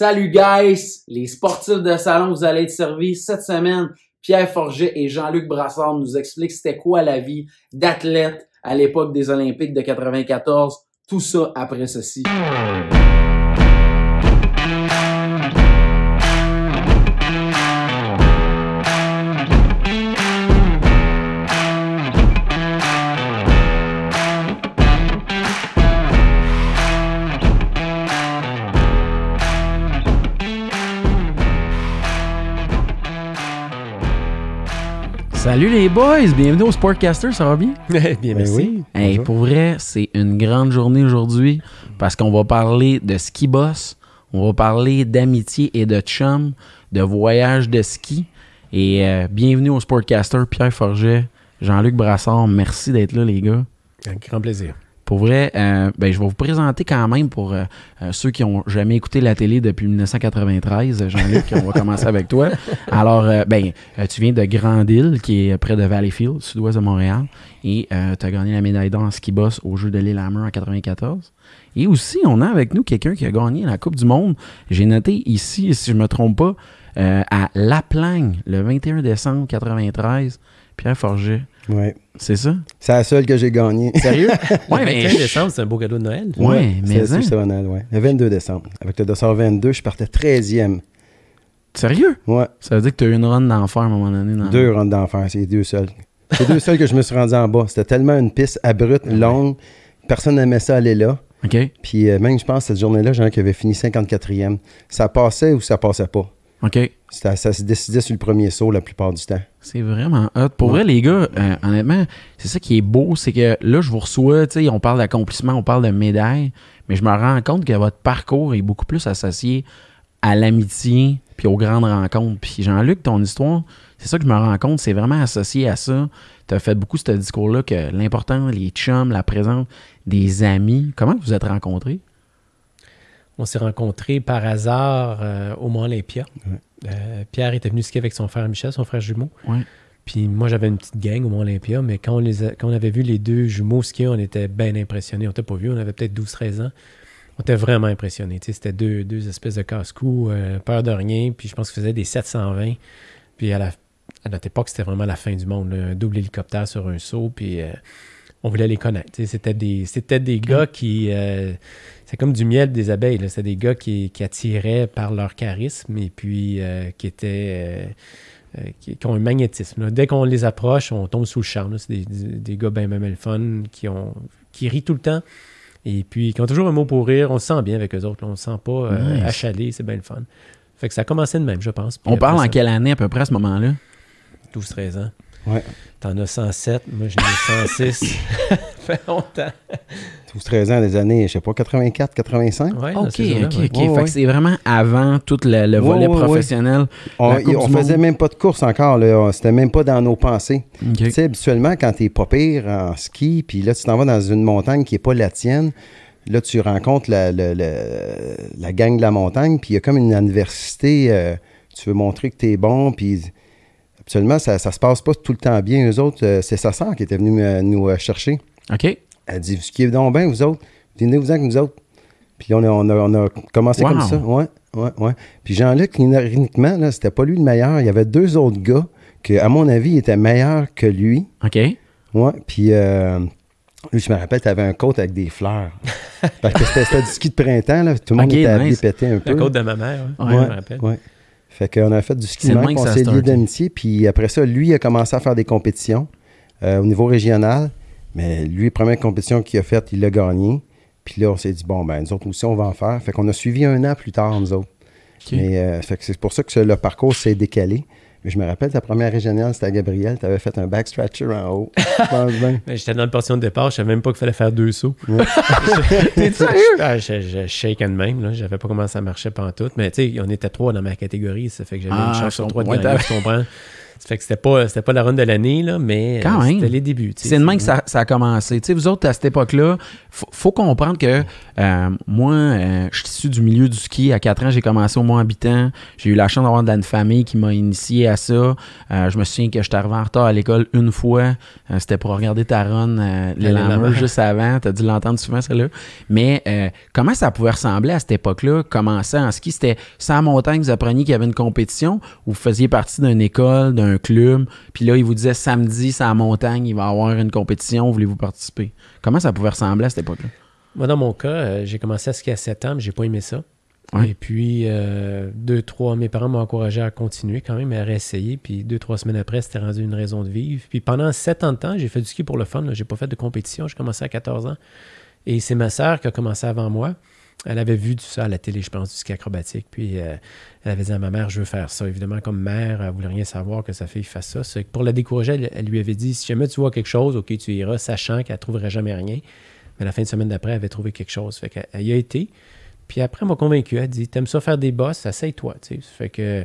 Salut guys, les sportifs de salon, vous allez être servis cette semaine. Pierre Forget et Jean-Luc Brassard nous expliquent c'était quoi la vie d'athlète à l'époque des Olympiques de 94. Tout ça après ceci. Salut les boys, bienvenue au Sportcaster, ça va bien? bien, merci. oui. Hey, pour vrai, c'est une grande journée aujourd'hui parce qu'on va parler de ski boss, on va parler d'amitié et de chum, de voyage de ski. Et euh, bienvenue au Sportcaster, Pierre Forget, Jean-Luc Brassard, merci d'être là les gars. Un grand plaisir. Pour vrai, euh, ben, je vais vous présenter quand même pour euh, euh, ceux qui ont jamais écouté la télé depuis 1993. Jean-Luc, on va commencer avec toi. Alors, euh, ben, tu viens de Grande-Île, qui est près de Valleyfield, sud-ouest de Montréal, et tu as gagné la médaille d'or en ski boss au Jeu de l'île Hammer en 94. Et aussi, on a avec nous quelqu'un qui a gagné la Coupe du Monde. J'ai noté ici, si je me trompe pas, à La Plagne, le 21 décembre 93, Pierre Forget. Ouais. C'est ça? C'est la seule que j'ai gagnée. Sérieux? Le 21 décembre, c'est un beau cadeau de Noël. Ouais, mais c'est hein. c'est Ronald, ouais. Le 22 décembre. Avec le dossard 22, je partais 13e. Sérieux? Ouais. Ça veut dire que tu as eu une run d'enfer à un moment donné. Dans... Deux rondes d'enfer, c'est les deux seuls. C'est les deux seuls que je me suis rendu en bas. C'était tellement une piste abrupte, longue. Personne n'aimait ça aller là. OK. Puis euh, même, je pense, cette journée-là, j'en ai qui avait fini 54e. Ça passait ou ça passait pas? OK. Ça, ça se décidait sur le premier saut la plupart du temps. C'est vraiment hot. Pour Ouais. vrai, les gars, euh, honnêtement, c'est ça qui est beau, c'est que là, je vous reçois, tu sais, on parle d'accomplissement, on parle de médailles, mais je me rends compte que votre parcours est beaucoup plus associé à l'amitié puis aux grandes rencontres. Puis Jean-Luc, ton histoire, c'est ça que je me rends compte, c'est vraiment associé à ça. Tu as fait beaucoup ce discours-là que l'important, les chums, la présence des amis. Comment vous êtes rencontrés? On s'est rencontrés par hasard euh, au Mont Olympia. Ouais. Euh, Pierre était venu skier avec son frère Michel, son frère jumeau. Ouais. Puis moi, j'avais une petite gang au Mont Olympia, mais quand on, les a- quand on avait vu les deux jumeaux skier, on était bien impressionnés. On n'était pas vus, on avait peut-être 12-13 ans. On était vraiment impressionnés. C'était deux, deux espèces de casse-cou, euh, peur de rien. Puis je pense qu'ils faisaient des 720. Puis à, la, à notre époque, c'était vraiment la fin du monde. là. Un double hélicoptère sur un saut. Puis euh, on voulait les connaître. C'était des, c'était des gars qui. euh, c'est comme du miel des abeilles. là. C'est des gars qui, qui attiraient par leur charisme et puis euh, qui étaient. euh, euh, qui, qui ont un magnétisme. là. Dès qu'on les approche, on tombe sous le charme. C'est des, des, des gars bien, bien, bien le fun qui, ont, qui rient tout le temps et puis qui ont toujours un mot pour rire. On se sent bien avec eux autres. là. On se sent pas euh, Nice. achalé. C'est bien le fun. Fait que ça a commencé de même, je pense. Puis On parle en quelle année à peu près à ce moment-là? 12-13 ans. Ouais. T'en as 107. Moi, j'en ai 106. ça fait longtemps. 12-13 ans, des années, je sais pas, 84, 85. Ouais, OK, OK. OK. Ouais, fait ouais. que c'est vraiment avant tout le, le volet ouais, ouais. professionnel. On, on faisait même pas de course encore. C'était même pas dans nos pensées. Tu sais, habituellement, quand t'es pas pire en ski, puis là, tu t'en vas dans une montagne qui est pas la tienne, là, tu rencontres la, la, la- la gang de la montagne, puis il y a comme une université, euh, tu veux montrer que t'es bon, puis habituellement, ça, ça se passe pas tout le temps bien. Eux autres, euh, c'est sa sœur qui était venue me- nous euh, chercher. OK. Elle dit, vous skiez donc bien, vous autres. Venez-vous-en avec nous autres. Puis on a, on a, on a commencé Wow. comme ça. Ouais, ouais, ouais. Puis Jean-Luc, ironiquement, là, c'était pas lui le meilleur. Il y avait deux autres gars que, à mon avis, étaient meilleurs que lui. OK. Ouais, puis euh, lui, je me rappelle, tu avais un coat avec des fleurs. Parce que c'était c'était du ski de printemps, là. Tout le monde était habillé pété un peu. La côte de ma mère, hein, Ouais, je me rappelle. ouais. Fait qu'on a fait du ski même, on s'est liés d'amitié. Puis après ça, lui a commencé à faire des compétitions euh, au niveau régional. Mais lui, première compétition qu'il a faite, il l'a gagné. Puis là, on s'est dit, bon, ben, nous autres aussi, on va en faire. Fait qu'on a suivi un an plus tard, nous autres. OK. Mais euh, fait que c'est pour ça que ce- le parcours s'est décalé. Mais je me rappelle, ta première régionale, c'était à Gabriel. Tu avais fait un backstretcher en haut. Je pense bien. Mais J'étais dans le portion de départ, je savais même pas qu'il fallait faire deux sauts. T'es sérieux? Ah, je, je shake de même, là. Je savais pas comment ça marchait tout. Mais tu sais, on était trois dans ma catégorie, ça fait que j'avais Ah, une chance je sur trois de gagner, Ouais, tu comprends? Ça fait que c'était pas, pas la run de l'année, là, mais euh, c'était les débuts. tu. C'est de même que ça, ça a commencé. Tu sais, vous autres, à cette époque-là, faut, faut comprendre que euh, moi, euh, je suis issu du milieu du ski. À 4 ans, j'ai commencé au Mont-Habitant. J'ai eu la chance d'avoir une famille qui m'a initié à ça. Euh, je me souviens que j'étais arrivé en retard à l'école une fois. C'était pour regarder ta run, Lammers. juste avant. T'as dû l'entendre souvent, celle-là. Mais comment ça pouvait ressembler à cette époque-là? Commencer en ski, c'était sans montagne, vous appreniez qu'il y avait une compétition ou vous faisiez partie d'une école, d'un club, puis là, ils vous disaient samedi, c'est à la montagne, il va y avoir une compétition, voulez-vous participer? Comment ça pouvait ressembler à cette époque-là? Moi, dans mon cas, euh, j'ai commencé à skier à 7 ans, mais j'ai pas aimé ça. Ouais. Et puis, euh, deux, trois, mes parents m'ont encouragé à continuer quand même, à réessayer. Puis, deux, trois semaines après, c'était rendu une raison de vivre. Puis, pendant sept ans de temps, j'ai fait du ski pour le fun. J'ai pas fait de compétition. J'ai commencé à 14 ans. Et c'est ma sœur qui a commencé avant moi. Elle avait vu ça à la télé, je pense, du ski acrobatique. Puis, euh, elle avait dit à ma mère, je veux faire ça. Évidemment, comme mère, elle voulait rien savoir que sa fille fasse ça. C'est pour la décourager, elle, elle lui avait dit, si jamais tu vois quelque chose, OK, tu iras, sachant qu'elle trouverait jamais rien. Mais la fin de semaine d'après, elle avait trouvé quelque chose. Fait qu'elle elle y a été. Puis après, elle m'a convaincu. Elle dit T'aimes ça faire des bosses Essaye-toi. tu sais. Ça fait que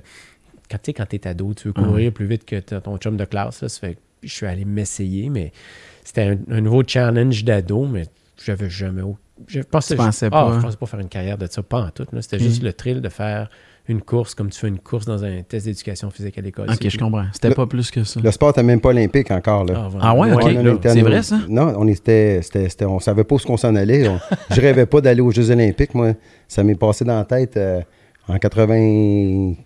quand tu quand es ado, tu veux courir plus vite que ton chum de classe. là. Ça fait que je suis allé m'essayer, mais c'était un, un nouveau challenge d'ado, mais j'avais jamais. au- Je pensais, pensais ah, pas. je pensais pas faire une carrière de ça, pas en tout. là. C'était Ok. juste le thrill de faire une course comme tu fais une course dans un test d'éducation physique à l'école. Ok, je tout. comprends. C'était Le- pas plus que ça. Le sport n'était même pas olympique encore. Là. Ah, vraiment. Ah ouais, ok. Ouais, C'est vrai, ça? Non, on était, c'était, c'était- on savait pas où ce qu'on s'en allait. On- je rêvais pas d'aller aux Jeux Olympiques. Moi, ça m'est passé dans la tête euh, en 91,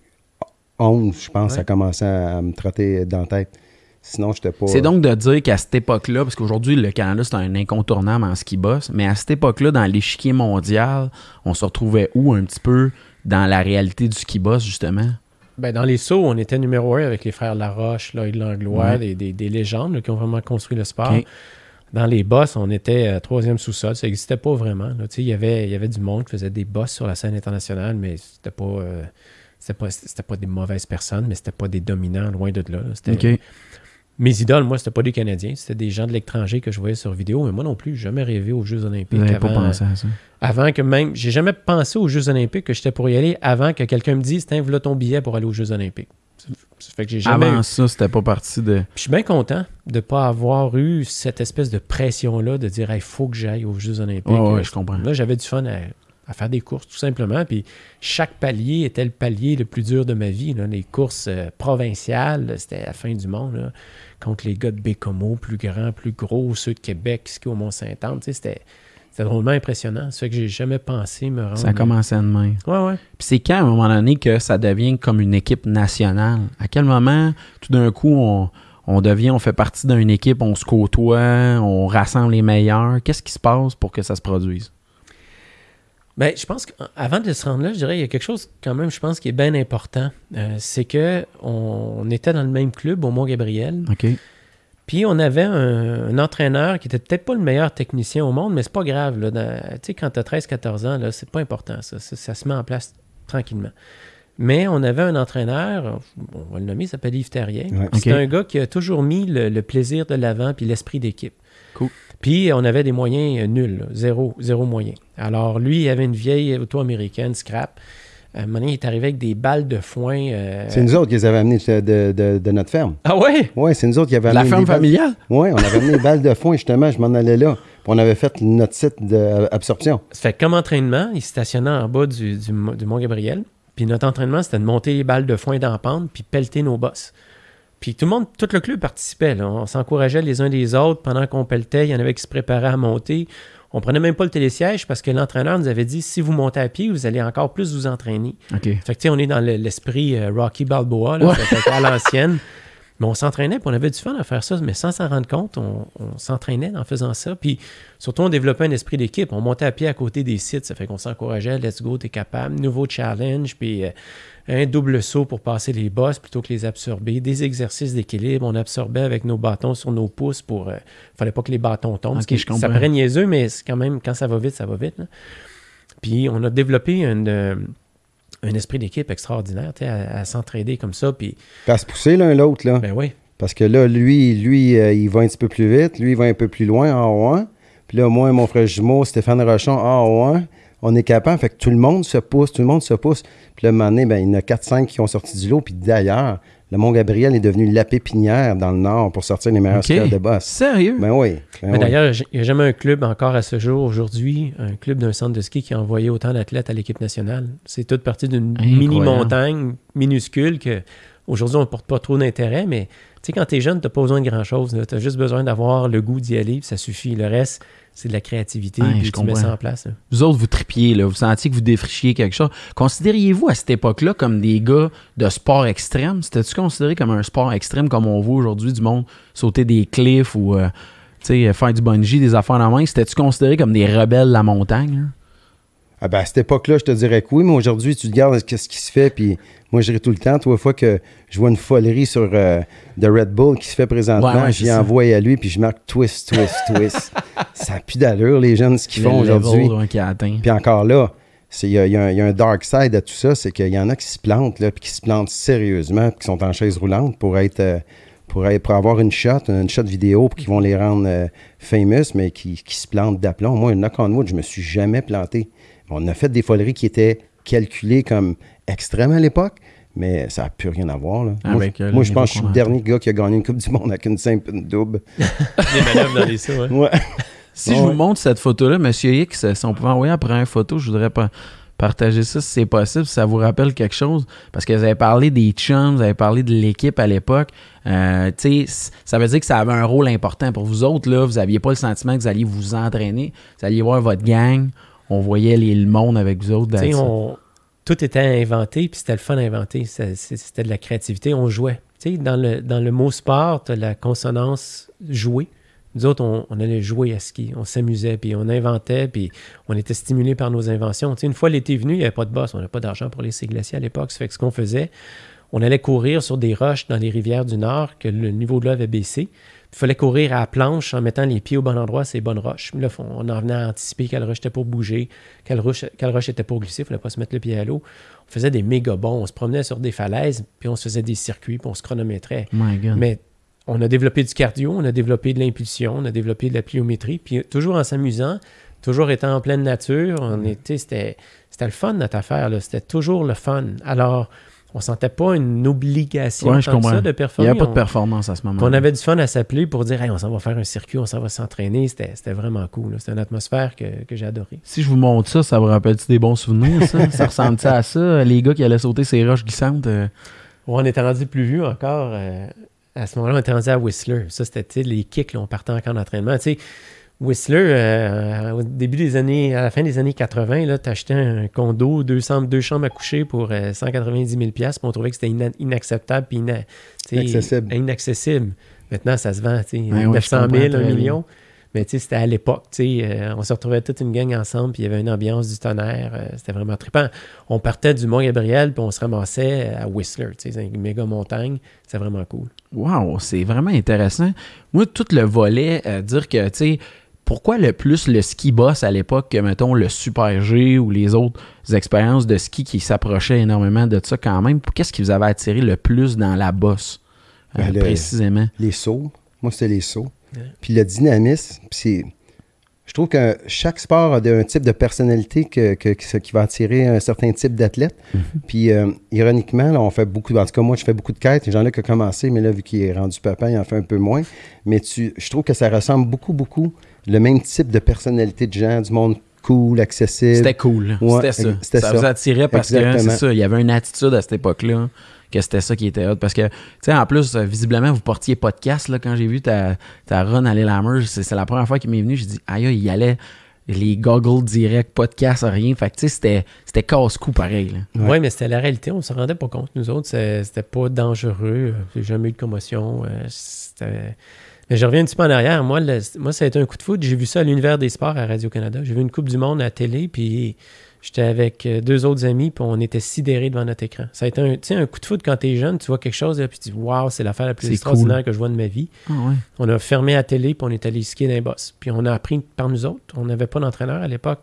je pense, ça a commencé à, à me trotter dans la tête. Sinon, j'étais pas. C'est donc de dire qu'à cette époque-là, parce qu'aujourd'hui, le Canada, c'est un incontournable en ski boss, mais à cette époque-là, dans l'échiquier mondial, on se retrouvait où un petit peu dans la réalité du ski boss, justement? Ben, dans les sauts, on était numéro un avec les frères Laroche, Lloyd Langlois, Ouais. des, des- des légendes là, qui ont vraiment construit le sport. Dans les bosses, on était euh, troisième sous-sol. Ça n'existait pas vraiment. là. Tu sais, Il y avait, il y avait du monde qui faisait des bosses sur la scène internationale, mais c'était pas, euh, c'était pas, c'était pas des mauvaises personnes, mais c'était pas des dominants, loin de là. là. C'était- OK. Mes idoles, moi, c'était pas des Canadiens, c'était des gens de l'étranger que je voyais sur vidéo, mais moi non plus, jamais rêvé aux Jeux olympiques pas avant, pensé à ça. avant que même. J'ai jamais pensé aux Jeux Olympiques que j'étais pour y aller avant que quelqu'un me dise Tiens, voilà ton billet pour aller aux Jeux Olympiques. Ça fait que j'ai jamais. Avant eu- ça, c'était pas parti de. Puis je suis bien content de ne pas avoir eu cette espèce de pression-là de dire il faut que j'aille aux Jeux Olympiques. Ouais, ouais, Euh, je comprends. Là, j'avais du fun à, à faire des courses, tout simplement. Puis chaque palier était le palier le plus dur de ma vie. là. Les courses euh, provinciales, c'était la fin du monde. là, contre les gars de Bécomo, plus grands, plus gros, ceux de Québec, ski au Mont-Saint-Anne. C'était c'était drôlement impressionnant. Ça fait que j'ai jamais pensé me rendre. Ça a commencé de même. Ouais, ouais. Puis c'est quand, à un moment donné, que ça devient comme une équipe nationale? À quel moment, tout d'un coup, on, on devient, on fait partie d'une équipe, on se côtoie, on rassemble les meilleurs? Qu'est-ce qui se passe pour que ça se produise? Ben, je pense qu'avant de se rendre là, je dirais il y a quelque chose quand même, je pense, qui est bien important. Euh, c'est que on, on était dans le même club au Mont-Gabriel. OK. Puis on avait un, un entraîneur qui était peut-être pas le meilleur technicien au monde, mais c'est pas grave. là. Tu sais, quand tu as 13-14 ans, là, c'est pas important. Ça. Ça, ça se met en place tranquillement. Mais on avait un entraîneur, on va le nommer, il s'appelle Yves Terrien. Ouais. C'est un gars qui a toujours mis le, le plaisir de l'avant puis l'esprit d'équipe. Cool. Puis on avait des moyens euh, nuls, là. zéro, zéro moyen. Alors lui, il avait une vieille auto américaine, scrap. À un moment donné, il est arrivé avec des balles de foin. euh, C'est nous autres qui les avaient amenés de, de- de- de notre ferme. Ah ouais? Oui, c'est nous autres qui avaient La amené. ferme des balles- familiale? Oui, on avait amené des balles de foin, justement, je m'en allais là. Puis on avait fait notre site d'absorption. Ça fait comme entraînement, il stationnait en bas du, du, du Mont-Gabriel. Puis notre entraînement, c'était de monter les balles de foin dans la pente, puis pelleter nos bosses. Puis tout le monde, tout le club participait. là. On s'encourageait les uns les autres pendant qu'on pelletait. Il y en avait qui se préparaient à monter. On prenait même pas le télésiège parce que l'entraîneur nous avait dit si vous montez à pied, vous allez encore plus vous entraîner. Fait que tu sais, on est dans le- l'esprit euh, Rocky Balboa, là, Ouais. à l'ancienne. Mais on s'entraînait, puis on avait du fun à faire ça, mais sans s'en rendre compte, on, on s'entraînait en faisant ça. Puis surtout, on développait un esprit d'équipe. On montait à pied à côté des sites, ça fait qu'on s'encourageait, let's go, t'es capable. Nouveau challenge, puis euh, un double saut pour passer les bosses plutôt que les absorber. Des exercices d'équilibre, on absorbait avec nos bâtons sur nos pouces pour. euh, fallait pas que les bâtons tombent. Ok, ce qui- je ça paraît niaiseux, mais quand même, quand ça va vite, ça va vite. là. Puis on a développé une, euh, un esprit d'équipe extraordinaire, tu sais, à, à s'entraider comme ça. Puis, Puis à se pousser l'un l'autre, là. ben oui. Parce que là, lui, lui euh, il va un petit peu plus vite. Lui, il va un peu plus loin en haut. Puis là, moi et mon frère jumeau, Stéphane Rochon, en haut. On est capable. Fait que tout le monde se pousse, tout le monde se pousse. Puis là, un moment donné, ben, il y en a 4-5 qui ont sorti du lot. Puis d'ailleurs, le Mont-Gabriel est devenu la pépinière dans le nord pour sortir les meilleurs Ok. skieurs de boss. Sérieux? Ben oui. ben Mais oui. d'ailleurs, il n'y a jamais un club encore à ce jour, aujourd'hui, un club d'un centre de ski qui a envoyé autant d'athlètes à l'équipe nationale. C'est toute partie d'une mini-montagne minuscule que aujourd'hui on ne porte pas trop d'intérêt, mais tu sais, quand tu es jeune, tu n'as pas besoin de grand-chose. Tu as juste besoin d'avoir le goût d'y aller, puis ça suffit. Le reste, c'est de la créativité, Ouais, puis je tu mets comprends. ça en place. là. Vous autres, vous tripiez, là. Vous sentiez que vous défrichiez quelque chose. Considériez-vous à cette époque-là comme des gars de sport extrême? C'était-tu considéré comme un sport extrême comme on voit aujourd'hui du monde sauter des cliffs ou euh, faire du bungee, des affaires en main? C'était-tu considéré comme des rebelles de la montagne? là? Ah ben, à cette époque-là, je te dirais que oui, mais aujourd'hui, tu regardes ce qui se fait, puis moi, je dirais tout le temps, toi, fois que je vois une folerie sur euh, de Red Bull qui se fait présentement, Ouais, ouais, j'y envoie à lui, puis je marque twist, twist, twist. ça n'a plus d'allure, les jeunes, ce qu'ils font aujourd'hui. Puis encore là, il y, a- y un- il y a un dark side à tout ça, c'est qu'il y en a qui se plantent, là, puis qui se plantent sérieusement, puis qui sont en chaise roulante pour être... euh, pour, être- pour avoir une shot, une shot vidéo, puis qui vont les rendre euh, famous, mais qui, qui se plantent d'aplomb. Moi, knock on wood, je me suis jamais planté. On a fait des foleries qui étaient calculées comme extrêmes à l'époque, mais ça n'a plus rien à voir. Là. moi, Avec, euh, moi, je pense que je suis le dernier gars qui a gagné une Coupe du Monde avec une simple une double. Des manœuvres dans les sauts. hein. Ouais. Si je ouais. vous montre cette photo-là, Monsieur X, si on pouvait envoyer après une photo, je voudrais pas partager ça si c'est possible, si ça vous rappelle quelque chose. Parce que vous avez parlé des chums, vous avez parlé de l'équipe à l'époque. Euh, ça veut dire que ça avait un rôle important pour vous autres. Là, vous n'aviez pas le sentiment que vous alliez vous entraîner. Vous alliez voir votre gang. On voyait les- le monde avec vous autres. On- tout était inventé, puis c'était le fun à inventer. Ça- c'est- C'était de la créativité, on jouait. Dans le, dans le mot sport, tu as la consonance jouer. Nous autres, on, on allait jouer à ski, on s'amusait, puis on inventait, puis on était stimulés par nos inventions. Une fois l'été venu, il n'y avait pas de boss, on n'avait pas d'argent pour les glaciers à l'époque. Ça fait que ce qu'on faisait, on allait courir sur des roches dans les rivières du Nord, que le niveau de l'eau avait baissé. Il fallait courir à la planche en mettant les pieds au bon endroit, ces bonnes roches. Là, on en venait à anticiper quelle roche était pour bouger, quelle roche, quelle roche était pour glisser, il ne fallait pas se mettre le pied à l'eau. On faisait des méga bons, on se promenait sur des falaises, puis on se faisait des circuits, puis on se chronométrait. My God. Mais on a développé du cardio, on a développé de l'impulsion, on a développé de la pliométrie, puis toujours en s'amusant, toujours étant en pleine nature, on était, c'était, c'était le fun notre affaire, là. c'était toujours le fun. Alors, on sentait pas une obligation Ouais, je ça de Il n'y performer. avait pas de performance à ce moment-là. on avait du fun à s'appeler pour dire hey, on s'en va faire un circuit, on s'en va s'entraîner. C'était, vraiment cool. C'était une atmosphère que, que j'ai adorée. Si je vous montre ça, ça vous rappelle-tu des bons souvenirs, ça? ça ressemble à ça? Les gars qui allaient sauter ces roches glissantes? euh, on était rendu plus vieux encore. euh, à ce moment-là, on était rendu à Whistler. Ça, c'était les kicks, là, on partait encore en entraînement. Tu sais, Whistler, euh, au début des années, à la fin des années 80, tu achetais un condo, deux, chambres- deux chambres à coucher pour euh, 190 000 puis on trouvait que c'était ina- puis Inaccessible. inaccessible. Maintenant, ça se vend, tu sais, Ouais, ouais, 900 je 000, comprends 1 très million. Mais tu sais, c'était à l'époque, tu sais, euh, on se retrouvait toute une gang ensemble, puis il y avait une ambiance du tonnerre, euh, c'était vraiment trippant. On partait du Mont-Gabriel, puis on se ramassait à Whistler, tu sais, c'est une méga montagne, c'est vraiment cool. Wow, c'est vraiment intéressant. Moi, tout le volet, euh, dire que, tu sais, pourquoi le plus le ski boss à l'époque que, mettons, le Super G ou les autres expériences de ski qui s'approchaient énormément de ça quand même, qu'est-ce qui vous avait attiré le plus dans la bosse, euh, Ben, le- précisément? Les sauts. Moi, c'était les sauts. Ouais. Puis le dynamisme, puis c'est... Je trouve que chaque sport a un type de personnalité que, que- que qui va attirer un certain type d'athlète. Puis, euh, ironiquement, là, on fait beaucoup... En tout cas, moi, je fais beaucoup de quêtes. Jean-Luc a commencé, mais là, vu qu'il est rendu papa, il en fait un peu moins. Mais tu, je trouve que ça ressemble beaucoup, beaucoup le même type de personnalité de gens, du monde cool, accessible. C'était cool. Ouais, c'était ça. c'était ça ça. vous attirait parce que Exactement. c'est ça. Il y avait une attitude à cette époque-là que c'était ça qui était hot. Parce que, tu sais, en plus, euh, visiblement, vous portiez casque. Là, quand j'ai vu ta, ta run à l'Hammer, c'est c'est la première fois qu'il m'est venu. J'ai dit, aïe, il y allait les goggles direct, casse, rien. Fait que, tu sais, c'était- c'était casse-cou pareil. là. Oui, Ouais. mais c'était la réalité, on se rendait pas compte. Nous autres, c'était pas dangereux, j'ai jamais eu de commotion. euh, c'était- Mais je reviens un petit peu en arrière. Moi, le- moi, ça a été un coup de foot. J'ai vu ça à l'univers des sports à Radio-Canada. J'ai vu une Coupe du Monde à la télé, puis j'étais avec euh, deux autres amis, puis on était sidérés devant notre écran. Ça a été un, tu sais, un coup de foot quand t'es jeune, tu vois quelque chose, là, puis tu dis Waouh, c'est l'affaire la plus extraordinaire que je vois de ma vie. Ah ouais. On a fermé la télé, puis on est allé skier dans les bosses. Puis on a appris par nous autres. On n'avait pas d'entraîneur à l'époque.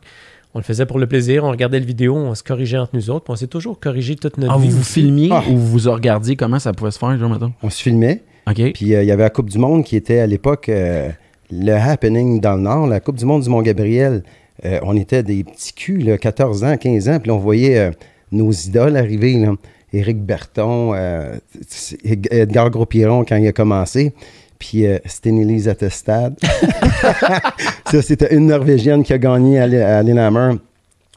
On le faisait pour le plaisir, on regardait le vidéo, on se corrigeait entre nous autres, puis on s'est toujours corrigé toute notre Ah, vie. vous vous aussi. filmiez Ah. ou vous regardiez comment ça pouvait se faire, genre, mettons? On se filmait. OK. Puis euh, il y avait la Coupe du Monde qui était à l'époque euh, le happening dans le Nord, la Coupe du Monde du Mont-Gabriel. Euh, on était des petits culs, là, 14 ans, 15 ans, puis on voyait euh, nos idoles arriver. là. Éric Berton, euh, Edgar Gros-Piron quand il a commencé. Puis euh, Stenelise Attestad. ça, c'était une Norvégienne qui a gagné à, à.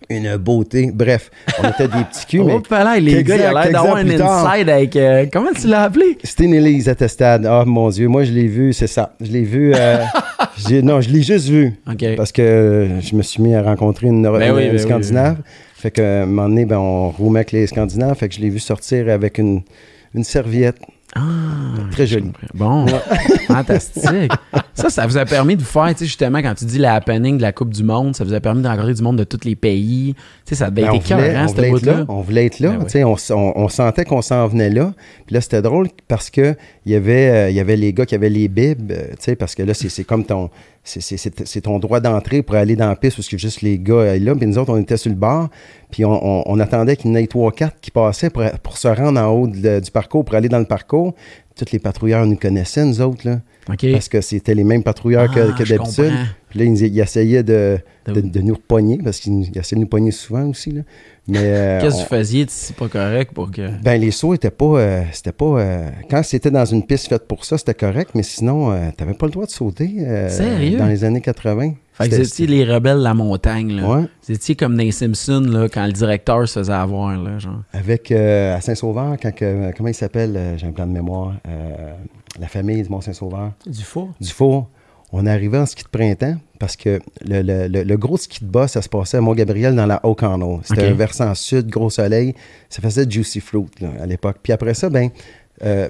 Une beauté. Bref, on était des petits culs, mais Oh, là, les gars, il a l'air d'avoir un inside avec. euh, comment tu l'as appelé? Stenelise Attestad. Ah, mon Dieu, moi, je l'ai vu, c'est ça. Je l'ai vu. euh, non, je l'ai juste vu. Parce que je me suis mis à rencontrer une, Ben oui, une ben oui, Scandinave. Fait que, à un moment donné, ben, on roumait avec les Scandinaves. Fait que je l'ai vu sortir avec une, une serviette. Ah, Très joli. Bon, fantastique. Ça, ça vous a permis de vous faire, tu sais, justement, quand tu dis la happening de la Coupe du Monde, ça vous a permis de rencontrer du monde de tous les pays. Tu sais, ça a bien Ben, hein, on cette être bout-là. On voulait être là. Ben oui. Tu sais, on, on- on sentait qu'on s'en venait là. Puis là, c'était drôle parce que il y avait, euh, il y avait les gars qui avaient les bibs. euh, tu sais, parce que là, c'est comme ton. c'est- C'est c'est- c'est ton droit d'entrée pour aller dans la piste parce que juste les gars là. Puis nous autres, on était sur le bar. Puis on, on- on attendait qu'il y en ait trois, quatre qui passaient pour, pour se rendre en haut de- du parcours, pour aller dans le parcours. Tous les patrouilleurs nous connaissaient, nous autres, là. Parce que c'était les mêmes patrouilleurs que, Ah, que d'habitude. Puis là, ils, ils essayaient de, De- nous repogner parce ils essayaient de nous pogner souvent aussi. Là. Mais euh, Qu'est-ce que on- vous faisiez de si pas correct pour que. ben, les sauts étaient pas. euh, c'était pas euh, quand c'était dans une piste faite pour ça, c'était correct, mais sinon, t'avais pas le droit de sauter. Sérieux? Dans les années 80. Fait que C'était- vous étiez les rebelles de la montagne, là. Ouais. Vous étiez comme dans les Simpsons, là, quand le directeur se faisait avoir, là, genre. Avec euh, à Saint-Sauveur, quand comment il s'appelle J'ai un plan de mémoire. la famille du Mont-Saint-Sauveur. Du four? Du four. On est arrivé en ski de printemps parce que le, le- le- le gros ski de bas, ça se passait à Mont-Gabriel dans la O'Connell. C'était un versant sud, gros soleil. Ça faisait Juicy Fruit là, à l'époque. Puis après ça, ben, euh,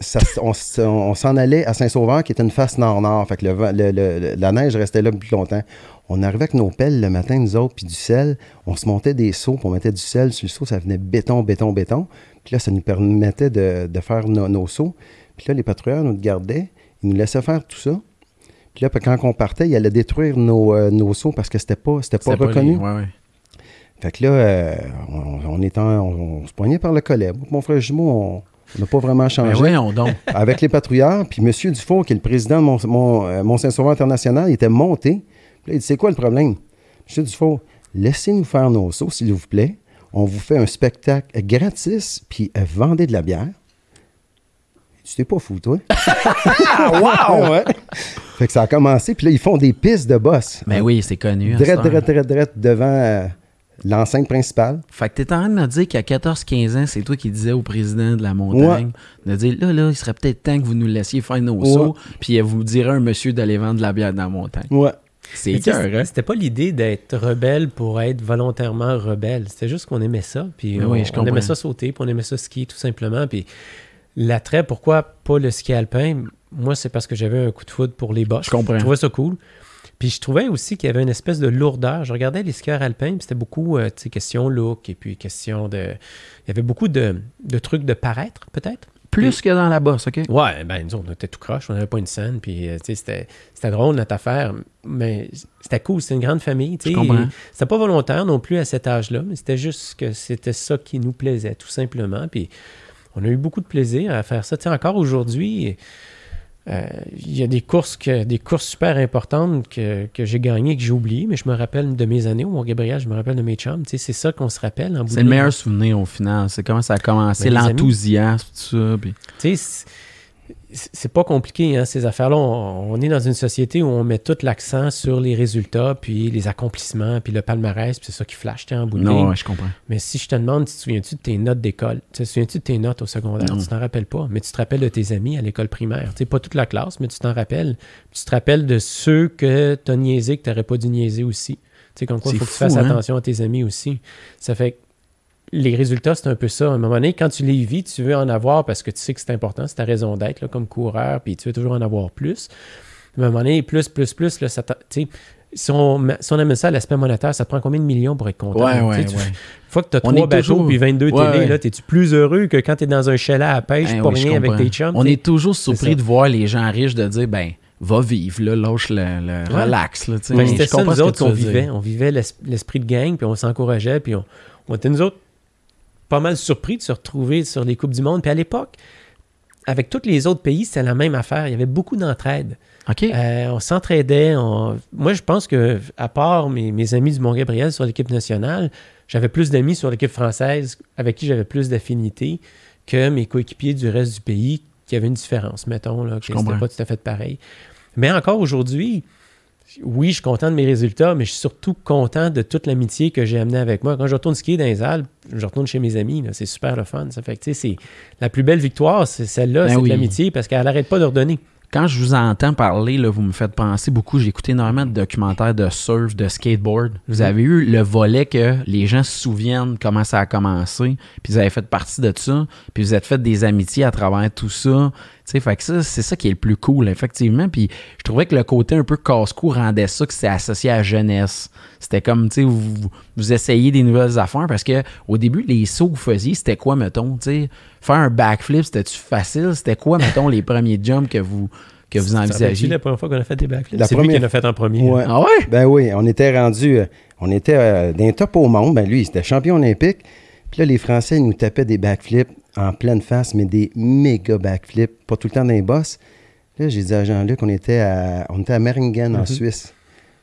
ça on, on s'en allait à Saint-Sauveur, qui était une face nord-nord. Fait que la neige restait là plus longtemps. On arrivait avec nos pelles le matin, nous autres, puis du sel. On se montait des seaux, puis on mettait du sel sur le seau. Ça venait béton, béton, béton. Puis là, ça nous permettait de, de faire nos, nos seaux. Puis là, les patrouilleurs nous gardaient. Ils nous laissaient faire tout ça. Puis là, quand on partait, ils allaient détruire nos, euh, nos seaux parce que c'était pas, c'était pas reconnu. les- Ouais, ouais. Fait que là, euh, on, on, était en- on, on se poignait par le collet. Mon frère jumeau, on n'a pas vraiment Ben changé. donc. Avec les patrouilleurs, puis M. Dufour, qui est le président de mon, mon, euh, International, il était monté. Puis là, il dit C'est quoi le problème? M. Dufour, laissez-nous faire nos sauts, s'il vous plaît. On vous fait un spectacle gratis, puis vendez de la bière. Tu t'es pas fou, toi? wow! ouais. Fait que ça a commencé, puis là, ils font des pistes de boss. Ben oui, c'est connu. à Drette, heure. drette, drette, drette devant euh, l'enceinte principale. Fait que t'es en train de me dire qu'à 14-15 ans, c'est toi qui disais au président de la montagne de dire là, là, il serait peut-être temps que vous nous laissiez faire nos Ouais. sauts, puis vous direz à un monsieur d'aller vendre de la bière dans la montagne. Ouais. C'est Mais hein? C'était pas l'idée d'être rebelle pour être volontairement rebelle. C'était juste qu'on aimait ça. Puis Mais on, oui, je on aimait ça sauter, puis on aimait ça skier, tout simplement. Puis l'attrait, pourquoi pas le ski alpin? Moi, c'est parce que j'avais un coup de foudre pour les boss. Je comprends. Je trouvais ça cool. Puis je trouvais aussi qu'il y avait une espèce de lourdeur. Je regardais les skieurs alpins, puis c'était beaucoup, euh, tu sais, question look, et puis question de... Il y avait beaucoup de, de trucs de paraître, peut-être. Plus que dans la bosse, OK? Ouais, ben nous on était tout croche, on n'avait pas une scène, puis euh, tu sais, c'était, c'était drôle notre affaire, mais c'était cool, c'était une grande famille, tu sais. C'était pas volontaire non plus à cet âge-là, mais c'était juste que c'était ça qui nous plaisait, tout simplement, puis on a eu beaucoup de plaisir à faire ça. Tu sais, encore aujourd'hui, euh, il y a des courses, que, des courses super importantes que, que j'ai gagnées, que j'ai oubliées, mais je me rappelle de mes années au Mont-Gabriel, je me rappelle de mes chums, tu sais, c'est ça qu'on se rappelle C'est le meilleur souvenir au final. C'est comment ça a commencé, Ben, les amis. l'enthousiasme, tout ça. puis- Tu sais, c'est- pas compliqué, hein, ces affaires-là. On, on est dans une société où on met tout l'accent sur les résultats, puis les accomplissements, puis le palmarès, puis c'est ça qui flash, en bout de. Non, ouais, je comprends. Mais si je te demande, tu te souviens-tu de tes notes d'école? Tu te souviens-tu de tes notes au secondaire? Non. Tu t'en rappelles pas, mais tu te rappelles de tes amis à l'école primaire. Tu sais, pas toute la classe, mais tu t'en rappelles. Tu te rappelles de ceux que tu as niaisé, que tu n'aurais pas dû niaiser aussi. Tu sais, comme quoi, il faut que tu fasses hein? attention à tes amis aussi. Ça fait que les résultats, c'est un peu ça. À un moment donné, quand tu les vis, tu veux en avoir parce que tu sais que c'est important, c'est ta raison d'être comme coureur, puis tu veux toujours en avoir plus. À un moment donné, plus, plus, plus, là, ça si on, si on amène ça à l'aspect monétaire, ça te prend combien de millions pour être content? Ouais, ouais, tu- ouais. Une fois que tu as trois bateaux toujours- puis 22 Ouais, télés, ouais. là, t'es-tu plus heureux que quand tu es dans un chalet à pêche Hein, pour oui, rien avec tes chums? On est toujours surpris de voir les gens riches de dire, ben, va vivre, là, lâche le, relax, là. Ben, c'était ça, nous autres, qu'on vivait. On vivait l'es- l'esprit de gang, puis on s'encourageait, puis on, on était, nous autres, pas mal surpris de se retrouver sur les Coupes du Monde. Puis à l'époque, avec tous les autres pays, c'était la même affaire. Il y avait beaucoup d'entraide. Euh, on s'entraidait. on- Moi, je pense que, à part mes, mes amis du Mont-Gabriel sur l'équipe nationale, j'avais plus d'amis sur l'équipe française avec qui j'avais plus d'affinité que mes coéquipiers du reste du pays qui avaient une différence, mettons, là, que c'était pas tout à fait pareil. Mais encore aujourd'hui, oui, je suis content de mes résultats, mais je suis surtout content de toute l'amitié que j'ai amenée avec moi. Quand je retourne skier dans les Alpes, je retourne chez mes amis, c'est super le fun. Ça fait que, tu sais, c'est la plus belle victoire, c'est celle-là, Ben c'est oui. l'amitié parce qu'elle n'arrête pas de redonner. Quand je vous entends parler, vous me faites penser beaucoup. J'ai écouté énormément de documentaires de surf, de skateboard. Vous avez eu le volet que les gens se souviennent comment ça a commencé, puis vous avez fait partie de ça, puis vous êtes fait des amitiés à travers tout ça. Fait ça, c'est ça qui est le plus cool, effectivement. Puis je trouvais que le côté un peu casse-cou rendait ça que c'est associé à la jeunesse. C'était comme, tu sais, vous- vous essayez des nouvelles affaires parce que au début, les sauts que vous faisiez, c'était quoi, mettons, tu sais, faire un backflip, c'était-tu facile? C'était quoi, mettons, les premiers jumps que vous, que vous envisagez? la première fois qu'on a fait des backflips? C'est lui première- qui en a fait en premier. Ouais. Ah ouais? Ben oui, on était rendu, euh, on était euh, d'un top au monde. Ben lui, il était champion olympique. Puis là, les Français, ils nous tapaient des backflips en pleine face, mais des méga backflips, pas tout le temps dans les bosses. Là, j'ai dit à Jean-Luc, on était à, on était à Meringen, en Mhm. Suisse.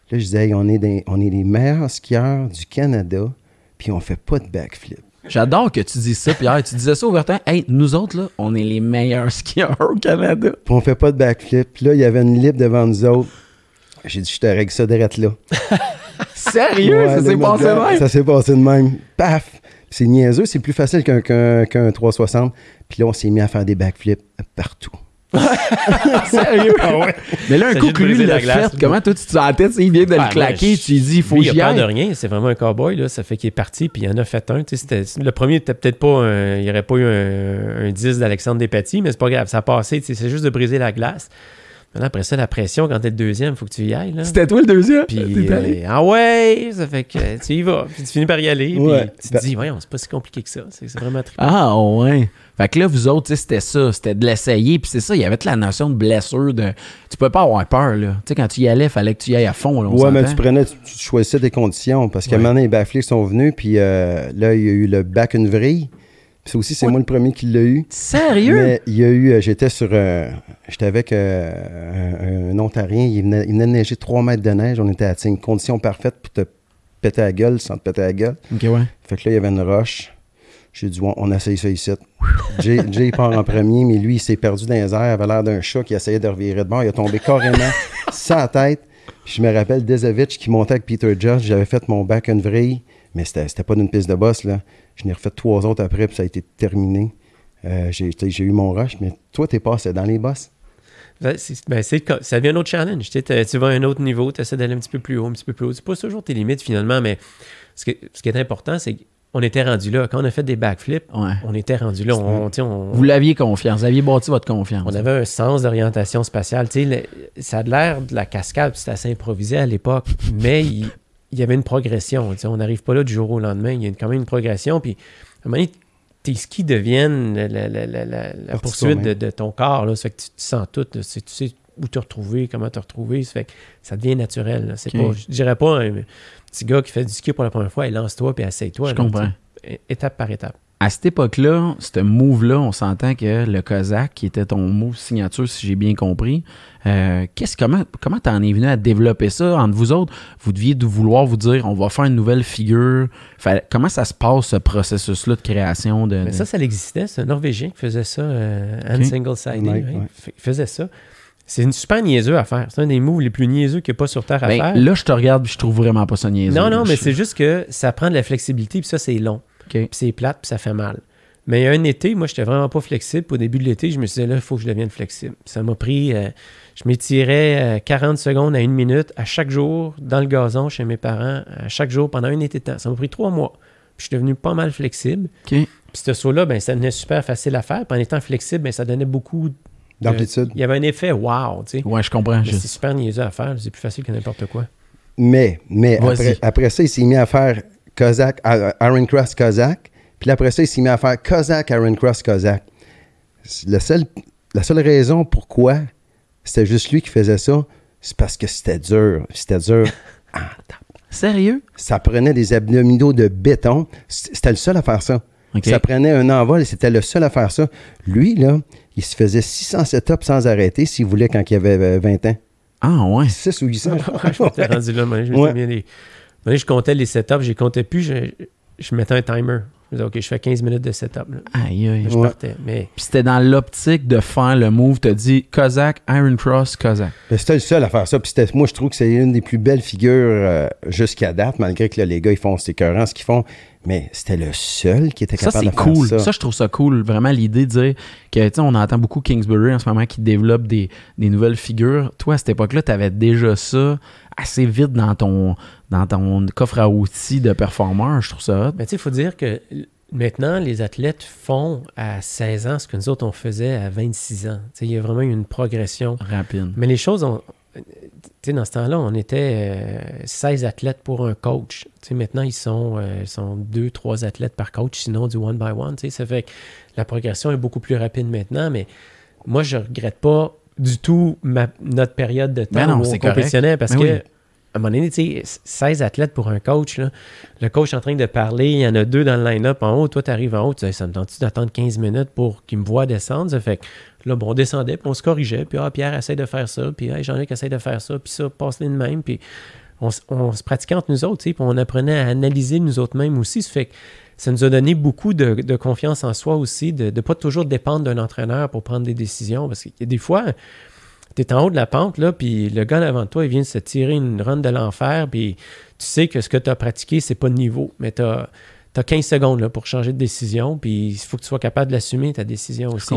Là, je disais, Hey, on, est des- on est les meilleurs skieurs du Canada, puis on fait pas de backflip. J'adore que tu dises ça, Pierre. Tu disais ça ouvertement. Hey, nous autres, là, on est les meilleurs skieurs au Canada. Puis on fait pas de backflip. Puis là, il y avait une libre devant nous autres. J'ai dit, je te règle ça direct là. Sérieux? Ouais, ça s'est passé de même? Ça s'est passé de même. Paf! C'est niaiseux, c'est plus facile qu'un 360. Puis là, on s'est mis à faire des backflips partout. Sérieux? Mais là, un coup de que lui briser l'a fait, comment toi tu te sentais? Il vient de Ah, le claquer, je- tu lui dis, il faut Lui, que il j'y a peur de aille. rien, c'est vraiment un cowboy, là. Ça fait qu'il est parti, puis il en a fait un. Le premier était peut-être pas un, il n'y aurait pas eu un, un 10 d'Alexandre Despatie, mais c'est pas grave, ça a passé. C'est juste de briser la glace. Maintenant, après ça, la pression, quand t'es le deuxième, il faut que tu y ailles. Là. C'était toi le deuxième? Puis, T'es allé? euh, ah ouais, ça fait que tu y vas. Puis tu finis par y aller. Ouais. Puis tu te dis, voyons, c'est pas si compliqué que ça. C'est c'est vraiment trippant. Ah ouais. Fait que là, vous autres, c'était ça, c'était de l'essayer. Puis c'est ça, il y avait toute la notion de blessure. De... Tu peux pas avoir peur, là. Tu sais, quand tu y allais, il fallait que tu y ailles à fond. Là, ouais, mais tu prenais, tu, tu choisissais des conditions. Parce un Ouais. moment donné, les backflips sont venus. Puis euh, là, il y a eu le back une vrille. Puis ça aussi, c'est moi le premier qui l'a eu. Sérieux? Mais il y a eu, euh, j'étais sur, euh, j'étais avec euh, un, un Ontarien, il venait, il venait de neiger 3 mètres de neige, on était à une condition parfaite pour te péter la gueule sans te péter la gueule. Ok, ouais. Fait que là, il y avait une roche. J'ai dit, on, essaye ça ici. Jay, part en premier, mais lui, il s'est perdu dans les airs, il avait l'air d'un chat qui essayait de revirer de bord. Il a tombé carrément sans tête. Je me rappelle Dezovic qui montait avec Peter Judge. J'avais fait mon back and vrille, mais c'était pas d'une piste de boss. Là. Je n'ai refait trois autres après, puis ça a été terminé. Euh, J'ai eu mon rush, mais toi, t'es passé dans les bosses. Ben, ça devient un autre challenge. Tu, vas à un autre niveau, tu essaies d'aller un petit peu plus haut, un petit peu plus haut. Tu pousses toujours tes limites finalement, mais ce, que- ce qui est important, c'est qu'on était rendu là. Quand on a fait des backflips, Ouais. on était rendu là. On, on- Vous l'aviez confiance, vous aviez bâti votre confiance. on avait un sens d'orientation spatiale. Le- ça a l'air de la cascade, c'était assez improvisé à l'époque, mais il, il y avait une progression. on n'arrive pas là du jour au lendemain. Il y a quand même une progression. Puis, à un moment donné, tes skis deviennent la, poursuite de ton corps. Là. Ça fait que tu, tu sens tout. là. Tu sais où te retrouver, comment te retrouver. Ça fait que ça devient naturel. C'est pas, je dirais pas un petit gars qui fait du ski pour la première fois, et lance-toi puis essaye-toi. Je là, comprends. étape par étape. À cette époque-là, ce move-là, on s'entend que le Cossack, qui était ton move signature, si j'ai bien compris, euh, qu'est-ce, comment, comment t'en es venu à développer ça entre vous autres? Vous deviez de vouloir vous dire, on va faire une nouvelle figure. Fait- comment ça se passe, ce processus-là de création? De, Mais ça, ça existait. C'est un Norvégien qui faisait ça, euh, Hand Ok. Single-Sided. Ouais, hein. ouais. Il faisait ça. C'est une super niaiseux à faire. C'est un des moves les plus niaiseux qu'il n'y a pas sur Terre à Ben, faire. là, je te regarde puis je trouve vraiment pas ça niaiseux. non, non, mais Je- c'est juste que ça prend de la flexibilité, puis ça, c'est long. Puis c'est plate, puis ça fait mal. Mais il y a un été, moi, j'étais vraiment pas flexible. Au début de l'été, je me suis dit, là, il faut que je devienne flexible. Ça m'a pris, euh, je m'étirais euh, 40 secondes à une minute à chaque jour dans le gazon chez mes parents, à chaque jour pendant un été de temps. Ça m'a pris trois mois. Puis je suis devenu pas mal flexible. Puis ce saut-là, ben, ça devenait super facile à faire. Puis en étant flexible, ben, ça donnait beaucoup. D'amplitude. Il y avait un effet wow, tu sais. Ouais, je comprends. Je- c'est super niaiseux à faire. C'est plus facile que n'importe quoi. Mais, mais après, après ça, il s'est mis à faire Kozak, Iron Cross Kozak. Puis après ça, il s'est mis à faire Kozak, Iron Cross Kozak. C'est Le seul, la seule raison pourquoi c'était juste lui qui faisait ça, c'est parce que c'était dur. C'était dur. Sérieux? Ça prenait des abdominaux de béton. C'était le seul à faire ça. Ça prenait un envol et c'était le seul à faire ça. Lui, là, il se faisait 600 setups sans arrêter s'il voulait quand il avait euh, 20 ans. Ah, ouais. 6 ou 800. je m'étais rendu là. Je, Ouais. mis les- moi, je comptais les setups, je les comptais plus. Je, je mettais un timer. Je disais, OK, je fais 15 minutes de setup. Là. Aïe, aïe. Je Ouais. partais. Mais Puis c'était dans l'optique de faire le move. T'as dit Kozak, Iron Cross, Kozak. Mais c'était le seul à faire ça. Puis c'était- moi, je trouve que c'est une des plus belles figures euh, jusqu'à date, malgré que là, les gars, ils font, c'est écœurant ce qu'ils font. Mais c'était le seul qui était Ça, capable c'est de faire cool. ça. Ça. je trouve ça cool. Vraiment, l'idée de dire que, tu sais, on entend beaucoup Kingsbury en ce moment qui développe des, des nouvelles figures. Toi, à cette époque-là, tu avais déjà ça assez vite dans ton, dans ton coffre à outils de performeur. Je trouve ça hot. Mais tu sais, il faut dire que maintenant, les athlètes font à 16 ans ce que nous autres, on faisait à 26 ans. Tu sais, il y a vraiment eu une progression. rapide. Mais les choses ont. Tu sais, dans ce temps-là, on était euh, 16 athlètes pour un coach. Maintenant, ils sont, euh, sont 2, 3 athlètes par coach, sinon du one by one. Tu sais, ça fait que la progression est beaucoup plus rapide maintenant, mais moi, je regrette pas du tout ma- notre période de temps Ben non, où on compétitionnait parce Ben que. oui. À un moment donné, tu sais, 16 athlètes pour un coach, là, le coach est en train de parler, il y en a deux dans le line-up en haut, toi, tu arrives en haut, tu dis, ça me tente-tu d'attendre 15 minutes pour qu'il me voit descendre? Ça fait que là, bon, on descendait, puis on se corrigeait, puis ah, Pierre essaie de faire ça, puis hey, Jean-Luc essaie de faire ça, puis ça, passe-les de même, puis on, se pratiquait entre nous autres, puis on apprenait à analyser nous autres mêmes aussi. Ça fait que ça nous a donné beaucoup de, confiance en soi aussi, de ne pas toujours dépendre d'un entraîneur pour prendre des décisions, parce a des fois, tu es en haut de la pente, là, puis le gars devant toi, il vient de se tirer une run de l'enfer, puis tu sais que ce que tu as pratiqué, c'est pas de niveau, mais tu as, 15 secondes là, pour changer de décision, puis il faut que tu sois capable de l'assumer, ta décision aussi.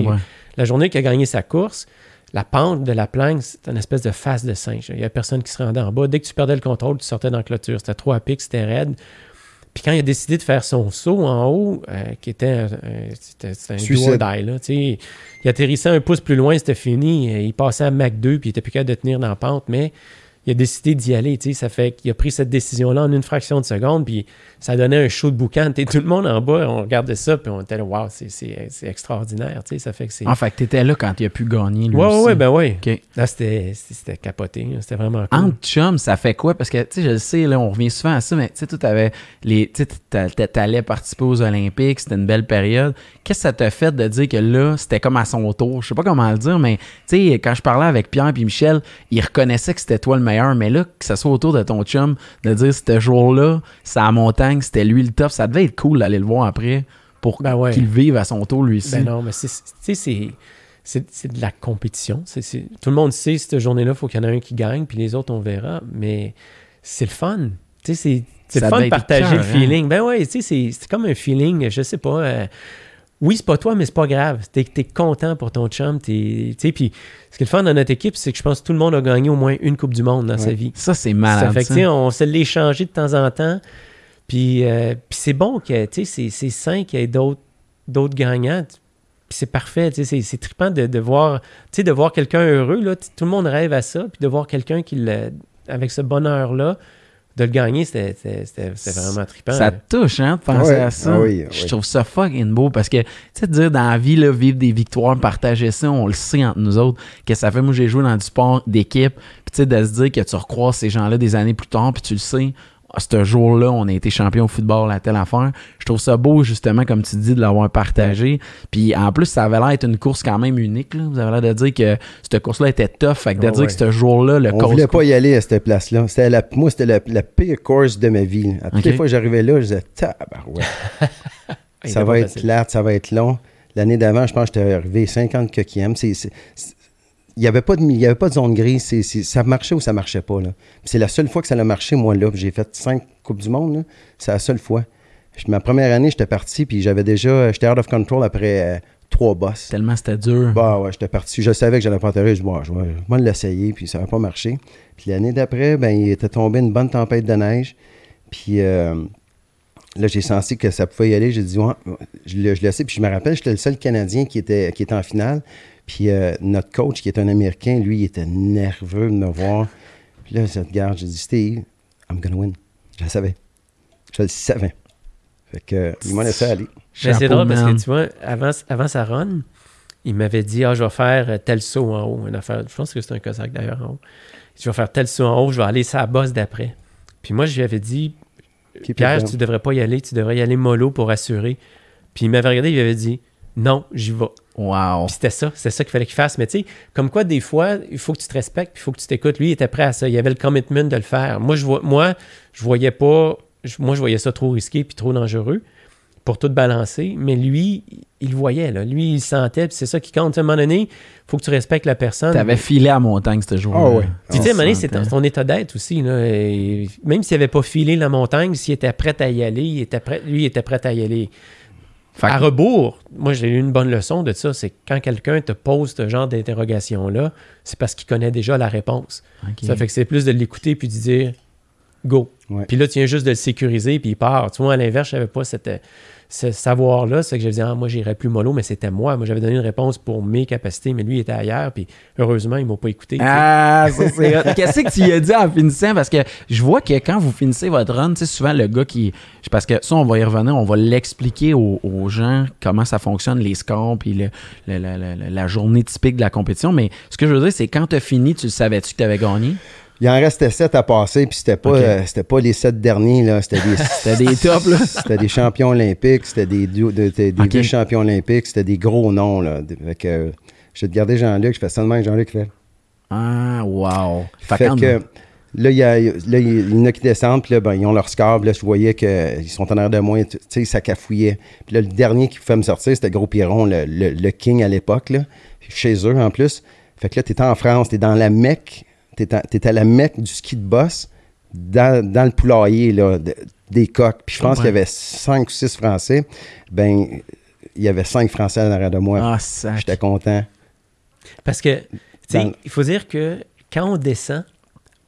La journée qu'il a gagné sa course, la pente de la planque, c'est une espèce de face de singe. Il n'y a personne qui se rendait en bas. Dès que tu perdais le contrôle, tu sortais dans la clôture. C'était trop à pic, c'était raide. Puis quand il a décidé de faire son saut en haut, euh, qui était un, un- c'était- c'était un Suicide. die, là, tu sais, il atterrissait un pouce plus loin, c'était fini. Euh, Il passait à Mac 2, puis il était plus capable de tenir dans la pente, mais il a décidé d'y aller. tu sais. Ça fait qu'il a pris cette décision-là en une fraction de seconde, puis ça donnait un show de boucan. Tu Tout le monde en bas, on regardait ça, puis on était là, waouh, c'est- extraordinaire. tu sais. Ça fait que c'est. En fait, t'étais là quand il a pu gagner, lui Ouais, ouais, aussi. ouais, ben oui. Là, c'était capoté. C'était vraiment cool. Entre chums, ça fait quoi? Parce que, tu sais, je le sais, là, on revient souvent à ça, mais tu sais, toi, t'avais les. Tu t'allais participer aux Olympiques, c'était une belle période. Qu'est-ce que ça t'a fait de dire que là, c'était comme à son tour? Je sais pas comment le dire, mais, tu sais, quand je parlais avec Pierre et Michel, ils reconnaissaient que c'était toi le meilleur, mais là, que ça soit autour de ton chum, de dire, ce jour-là, c'est à la montagne, c'était lui le top, ça devait être cool d'aller le voir après pour Ben ouais. qu'il vive à son tour, lui aussi. Ben non, mais c'est- c'est- tu sais, c'est- c'est c'est de la compétition. Tout le monde sait, cette journée-là, il faut qu'il y en ait un qui gagne, puis les autres, on verra. Mais c'est le fun. C'est le fun de partager le feeling. Ben ouais, tu sais, c'est- c'est comme un feeling, je sais pas. euh, oui, c'est pas toi, mais c'est pas grave. T'es es content pour ton chum. puis ce qui est le fun dans notre équipe, c'est que je pense que tout le monde a gagné au moins une Coupe du Monde dans sa vie. Ça, c'est Ça malade. fait que, ça. tu sais, on se l'est échangé de temps en temps. Puis, euh, puis c'est bon que, c'est- c'est sain qu'il y ait d'autres d'autres gagnants. Puis c'est parfait, c'est- c'est trippant de, de voir, de voir quelqu'un heureux, là. Tout le monde rêve à ça. Puis de voir quelqu'un qui, avec ce bonheur-là, de le gagner, c'était c'était- c'était- c'était vraiment trippant. Ça te touche, hein, de penser Ouais, à ça. ah oui, Je oui. trouve ça fucking beau parce que, tu sais, de dire dans la vie, là, vivre des victoires, partager ça, on le sait entre nous autres, que ça fait, moi, j'ai joué dans du sport d'équipe, puis tu sais, de se dire que tu recroises ces gens-là des années plus tard, puis tu le sais, ah, ce jour-là, on a été champion au football à telle affaire. Je trouve ça beau, justement, comme tu dis, de l'avoir partagé. Puis en plus, ça avait l'air d'être une course quand même unique. Là. Vous avez l'air de dire que cette course-là était tough. Fait que de Oh, dire ouais. que ce jour-là, le On course. voulait pas y aller à cette place-là. C'était la, moi, c'était la, la pire course de ma vie. À toutes les fois que j'arrivais là, je disais, tabarouette. Ça va être plate, ça va être long. L'année d'avant, je pense que j'étais arrivé 50 coquièmes. C'est- il n'y avait, pas de- il y avait pas de zone grise. C'est- c'est- ça marchait ou ça marchait pas. C'est la seule fois que ça a marché, moi, là. J'ai fait cinq Coupes du Monde. là. C'est la seule fois. Ma première année, j'étais parti, puis j'avais déjà... J'étais out of control après euh, trois bosses. Tellement c'était dur. Bah ouais, j'étais parti. Je savais que j'allais pas atterrir. Je dis, bon, je vais, vais l'essayer, puis ça n'a pas marché. Puis l'année d'après, ben, il était tombé une bonne tempête de neige. Puis euh, là, j'ai senti que ça pouvait y aller. J'ai dit, ouais, je le, je le sais. Puis je me rappelle, j'étais le seul Canadien qui était, qui était en finale. Puis euh, notre coach, qui est un Américain, lui, il était nerveux de me voir. Puis là, cette garde, j'ai dit, Steve, I'm gonna win. Je le savais. Je le savais. Fait que, il m'a laissé aller. Mais c'est drôle parce que tu vois, avant, avant sa run, il m'avait dit Ah, je vais faire euh, tel saut en haut. Une affaire, je pense que c'est un Cosaque d'ailleurs en haut. Je vais faire tel saut en haut, je vais aller la bosse d'après. Puis moi, je lui avais dit Keep Pierre, tu devrais pas y aller, tu devrais y aller mollo pour assurer. Puis il m'avait regardé, il m'avait dit Non, j'y vais. Wow. Puis c'était ça, c'est ça qu'il fallait qu'il fasse. Mais tu sais, comme quoi, des fois, il faut que tu te respectes, puis il faut que tu t'écoutes. Lui, il était prêt à ça. Il avait le commitment de le faire. Moi, je vois, moi, je voyais pas je- moi, je voyais ça trop risqué puis trop dangereux pour tout balancer. Mais lui, il le voyait, là. Lui, il le sentait, puis c'est ça qui compte. À un moment donné, il faut que tu respectes la personne. T'avais filé à montagne ce jour-là. Ah ouais. Tu sais, à un moment donné, c'est ton état d'être aussi. Là. Et même s'il n'avait pas filé la montagne, s'il était prêt à y aller, il était prêt, lui, il était prêt à y aller. Fait À rebours, moi, j'ai eu une bonne leçon de ça. C'est que quand quelqu'un te pose ce genre d'interrogation-là, c'est parce qu'il connaît déjà la réponse. Ça fait que c'est plus de l'écouter puis de dire go. Ouais. Puis là, tu viens juste de le sécuriser puis il part. Tu vois, à l'inverse, je n'avais pas cette, ce savoir-là. C'est que je disais, ah, moi, j'irais plus mollo, mais c'était moi. Moi, j'avais donné une réponse pour mes capacités, mais lui, il était ailleurs. Puis heureusement, il m'a pas écouté. Ah, ça c'est. Qu'est-ce que tu as dit en finissant? Parce que je vois que quand vous finissez votre run, sais, souvent le gars qui. Parce que ça, on va y revenir, on va l'expliquer aux, gens comment ça fonctionne, les scores, puis le- la journée typique de la compétition. Mais ce que je veux dire, c'est quand tu as fini, tu savais-tu que tu avais gagné? Il en restait sept à passer, puis c'était pas, euh, c'était pas les sept derniers, là. C'était des, des tops, là. c'était des champions olympiques, c'était des, du- de- de- des Ok. vice-champions olympiques, c'était des gros noms, là. Fait que, je vais te garder Jean-Luc, je fais que Jean-Luc fait. Ah, wow. Fait, que là, il y, a, là, il y en a qui descendent, puis là, ben, ils ont leur score. puis Là, je voyais qu'ils sont en arrière de moi, tu sais, ça cafouillait. Puis là, le dernier qui pouvait me sortir, c'était Gros Piron, le, le- le king à l'époque, là, chez eux en plus. Fait que là, t'es en France, t'es dans la Mecque, t'es à, t'es à la Mecque du ski de boss, dans, dans le poulailler là, de- des coques. Puis je pense Ouais. qu'il y avait cinq ou six Français. Ben, il y avait cinq Français en arrière de moi. Ah, ça. J'étais content. Parce que, tu sais, Dans- il faut dire que quand on descend,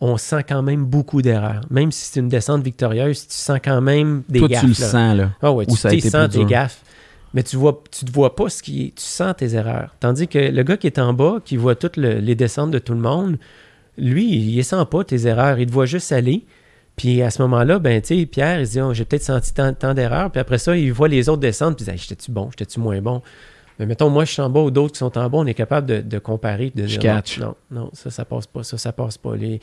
on sent quand même beaucoup d'erreurs. Même si c'est une descente victorieuse, tu sens quand même des Toi, gaffes. tu le là. sens, là. Ah ouais, Ou tu sens dur. gaffes. Mais tu vois, tu ne vois pas ce qui est. Tu sens tes erreurs. Tandis que le gars qui est en bas, qui voit toutes le- les descentes de tout le monde, lui, il ne sent pas tes erreurs. Il te voit juste aller. Puis à ce moment-là, ben, tu sais, Pierre, il se dit, Oh, j'ai peut-être senti tant, tant d'erreurs. Puis après ça, il voit les autres descendre. Puis il dit, Hey, j'étais-tu bon, j'étais-tu moins bon? Mais mettons, moi, je suis en bas ou d'autres qui sont en bas, on est capable de, de comparer. De Je dire, catch. Non, non, ça, ça passe pas. Ça, ça passe pas. Les...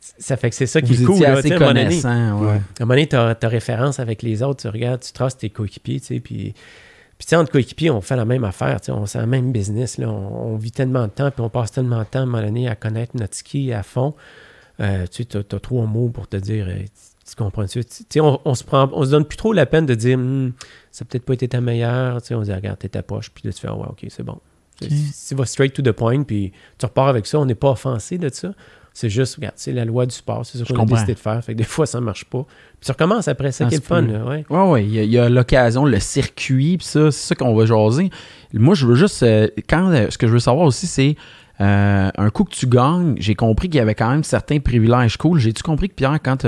Ça fait que c'est ça qui est cool. là, tu assez à un moment donné. ouais. À un moment donné, tu as, référence avec les autres, tu regardes, tu traces tes coéquipiers, tu sais, puis... Puis, tu sais, entre coéquipiers, on fait la même affaire, tu sais, on c'est la même business, là, on, on vit tellement de temps, puis on passe tellement de temps, à un moment donné, à connaître notre ski à fond. Euh, tu sais, t'as, t'as trois mots pour te dire, tu, tu comprends-tu? Tu sais, on, on se prend, on se donne plus trop la peine de dire, Hum, ça peut-être pas été ta meilleure, tu sais, on se dit, regarde, t'es ta poche, puis là, tu fais, Ah ouais, ok, c'est bon. Tu sais, Ok. Si tu vas straight to the point, puis tu repars avec ça, on n'est pas offensé de ça. C'est juste, regarde, c'est la loi du sport, c'est ça Je qu'on a décidé de faire. Fait que des fois, ça marche pas. Puis tu recommences après, ça Ah, qui est c'est le fun, là, ouais. Ouais, ouais, il y a- l'occasion, le circuit, puis ça, c'est ça qu'on va jaser. Moi, je veux juste. euh, quand, euh, ce que je veux savoir aussi, c'est. euh, un coup que tu gagnes, j'ai compris qu'il y avait quand même certains privilèges cool. J'ai-tu compris que Pierre, quand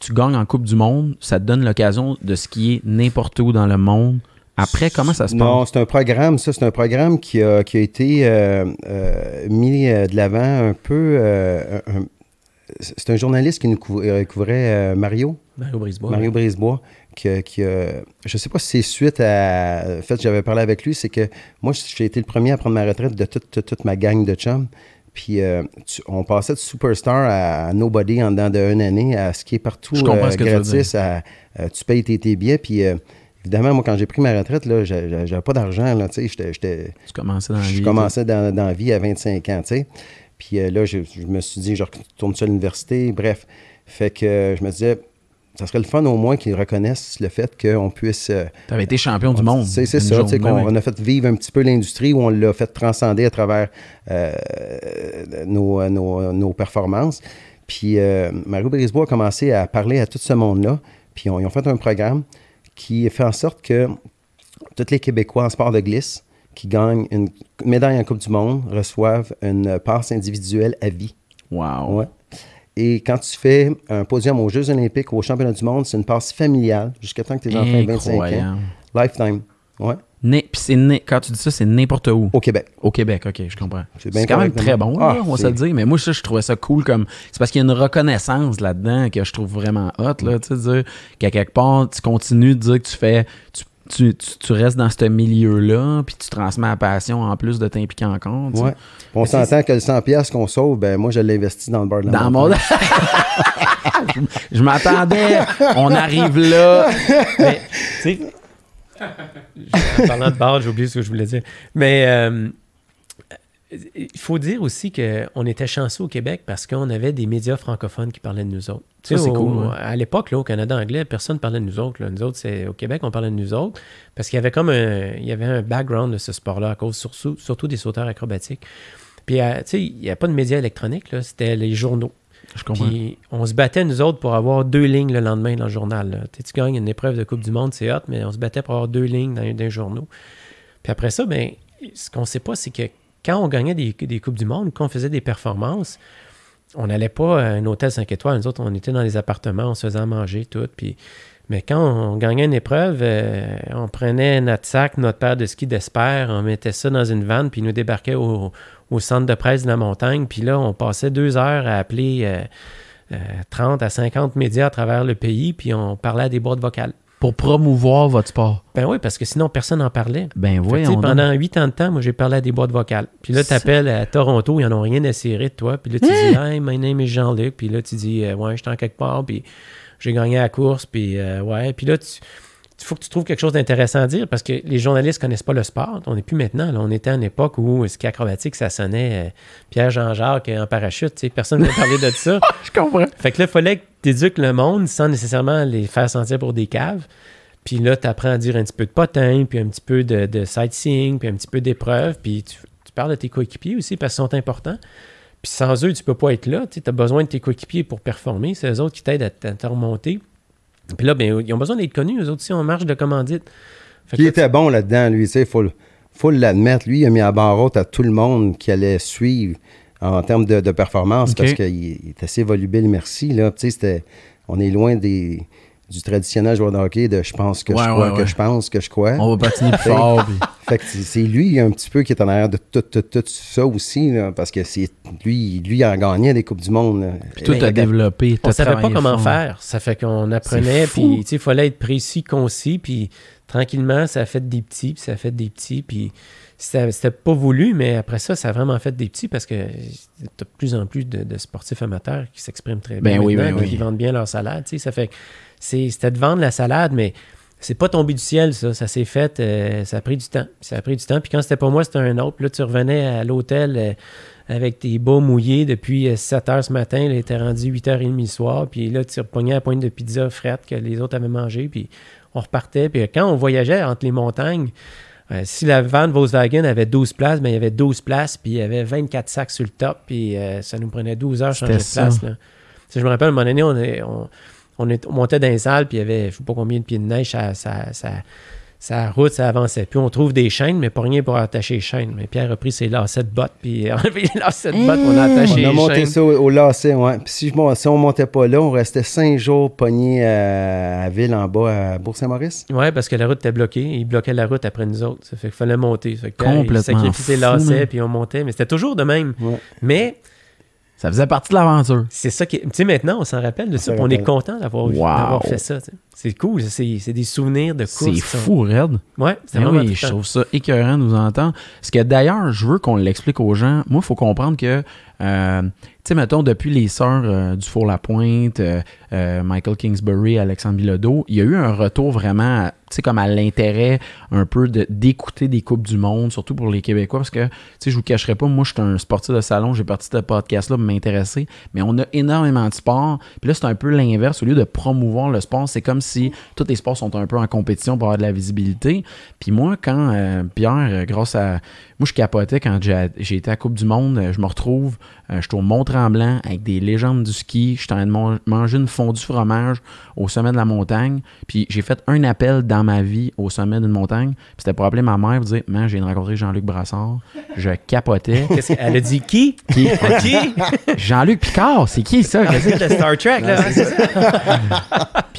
tu gagnes en Coupe du Monde, ça te donne l'occasion de skier n'importe où dans le monde? Après, comment ça se Non, passe? c'est un programme, ça, c'est un programme qui a, qui a été euh, euh, mis euh, de l'avant un peu. euh, c'est un journaliste qui nous cou- couvrait euh, Mario, Mario Brisebois. Mario Brisebois, qui, qui je sais pas si c'est suite à. En fait, j'avais parlé avec lui, c'est que moi, j'ai été le premier à prendre ma retraite de toute, toute, toute ma gang de chums. Puis euh, tu- on passait de superstar à, nobody en dedans d'une année, à skier partout Je comprends euh, ce que tu veux gratis, à- à- tu payes tes, tes billets. Puis euh, évidemment, moi, quand j'ai pris ma retraite, là, j'a- j'a- j'avais pas d'argent. là, tu sais, j'étais- j'étais- Tu commençais dans la je commençais dans, dans la vie à 25 ans, tu sais. Puis euh, là, je, je me suis dit, je retourne sur l'université, bref. Fait que euh, je me disais, ça serait le fun au moins qu'ils reconnaissent le fait qu'on puisse... euh, Tu avais été champion du monde. c'est ça, tu sais, journée, qu'on ouais. on a fait vivre un petit peu l'industrie où on l'a fait transcender à travers euh, nos, nos- nos performances. Puis euh, Mario Brisebois a commencé à parler à tout ce monde-là. Puis on- ils ont fait un programme qui fait en sorte que tous les Québécois en sport de glisse qui gagnent une médaille en Coupe du Monde reçoivent une passe individuelle à vie. Wow. Ouais. Et quand tu fais un podium aux Jeux olympiques ou aux championnats du monde, c'est une passe familiale jusqu'à temps que tes enfants aient 25 ans. Lifetime. Ouais. Puis c'est né- quand tu dis ça, c'est n'importe où. Au Québec. Au Québec, ok, je comprends. C'est quand même très bon, là, Ah, on va se le dire. Mais moi, ça, je trouvais ça cool comme. C'est parce qu'il y a une reconnaissance là-dedans que je trouve vraiment hot, là. Tu sais, dire qu'à quelque part, tu continues de dire que tu fais. Tu, tu, tu- tu restes dans ce milieu-là, puis tu transmets la passion en plus de t'impliquer encore. Ouais. On s'entend que le 100$ piastres qu'on sauve, ben moi, je l'investis dans le bar de la Dans mon. je je m'attendais. On arrive là. Mais, tu sais, en parlant de bar, j'ai oublié ce que je voulais dire. Mais euh, il faut dire aussi qu'on était chanceux au Québec parce qu'on avait des médias francophones qui parlaient de nous autres. Tu sais, c'est cool. À l'époque, au Canada anglais, personne ne parlait de nous autres. là. Nous autres, c'est au Québec, on parlait de nous autres parce qu'il y avait comme un, il y avait un background de ce sport-là à cause surtout, surtout des sauteurs acrobatiques. Puis, euh, tu sais, il n'y a pas de médias électroniques, là, c'était les journaux. Puis on se battait, nous autres, pour avoir deux lignes le lendemain dans le journal. Tu gagnes une épreuve de Coupe du Monde, c'est hot, mais on se battait pour avoir deux lignes dans, dans les journaux. Puis après ça, ben, ce qu'on ne sait pas, c'est que quand on gagnait des, des Coupes du Monde, quand on faisait des performances, on n'allait pas à un hôtel 5 étoiles. Nous autres, on était dans les appartements, on se faisait manger, tout. Puis, mais quand on gagnait une épreuve, euh, on prenait notre sac, notre paire de ski d'espère, on mettait ça dans une vanne, puis nous débarquait au, au centre de presse de la montagne. Puis là, on passait deux heures à appeler euh, euh, 30 à 50 médias à travers le pays, puis on parlait à des boîtes vocales. Pour promouvoir votre sport. Ben oui, parce que sinon, personne n'en parlait. Ben donc. pendant huit ans de temps, moi, j'ai parlé à des boîtes vocales. Puis là, tu appelles à Toronto, ils n'en ont rien à cirer de toi. Puis là, tu dis, Hey, my name is Jean-Luc. Puis là, tu dis, euh, ouais, j'étais en quelque part. Puis j'ai gagné la course. Puis euh, ouais. Puis là, tu. Il faut que tu trouves quelque chose d'intéressant à dire parce que les journalistes connaissent pas le sport. On n'est plus maintenant. Là. On était à une époque où ski acrobatique, ça sonnait euh, Pierre-Jean-Jacques en parachute. Personne ne parlait de ça. Je comprends. Fait que là, il fallait que tu éduques le monde sans nécessairement les faire sentir pour des caves. Puis là, tu apprends à dire un petit peu de potin, puis un petit peu de, de sightseeing, puis un petit peu d'épreuves. Puis tu, tu parles de tes coéquipiers aussi parce qu'ils sont importants. Puis sans eux, tu peux pas être là. Tu as besoin de tes coéquipiers pour performer. C'est eux autres qui t'aident à te remonter. Puis là, ben, ils ont besoin d'être connus. Eux autres aussi, on marche de commandite. Fait Qui était bon là-dedans, lui, tu sais, faut, faut l'admettre. Lui, il a mis à barre haute à tout le monde qui allait suivre en termes de, de performance parce qu'il il est assez volubile, merci. Là. Tu sais, on est loin des, du traditionnel joueur de hockey de je pense que Ouais, je crois, ouais, que ouais. je pense que je crois. On va patiner plus fort. puis- Fait que c'est lui un petit peu qui est en arrière de tout, tout, tout ça aussi, là, parce que c'est lui, lui il a gagné des Coupes du Monde. là. Puis tout Et- a développé. on t'as savait pas comment faire. Ça fait qu'on apprenait, puis tu sais, il fallait être précis, concis, puis tranquillement, ça a fait des petits, puis ça a fait des petits, puis c'était pas voulu, mais après ça, ça a vraiment fait des petits parce que t'as de plus en plus de, de sportifs amateurs qui s'expriment très bien Ben oui, maintenant, ben oui. qui vendent bien leur salade, tu sais, ça fait c'était de vendre la salade, mais c'est pas tombé du ciel, ça. Ça s'est fait, euh, ça a pris du temps. Ça a pris du temps. Puis quand c'était pas moi, c'était un autre. Puis là, tu revenais à l'hôtel euh, avec tes bas mouillés depuis euh, 7 heures ce matin. Là, il était rendu 8h30 le soir. Puis là, tu repognais la pointe de pizza frette que les autres avaient mangé. Puis on repartait. Puis quand on voyageait entre les montagnes, euh, si la van Volkswagen avait 12 places, ben, il y avait 12 places. Puis il y avait 24 sacs sur le top. Puis euh, ça nous prenait 12 heures changer de place. là. Je me rappelle, à un moment donné, on, est- on, on, est- on montait dans les salles, puis il y avait je sais pas combien de pieds de neige, ça, ça, ça, sa route, ça avançait. Puis on trouve des chaînes, mais pas rien pour attacher les chaînes. Mais Pierre a pris ses lacets de bottes, puis enlevé les lacets de bottes, on a attaché On a monté chaînes. ça au, au lacet, ouais. Puis si, bon, si on montait pas là, on restait cinq jours pognés à, à Ville en bas, à Bourg-Saint-Maurice. Ouais, parce que la route était bloquée. Il bloquait la route après nous autres. Ça fait qu'il fallait monter. Ça fait que Pierre, il Complètement sacrifiait ses lacets, puis on montait. Mais c'était toujours de même. Ouais. Mais Ça faisait partie de l'aventure. c'est ça qui. Tu sais, maintenant, on s'en rappelle de On ça, on est content d'avoir Wow. d'avoir fait ça. C'est cool. C'est des souvenirs de courses. C'est fou, Red. Ouais, c'est Ben vraiment oui, je trouve ça écœurant de nous entendre. Parce que d'ailleurs, je veux qu'on l'explique aux gens. Moi, il faut comprendre que, euh, tu sais, mettons, depuis les sœurs euh, du Four-la-Pointe, euh, euh, Michael Kingsbury, Alexandre Bilodeau, il y a eu un retour vraiment, à- tu sais, comme à l'intérêt un peu de- d'écouter des Coupes du Monde, surtout pour les Québécois. Parce que, tu sais, je vous cacherai pas, moi, je suis un sportif de salon, j'ai parti de ce podcast-là pour m'intéresser. Mais on a énormément de sport. Puis là, c'est un peu l'inverse. Au lieu de promouvoir le sport, c'est comme si tous les sports sont un peu en compétition pour avoir de la visibilité. Puis moi, quand euh, Pierre, euh, grâce à. Moi, je capotais quand j'ai été à Coupe du Monde. euh, Je me retrouve, je suis au Mont-Tremblant avec des légendes du ski. Je suis en train de man- manger une fondue fromage au sommet de la montagne. Puis j'ai fait un appel dans ma vie au sommet d'une montagne. Puis c'était pour appeler ma mère et dire Man, j'ai rencontré Jean-Luc Brassard. Je capotais. Qu'est-ce qu'elle a dit qui? Qui? Qui? Jean-Luc Picard, c'est qui ça? Que- de Star Trek, là.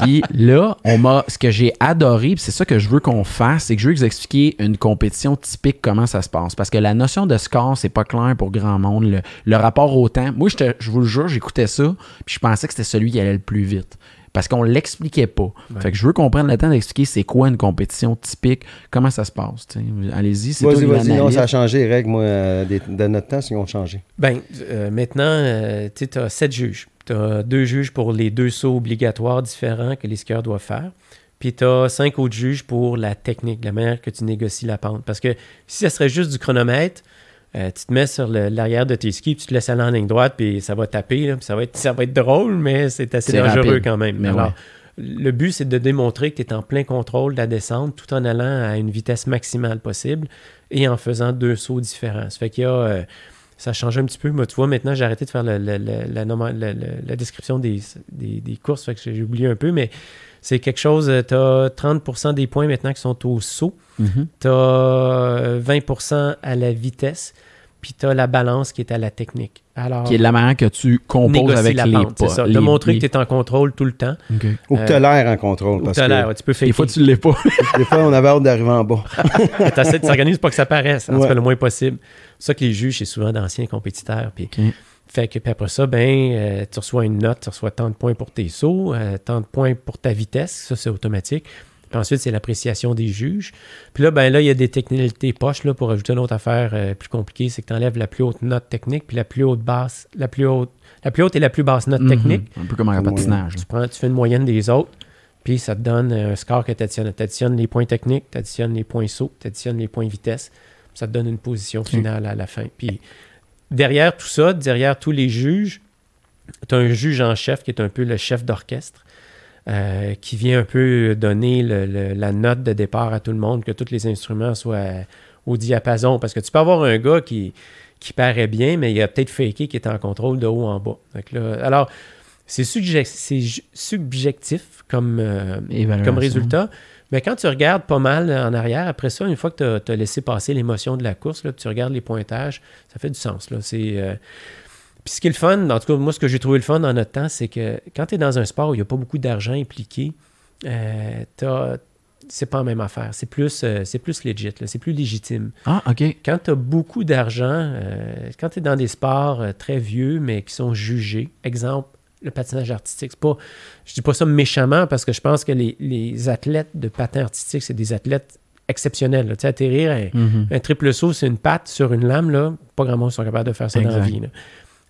Puis là, on m'a, ce que j'ai adoré, puis c'est ça que je veux qu'on fasse, c'est que je veux vous expliquer une compétition typique, comment ça se passe. Parce que la notion de score, c'est pas clair pour grand monde. Le, le rapport au temps, moi, je, te- je vous le jure, j'écoutais ça, puis je pensais que c'était celui qui allait le plus vite. Parce qu'on l'expliquait pas. Fait que je veux qu'on prenne le temps d'expliquer c'est quoi une compétition typique, comment ça se passe. Allez-y, c'est Vas-y, vas-y, non, ça a changé, les règles, moi, euh, de notre temps, ils ont changé. Ben, euh, maintenant, euh, tu as sept juges. Tu as deux juges pour les deux sauts obligatoires différents que les skieurs doivent faire. Puis tu as cinq autres juges pour la technique, la manière que tu négocies la pente. Parce que si ça serait juste du chronomètre, euh, tu te mets sur l'arrière de tes skis, puis tu te laisses aller en ligne droite, puis ça va taper, là, puis ça va être, ça va être drôle, mais c'est assez dangereux rapide. quand même. Mais Alors, ouais. le but, c'est de démontrer que tu es en plein contrôle de la descente tout en allant à une vitesse maximale possible et en faisant deux sauts différents. Ça fait qu'il y a. euh, ça change un petit peu. Moi, tu vois, maintenant, j'ai arrêté de faire la description des, des, des courses, fait que j'ai oublié un peu, mais c'est quelque chose. Tu as 30% des points maintenant qui sont au saut. Mhm. Tu as 20% à la vitesse. Puis tu as la balance qui est à la technique. Alors, Qui est la manière que tu composes avec la les pente, c'est pas. ça. les- De montrer les- que tu es en contrôle tout le temps. Ou que tu as l'air en contrôle. Ou Parce tu as que l'air, ouais, tu peux faire. Des fois, tu l'es pas. des fois, on avait hâte d'arriver en bas. Tu essaies de s'organiser pour que ça paraisse, en tout Ouais. cas le moins possible. C'est ça que les juges, c'est souvent d'anciens compétiteurs. Puis. Fait que, puis après ça, ben, euh, tu reçois une note, tu reçois tant de points pour tes sauts, euh, tant de points pour ta vitesse, ça c'est automatique. Puis ensuite, c'est l'appréciation des juges. Puis là, ben là, il y a des technicalités poches là, pour ajouter une autre affaire euh, plus compliquée, c'est que tu enlèves la plus haute note technique, puis la plus haute basse, la plus haute, la plus haute et la plus basse note technique. Mhm. Un peu comme un patinage. Tu, prends, tu fais une moyenne des autres, puis ça te donne un score que tu additionnes. Tu additionnes les points techniques, tu additionnes les points sauts, tu additionnes les points vitesse. Ça te donne une position finale à la fin. Puis derrière tout ça, derrière tous les juges, tu as un juge en chef qui est un peu le chef d'orchestre. euh, qui vient un peu donner le- le- la note de départ à tout le monde, que tous les instruments soient au diapason. Parce que tu peux avoir un gars qui, qui paraît bien, mais il a peut-être faké qui est en contrôle de haut en bas. Là- alors, c'est subjectif comme, euh, comme résultat. Mais quand tu regardes pas mal en arrière, après ça, une fois que tu as, laissé passer l'émotion de la course, là, tu regardes les pointages, ça fait du sens. Là. C'est, euh, Puis ce qui est le fun, en tout cas, moi, ce que j'ai trouvé le fun dans notre temps, c'est que quand tu es dans un sport où il n'y a pas beaucoup d'argent impliqué, euh, t'as- c'est pas la même affaire. C'est plus, euh, c'est plus legit, c'est plus légitime Ah, OK. quand tu as beaucoup d'argent, euh, quand tu es dans des sports très vieux, mais qui sont jugés, exemple, le patinage artistique, pas, je dis pas ça méchamment parce que je pense que les, les athlètes de patin artistique, c'est des athlètes exceptionnels. là. Tu sais, atterrir un, Mhm. un triple saut, c'est une patte sur une lame, là, pas grand monde sont capables de faire ça dans la vie. là.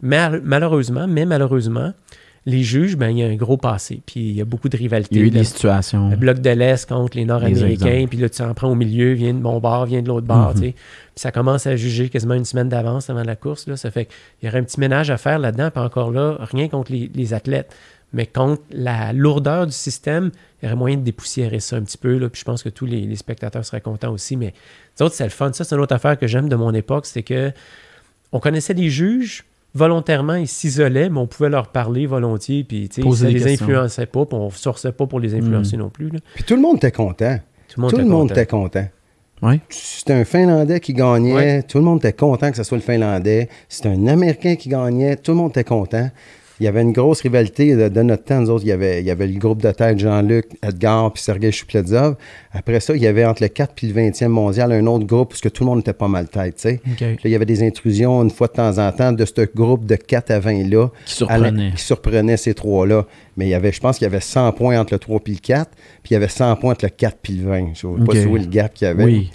Mal- malheureusement, mais malheureusement, les juges, ben, il y a un gros passé, puis il y a beaucoup de rivalité. Il y a eu de- des situations. le bloc de l'Est contre les Nord-Américains, puis là, tu en prends au milieu, vient de mon bord, vient de l'autre bord, Mhm. tu sais. Puis ça commence à juger quasiment une semaine d'avance avant la course, là. Ça fait qu'il y aurait un petit ménage à faire là-dedans, puis encore là, rien contre les, les athlètes, mais contre la lourdeur du système, il y aurait moyen de dépoussiérer ça un petit peu, là. Puis je pense que tous les, les spectateurs seraient contents aussi, mais autres, c'est le fun. Ça, c'est une autre affaire que j'aime de mon époque, c'est que on connaissait les juges, volontairement, ils s'isolaient, mais on pouvait leur parler volontiers, puis tu sais, Poser ça des les questions. influençait pas, puis on sourçait pas pour les influencer non plus, là. Puis tout le monde était content. Tout le monde Tout était le monde content. était content. Oui. C'était un Finlandais qui gagnait. Ouais. Tout le monde était content que ce soit le Finlandais. C'était un Américain qui gagnait. Tout le monde était content. Il y avait une grosse rivalité de, de notre temps. Nous autres, il y, avait, il y avait le groupe de tête Jean-Luc, Edgar puis Sergei Choupledzov. Après ça, il y avait entre le 4 et le 20e mondial un autre groupe parce que tout le monde était pas mal tête. tu sais. Puis là, il y avait des intrusions une fois de temps en temps de ce groupe de 4 à 20 là Qui à la- surprenait. qui surprenait ces trois-là. Mais il y avait, je pense qu'il y avait 100 points entre le 3 et le 4, puis il y avait 100 points entre le 4 et le 20. Je ne sais Ok. pas voyez le gap qu'il y avait. Oui.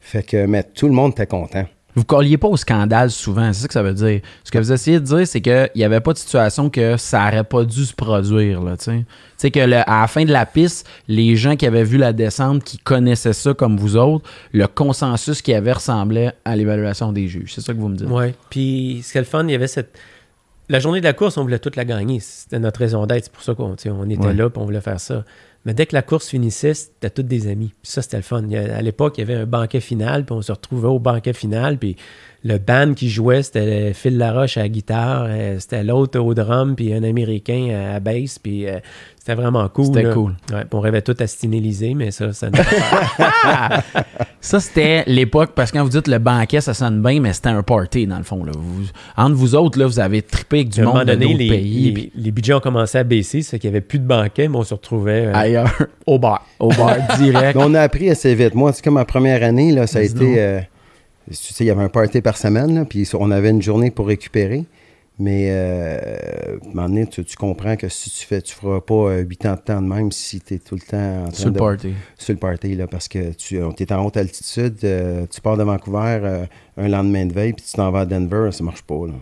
Fait que, mais tout le monde était content. Vous colliez pas au scandale souvent, c'est ça que ça veut dire. Ce que vous essayez de dire, c'est qu'il n'y avait pas de situation que ça n'aurait pas dû se produire. Là, tu sais. Que le- à la fin de la piste, les gens qui avaient vu la descente, qui connaissaient ça comme vous autres, le consensus qu'il y avait ressemblait à l'évaluation des juges. C'est ça que vous me dites. Oui. Puis, ce qui est le fun, il y avait cette. La journée de la course, on voulait toute la gagner. C'était notre raison d'être. C'est pour ça qu'on on était Ouais. là et on voulait faire ça. Mais dès que la course finissait, c'était tous des amis. Ça, c'était le fun. À l'époque, il y avait un banquet final, puis on se retrouvait au banquet final, puis le band qui jouait, c'était Phil Laroche à la guitare, euh, c'était l'autre au drum, puis un Américain à la bass, puis euh, c'était vraiment cool. C'était cool. Ouais, on rêvait tout à Stinélysée, mais ça, ça nous Ça, c'était l'époque, parce que quand vous dites le banquet, ça sonne bien, mais c'était un party, dans le fond. Là. Vous- entre vous autres, là, vous avez trippé avec du à un monde de donné, d'autres les, pays. les, puis les budgets ont commencé à baisser, c'est qu'il n'y avait plus de banquet, mais on se retrouvait euh, ailleurs, au bar. au bar direct. On a appris assez vite. Moi, c'est comme ma première année, là, ça a été. Euh, tu sais, il y avait un party par semaine, là, puis on avait une journée pour récupérer. Mais euh, à un moment donné, tu, tu comprends que si tu fais, tu feras pas 8 ans de temps de même si tu es tout le temps en train Sur le de- party. sur le party, là, parce que tu es en haute altitude, euh, tu pars de Vancouver euh, un lendemain de veille, puis tu t'en vas à Denver, ça marche pas. Là.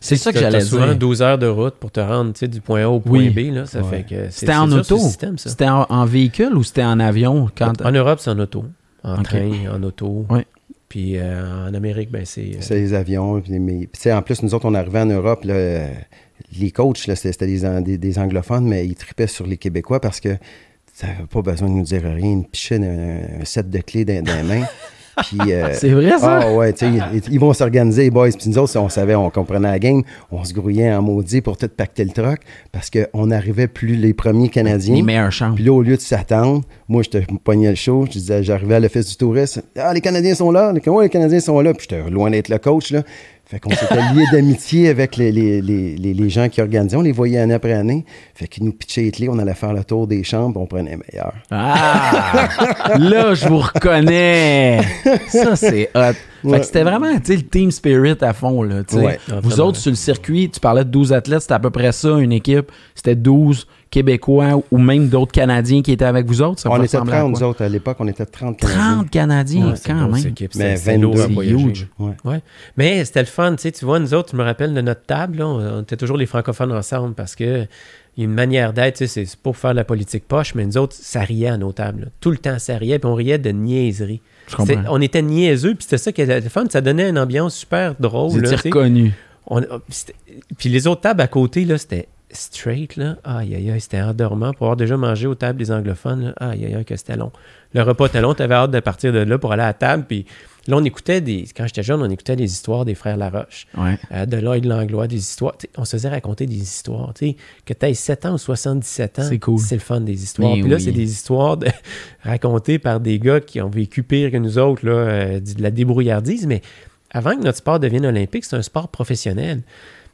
C'est ça que j'allais souvent dire. 12 heures de route pour te rendre tu sais, du point A au point Oui. B. Là, ça Ouais. fait que c'est- C'était c'est en auto? ce système, ça. C'était en, en véhicule ou c'était en avion? Quand... En Europe, c'est en auto. En train, en auto. Ouais. Puis euh, en Amérique, ben c'est. euh, C'est les avions. puis mais, puis, tu sais, en plus, nous autres, on arrivait en Europe, là, euh, les coachs, c'était des, des, des anglophones, mais ils tripaient sur les Québécois parce que ça n'avait pas besoin de nous dire rien. Ils nous pichaient un, un set de clés dans, dans les mains. Euh, C'est vrai, ça? Ah ouais, tu sais, ils, ils vont s'organiser, les boys. Puis nous autres, on savait, on comprenait la game. On se grouillait en maudit pour tout pacter le truck parce qu'on n'arrivait plus les premiers Canadiens. Les meilleures chambres. Puis là, au lieu de s'attendre, moi, je te pognais le show. Je disais, j'arrivais à l'office du touriste. Ah, les Canadiens sont là. Les Canadiens sont là. Puis j'étais loin d'être le coach, là. Fait qu'on s'était liés d'amitié avec les, les, les, les, les gens qui organisaient. On les voyait année après année. Fait qu'ils nous pitchaient les clés. On allait faire le tour des chambres. On prenait les meilleurs. Ah! là, je vous reconnais! Ça, c'est hot. Fait Ouais. que c'était vraiment, tu sais, le team spirit à fond, là, tu sais. Ouais. Ah, Vous autres, sur le circuit, tu parlais de 12 athlètes, c'était à peu près ça, une équipe. C'était 12 Québécois ou même d'autres Canadiens qui étaient avec vous autres. Ça on était ressembler à 30, quoi? nous autres. À l'époque, on était 30 Canadiens. 30 Canadiens, Ouais, quand même. équipe, Mais c'était- c'était lourd 22, à c'est huge. Ouais. Ouais. Mais c'était le fun, tu sais, tu vois, nous autres, je me rappelle de notre table, là, on, on était toujours les francophones ensemble parce que il y a une manière d'être, tu sais, c'est- pour faire de la politique poche, mais nous autres, ça riait à nos tables. là. Tout le temps, ça riait, puis on riait de niaiseries. Je comprends. C'était- On était niaiseux, puis c'était ça qui était le fun, ça donnait une ambiance super drôle. On- puis c'était- puis les autres tables à côté, là, c'était straight, là. Aïe, aïe, aïe, c'était endormant. Pour avoir déjà mangé aux tables des anglophones, là, aïe, aïe, aïe, que c'était long. Le repas était long, t'avais hâte de partir de là pour aller à la table. Puis là, on écoutait des... Quand j'étais jeune, on écoutait des histoires des frères Laroche. Ouais. Euh, de Lloyd Langlois, des histoires. On se faisait raconter des histoires. tu sais, que tu aies 7 ans ou 77 ans, C'est cool. c'est le fun des histoires. Mais Puis là, oui. c'est des histoires de- racontées par des gars qui ont vécu pire que nous autres, là, euh, de la débrouillardise. Mais avant que notre sport devienne olympique, c'est un sport professionnel.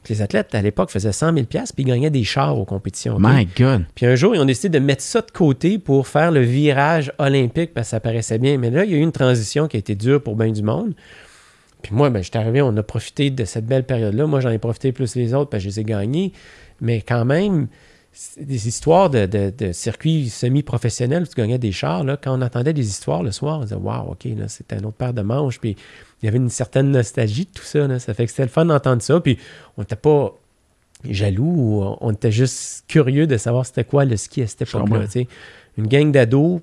Les athlètes, à l'époque, faisaient 100 000 puis ils gagnaient des chars aux compétitions. My God. Puis un jour, ils ont décidé de mettre ça de côté pour faire le virage olympique parce que ça paraissait bien. Mais là, il y a eu une transition qui a été dure pour bien du monde. Puis moi, ben, j'étais arrivé, on a profité de cette belle période-là. Moi, j'en ai profité plus les autres parce que je les ai gagnés. Mais quand même, des histoires de, de, de circuits semi-professionnels où tu gagnais des chars. Là, quand on entendait des histoires le soir, on disait Waouh, OK, là, c'était un autre paire de manches. Puis il y avait une certaine nostalgie de tout ça. là. Ça fait que c'était le fun d'entendre ça. Puis on n'était pas jaloux, ou on- était juste curieux de savoir c'était quoi le ski à cette époque-là. Une gang d'ados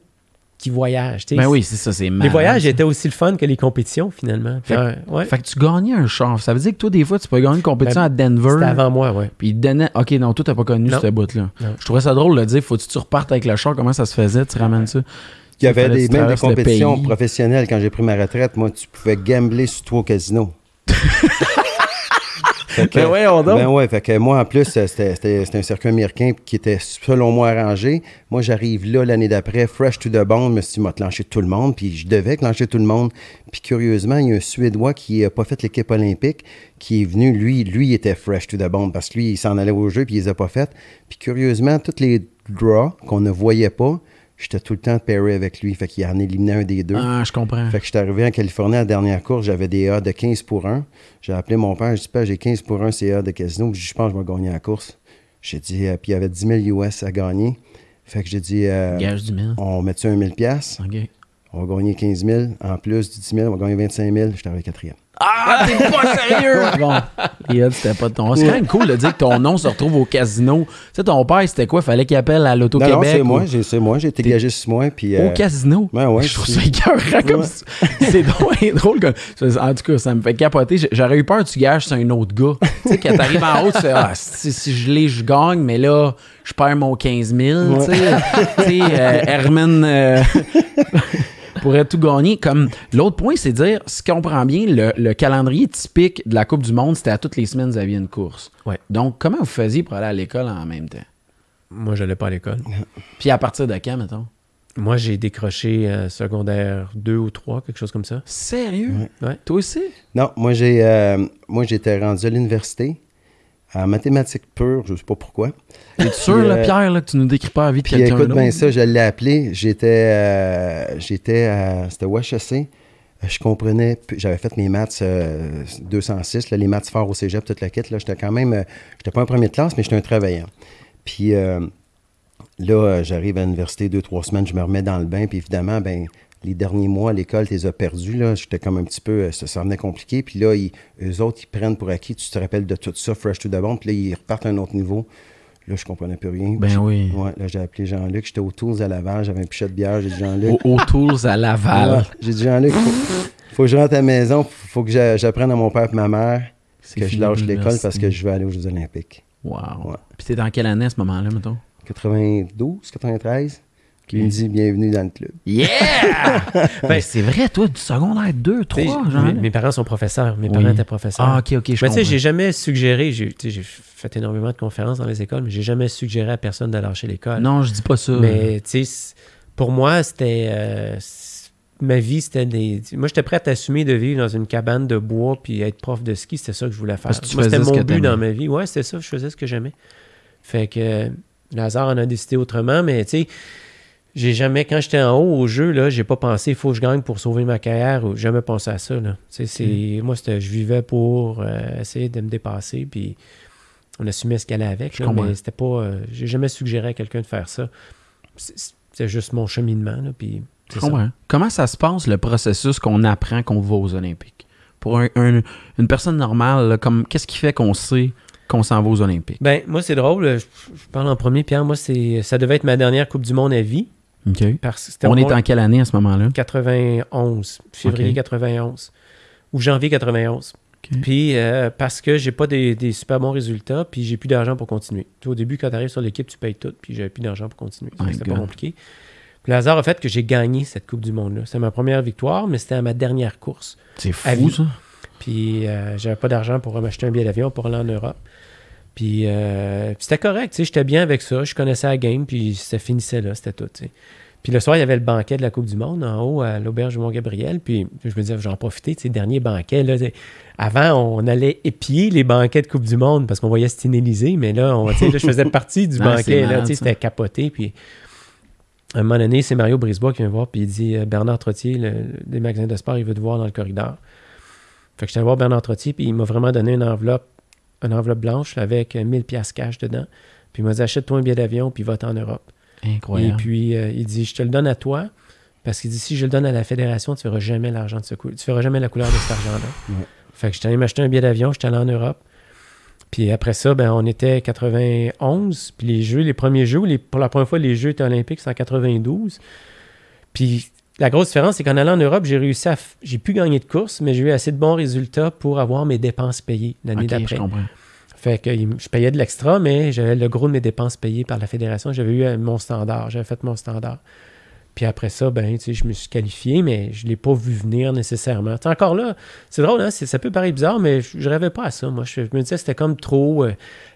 qui voyagent. Ben oui, c'est ça, c'est Les voyages étaient aussi le fun que les compétitions, finalement. Fait- euh, ouais. Fait que tu gagnais un char. Ça veut dire que toi, des fois, tu peux gagner une compétition Ben, à Denver. C'était avant moi, ouais. Puis il te donnait. Ok, non, toi, t'as pas connu Non. ce bout-là. Je trouvais ça drôle de le dire. Faut-tu que tu repartes avec le char? Comment ça se faisait? Tu ramènes ça? Il y avait des, même des compétitions professionnelles. Quand j'ai pris ma retraite, moi, tu pouvais gambler sur toi au casino. Fait que- Ben ouais, on donc. Ben ouais, fait que moi, en plus, c'était un circuit américain qui était, selon moi, arrangé. Moi, j'arrive là l'année d'après, fresh to the bone, je me suis dit, m'a clenché tout le monde, puis je devais clencher tout le monde. Puis curieusement, il y a un Suédois qui n'a pas fait l'équipe olympique, qui est venu, lui, lui, il était fresh to the bone, parce que lui, il s'en allait au jeu, puis il les a pas fait. Puis curieusement, tous les draws qu'on ne voyait pas, j'étais tout le temps pairé avec lui, fait qu'il en éliminait un des deux. Ah, je comprends. Fait que j'étais arrivé en Californie à la dernière course, j'avais des A de 15 pour 1. J'ai appelé mon père, je dis pas j'ai 15 pour 1 CA de casino, Puis je pense que je vais gagner la course. J'ai dit, euh, puis il y avait 10 000 US à gagner. Fait que j'ai dit, euh, Gage du mille. on met-tu un 1000 pièces Ok. On va gagner 15 000. En plus du 10 000, on va gagner 25 000. J'étais arrivé quatrième. Ah, t'es pas sérieux! bon, c'était pas de ton. C'est quand même cool de dire que ton nom se retrouve au casino. Tu sais, ton père, c'était quoi? Fallait qu'il appelle à l'Auto-Québec. non, c'est ou- moi, j'ai- c'est moi, j'ai été gagé six mois. Puis, Au euh, casino? ouais, ouais, je trouve ça écœurant comme Ouais. ça. C'est drôle, drôle comme... En tout cas, ça me fait capoter. J'aurais eu peur que tu gages sur un autre gars. tu sais, quand t'arrives en haut, tu fais ah, si, si je l'ai, je gagne, mais là, je perds mon 15 000. Tu sais, Tu sais, euh, Herman euh, pourrait tout gagner. Comme L'autre point, c'est de dire, si on comprend bien, le, le calendrier typique de la Coupe du Monde, c'était à toutes les semaines, vous aviez une course. Ouais. Donc, comment vous faisiez pour aller à l'école en même temps? Moi, je n'allais pas à l'école. Puis à partir de quand, mettons? Moi, j'ai décroché euh, secondaire 2 ou 3, quelque chose comme ça. Sérieux? Ouais. Toi aussi? Non, moi, j'ai, euh, moi, j'étais rendu à l'université en mathématiques pures, je sais pas pourquoi. Es-tu sûr, là, euh, Pierre, là, que tu nous décris pas la vie de quelqu'un écoute bien ça, je l'ai appelé. J'étais, euh, j'étais à, c'était au HEC. Euh, Je comprenais, j'avais fait mes maths euh, 206, là, les maths forts au cégep, toute la quête. Là, j'étais quand même, euh, j'étais pas un premier de classe, mais j'étais un travaillant. Puis euh, là, euh, j'arrive à l'université deux, trois semaines, je me remets dans le bain, puis évidemment, ben les derniers mois à l'école, tu les as perdus. Là. J'étais comme un petit peu, euh, ça, ça venait compliqué. Puis là, ils, eux autres, ils prennent pour acquis, tu te rappelles de tout ça, fresh to the bone, puis là, ils repartent à un autre niveau. Là, je comprenais plus rien. Ben oui. Ouais, là, j'ai appelé Jean-Luc. J'étais aux Tours à Laval. J'avais un pichet de bière. J'ai dit Jean-Luc. Au, Tools à Laval. Ouais. J'ai dit Jean-Luc, faut- faut que je rentre à la maison, faut que j'a- j'apprenne à mon père et ma mère C'est que je lâche l'école parce que je veux aller aux Jeux Olympiques. Wow. Ouais. Puis t'es dans quelle année à ce moment-là, mettons? 92, 93. Qui me dit bienvenue dans le club. Yeah! ben, c'est vrai, toi, du secondaire 2, Tu sais, 3, genre. mes, mes parents sont professeurs. Mes Oui. parents étaient professeurs. Ah, ok, ok, je Mais tu sais, j'ai jamais suggéré, j'ai fait énormément de conférences dans les écoles, mais j'ai jamais suggéré à personne de lâcher l'école. Non, je dis pas ça. Mais tu sais, pour moi, c'était. euh, ma vie, c'était des. Moi, j'étais prêt à assumer de vivre dans une cabane de bois puis être prof de ski. C'était ça que je voulais faire. Moi, c'était mon but dans ma vie. Ouais, c'était ça. Je faisais ce que j'aimais. Fait que hasard en a décidé autrement, mais tu sais. J'ai jamais, quand j'étais en haut au jeu, là, j'ai pas pensé, il faut que je gagne pour sauver ma carrière, ou jamais pensé à ça, là. C'est, Hmm. moi, c'était, je vivais pour euh, essayer de me dépasser, puis on assumait ce qu'elle allait avec, là, mais c'était pas, euh, j'ai jamais suggéré à quelqu'un de faire ça. C'est, c'est juste mon cheminement, là, puis Je ça. Comment ça se passe, le processus qu'on apprend qu'on va aux Olympiques? Pour un- un- une personne normale, là, comme qu'est-ce qui fait qu'on sait qu'on s'en va aux Olympiques? Ben, moi, c'est drôle, je, je parle en premier, Pierre, moi, c'est, ça devait être ma dernière Coupe du Monde à vie, Parce On est en quelle année à ce moment-là? 91, février Ok. 91, ou janvier 91. Ok. Puis euh, parce que j'ai pas des, des super bons résultats, puis j'ai plus d'argent pour continuer. Au début, quand tu arrives sur l'équipe, tu payes tout, puis j'avais plus d'argent pour continuer. C'était pas compliqué. Puis le hasard a fait que j'ai gagné cette Coupe du Monde-là. C'était ma première victoire, mais c'était à ma dernière course. C'est fou, ça. Puis euh, j'avais pas d'argent pour m'acheter un billet d'avion pour aller en Europe. Puis, euh, c'était correct, tu sais, j'étais bien avec ça, je connaissais la game, puis ça finissait là, c'était tout. Puis le soir, il y avait le banquet de la Coupe du Monde en haut à l'auberge Mont-Gabriel, puis je me disais, j'en profiter, tu sais, dernier banquet, là. Avant, on allait épier les banquets de Coupe du Monde parce qu'on voyait Stine Élysée, mais là, on, là, je faisais partie du Ah, banquet, là, c'était capoté, puis à un moment donné, c'est Mario Brisebois qui vient me voir, puis il dit euh, Bernard Trottier, le- des magasins de sport, il veut te voir dans le corridor. Fait que j'étais allé voir Bernard Trottier, puis il m'a vraiment donné une enveloppe, une enveloppe blanche avec euh, 1000 pièces cash dedans. Puis il m'a dit achète-toi un billet d'avion, puis va en Europe. Incroyable. Et puis euh, il dit je te le donne à toi, parce qu'il dit si je le donne à la fédération, tu verras jamais l'argent de ce coup, tu verras jamais la couleur de cet argent-là. Fait que j'étais allé m'acheter un billet d'avion, j'étais allé en Europe. Puis après ça, ben, on était 91. Puis les jeux, les premiers jeux, les- pour la première fois, les Jeux étaient olympiques, c'est en 92. Puis la grosse différence, c'est qu'en allant en Europe, j'ai réussi à. f- J'ai pu gagner de course, mais j'ai eu assez de bons résultats pour avoir mes dépenses payées l'année Ok, d'après. je comprends. Fait que je payais de l'extra, mais j'avais le gros de mes dépenses payées par la fédération. J'avais eu euh, mon standard. J'avais fait mon standard. Puis après ça, ben, tu sais, je me suis qualifié, mais je ne l'ai pas vu venir nécessairement. Tu sais, encore là, c'est drôle, hein? ça peut paraître bizarre, mais je, je rêvais pas à ça. Moi, je, je me disais que c'était comme trop. euh,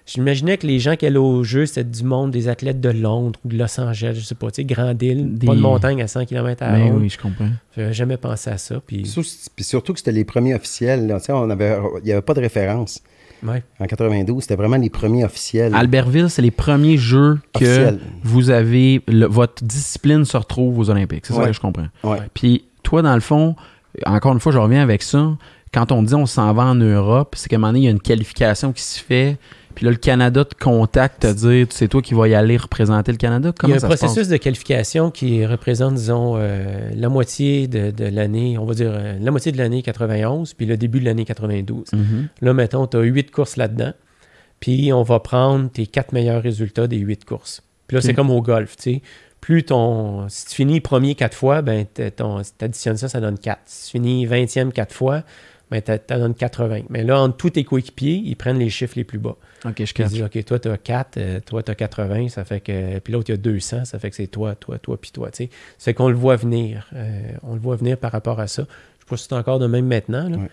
J'imaginais que les gens qui allaient au jeu, c'était du monde, des athlètes de Londres ou de Los Angeles, je sais pas, tu sais, grande île, Des- pas de montagne à 100 km à Ben l'heure. oui, je comprends. J'avais jamais pensé à ça. Puis, Sous- Puis surtout que c'était les premiers officiels. là. Tu sais, on avait, il n'y avait pas de référence. ouais. En 92, c'était vraiment les premiers officiels. Albertville, c'est les premiers jeux que vous avez. le- votre discipline se retrouve aux Olympiques. C'est ça que je comprends. Ouais. Puis toi, dans le fond, encore une fois, je reviens avec ça. Quand on dit on s'en va en Europe, c'est qu'à un moment donné, il y a une qualification qui se fait. Puis là, le Canada te contacte, te dire c'est toi qui vas y aller représenter le Canada. Il y Comment a un processus de qualification qui représente, disons, euh, la moitié de, de l'année, on va dire euh, la moitié de l'année 91, puis le début de l'année 92. Mhm. Là, mettons, tu as huit courses là-dedans, puis on va prendre tes quatre meilleurs résultats des huit courses. Puis là, c'est comme au golf, tu sais. Plus ton. Si tu finis premier quatre fois, ben, t'as- ton- si tu additionnes ça, ça donne 4. Si tu finis 20e quatre fois, ben, ça donne 80. Mais là, entre tous tes coéquipiers, ils prennent les chiffres les plus bas. Ok, je ils disent, OK, toi, tu as 4, euh, toi, tu as 80, ça fait que. Puis l'autre, il y a 200, ça fait que c'est toi, toi, toi, puis toi, tu sais. C'est qu'on le voit venir. euh, on le voit venir par rapport à ça. Je sais pas si c'est encore de même maintenant. là. Ouais.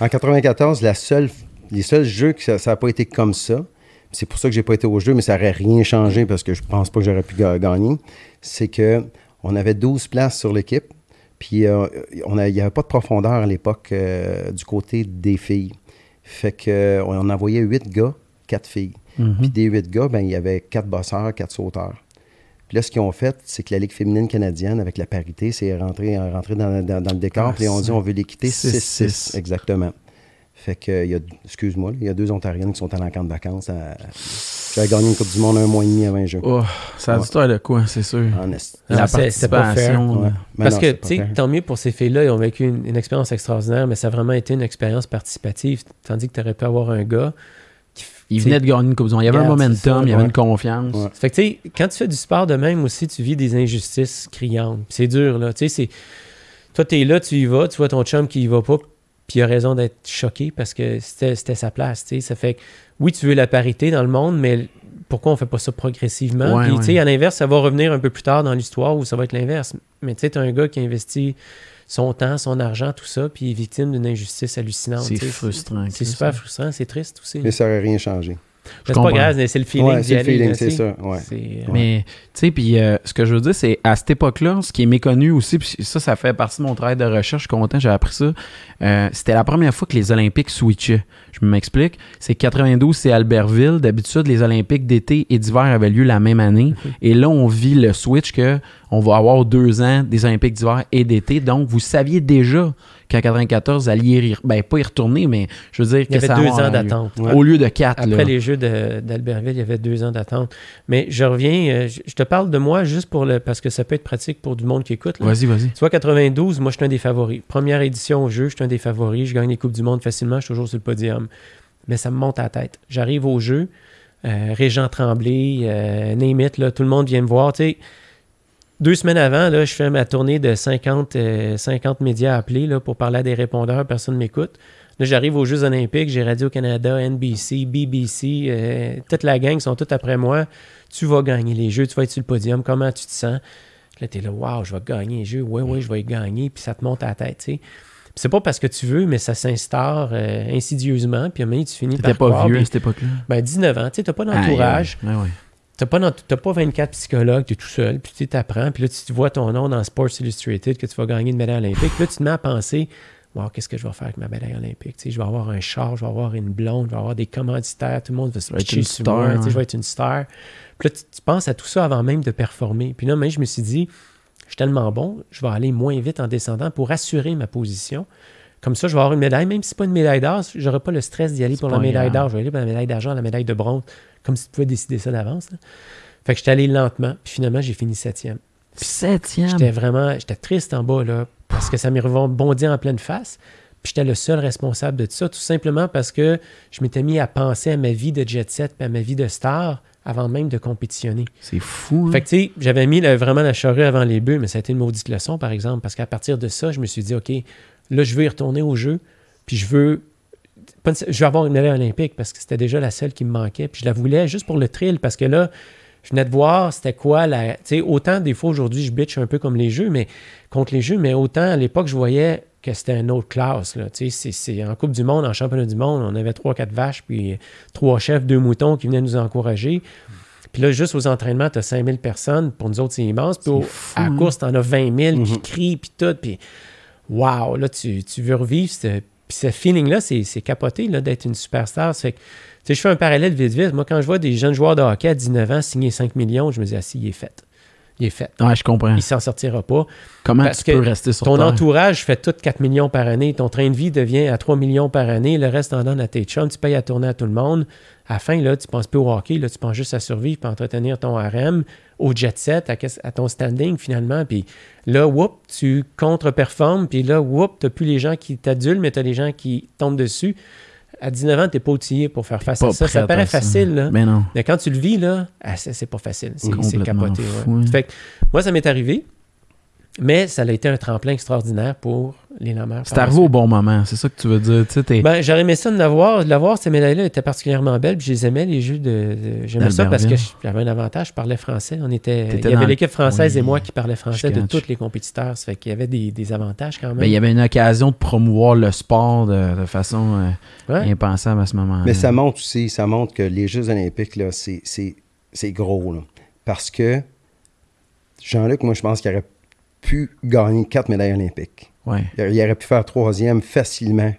En 94, la seule, les seuls jeux que ça n'a pas été comme ça, c'est pour ça que j'ai pas été au jeu, mais ça n'aurait rien changé parce que je pense pas que j'aurais pu ga- gagner, c'est que on avait 12 places sur l'équipe, puis euh, on a- il n'y avait pas de profondeur à l'époque euh, du côté des filles. Fait que euh, on envoyait 8 gars, 4 filles. Mhm. Puis des 8 gars, ben, il y avait 4 bosseurs, 4 sauteurs. Puis là, ce qu'ils ont fait, c'est que la Ligue féminine canadienne, avec la parité, c'est rentré, rentré dans, dans- dans le décor. Ah, puis on dit on veut 6-6. 6-6. Exactement. Fait que, il y a, excuse-moi, il y a deux Ontariennes qui sont allées en camp de vacances. à- J'avais gagné une Coupe du Monde un mois et demi avant les Jeux. Oh, ça a Ouais. du temps de quoi, c'est sûr. En est- Non, La participation. Ouais. Parce non, que, tu sais, tant mieux pour ces filles-là, ils ont vécu une, une expérience extraordinaire, mais ça a vraiment été une expérience participative. Tandis que tu aurais pu avoir un gars qui. Il venait de gagner une Coupe du Monde. Il y avait un momentum, il y avait ouais. une confiance. Ouais. Fait que, tu sais, quand tu fais du sport de même aussi, tu vis des injustices criantes. Puis C'est dur, là. Tu sais, c'est. Toi, t'es là, tu y vas, tu vois ton chum qui y va pas, puis il a raison d'être choqué parce que c'était c'était sa place, tu sais. Ça fait que, oui, tu veux la parité dans le monde, mais pourquoi on fait pas ça progressivement? Ouais, puis, tu ouais. sais, à l'inverse, ça va revenir un peu plus tard dans l'histoire où ça va être l'inverse. Mais tu sais, t'as un gars qui a investi son temps, son argent, tout ça, puis il est victime d'une injustice hallucinante. C'est frustrant. C'est super frustrant, c'est triste aussi. Mais ça n'aurait rien changé. Mais c'est pas grave, mais c'est le feeling Ouais, c'est le feeling, c'est ça. Ouais. C'est, euh, Mais, tu sais, puis euh, ce que je veux dire, c'est à cette époque-là, ce qui est méconnu aussi, puis ça, ça fait partie de mon travail de recherche, je suis content, j'ai appris ça. euh, C'était la première fois que les Olympiques switchaient. Je m'explique. C'est 92, c'est Albertville. D'habitude, les Olympiques d'été et d'hiver avaient lieu la même année. Et là, on vit le switch que on va avoir deux ans des Olympiques d'hiver et d'été. Donc, vous saviez déjà qu'en 94, vous alliez y, ben, pas y retourner, mais je veux dire il y que avait ça deux ans d'attente. Ouais. Au lieu de quatre, Après là. les Jeux d'Albertville, il y avait deux ans d'attente. Mais je reviens, euh, je je te parle de moi juste pour le, parce que ça peut être pratique pour du monde qui écoute. Vas-y, vas-y. Tu vois, 92, moi, je suis un des favoris. Première édition au jeu, je suis un des favoris. Je gagne les Coupes du Monde facilement, je suis toujours sur le podium. Mais ça me monte à la tête. J'arrive au jeu, euh, Régent Tremblay, euh, name it, là, tout le monde vient me voir. Tu sais, deux semaines avant, là, je fais ma tournée de 50, euh, 50 médias appelés là, pour parler à des répondeurs, personne ne m'écoute. Là, j'arrive aux Jeux Olympiques, j'ai Radio-Canada, NBC, BBC, euh, toute la gang sont tous après moi. Tu vas gagner les Jeux, tu vas être sur le podium, comment tu te sens? Là, t'es là, waouh, je vais gagner les Jeux, ouais, ouais, je vais y gagner, puis ça te monte à la tête, tu sais. C'est pas parce que tu veux, mais ça s'instaure euh, insidieusement, puis à un moment donné, tu finis T'étais par pas croire, vieux à cette époque-là. ben, 19 ans, tu sais, t'as pas d'entourage, Ah, ouais, ouais. T'as pas, dans- t'as pas 24 psychologues, tu es tout seul, puis tu t'apprends, puis là, tu vois ton nom dans Sports Illustrated que tu vas gagner une médaille olympique. Puis là, tu te mets à penser, wow, qu'est-ce que je vais faire avec ma médaille olympique? Tu sais, je vais avoir un char, je vais avoir une blonde, je vais avoir des commanditaires, tout le monde va se pitcher une sur star, moi, ouais. je vais être une star. Puis là, tu, tu penses à tout ça avant même de performer. Puis là, même, je me suis dit, je suis tellement bon, je vais aller moins vite en descendant pour assurer ma position. Comme ça, je vais avoir une médaille, même si c'est pas une médaille d'or, j'aurai pas le stress d'y aller pour la médaille d'or. Je vais aller pour la médaille d'argent, la médaille de bronze, comme si tu pouvais décider ça d'avance. Fait que j'étais allé lentement, puis finalement, j'ai fini septième. Puis septième. J'étais vraiment, j'étais triste en bas, là, parce que ça m'est rebondi en pleine face. Puis j'étais le seul responsable de tout ça, tout simplement parce que je m'étais mis à penser à ma vie de jet set, puis à ma vie de star, avant même de compétitionner. C'est fou. hein? Fait que, tu sais, j'avais mis le- vraiment la charrue avant les bœufs, mais ça a été une maudite leçon, par exemple, parce qu'à partir de ça, je me suis dit, OK, là, je veux y retourner au jeu, puis je veux. Je veux avoir une médaille olympique parce que c'était déjà la seule qui me manquait, puis je la voulais juste pour le thrill, parce que là, je venais de voir c'était quoi la. Tu sais, autant des fois aujourd'hui, je bitch un peu comme les jeux, mais contre les jeux, mais autant à l'époque, je voyais que c'était une autre classe. Là. Tu sais, c'est- en Coupe du Monde, en Championnat du Monde, on avait trois, quatre vaches, puis trois chefs, deux moutons qui venaient nous encourager. Puis là, juste aux entraînements, tu as 5000 personnes. Pour nous autres, c'est immense. Puis au- fou, à la hein? course, tu en as 20 000 qui Mhm. crient, puis tout. Puis wow, là, tu, tu veux revivre. ce- ce feeling-là, c'est capoté là, d'être une superstar. Ça fait que, tu sais, je fais un parallèle vite vite. Moi, quand je vois des jeunes joueurs de hockey à 19 ans signer 5 millions, je me dis, ah, si, il est fait. Il est fait. Ouais, je comprends. Il s'en sortira pas. Comment parce tu peux que rester sur Ton terre? entourage fait tout 4 millions par année. Ton train de vie devient à 3 millions par année. Le reste, en donne à tes chums. Tu payes à tourner à tout le monde. À la fin, là, tu penses plus au hockey. Là, tu penses juste à survivre et entretenir ton RM, au jet set, à, à ton standing finalement. Puis là, whoop, tu contre-performes. Puis là, whoop, tu n'as plus les gens qui t'adulent, mais tu as les gens qui tombent dessus. À 19 ans, tu n'es pas outillé pour faire face à ça. Ça paraît à facile, là. Mais non. Mais quand tu le vis, là, ah, c'est pas facile. C'est capoté. ouais. hein. Fait que moi, ça m'est arrivé, mais ça a été un tremplin extraordinaire pour les Lameurs. C'est arrivé au bon moment, c'est ça que tu veux dire. Tu sais, t'es- Ben, j'aurais aimé ça de l'avoir. De l'avoir, ces médailles-là étaient particulièrement belles. puis je les aimais, les jeux de. de- J'aimais ça parce que j'avais un avantage. Je parlais français. On était, il y avait dans- l'équipe française Oui, et moi qui parlaient français de tous les compétiteurs. Ça fait qu'il y avait des, des avantages quand même. ben, il y avait une occasion de promouvoir le sport de, de façon euh, Ouais. impensable à ce moment-là. Mais ça montre aussi, ça montre que les Jeux olympiques, là, c'est, c'est, c'est gros. là. Parce que Jean-Luc, moi, je pense qu'il aurait pu gagner quatre médailles olympiques. Ouais. Il il aurait pu faire troisième facilement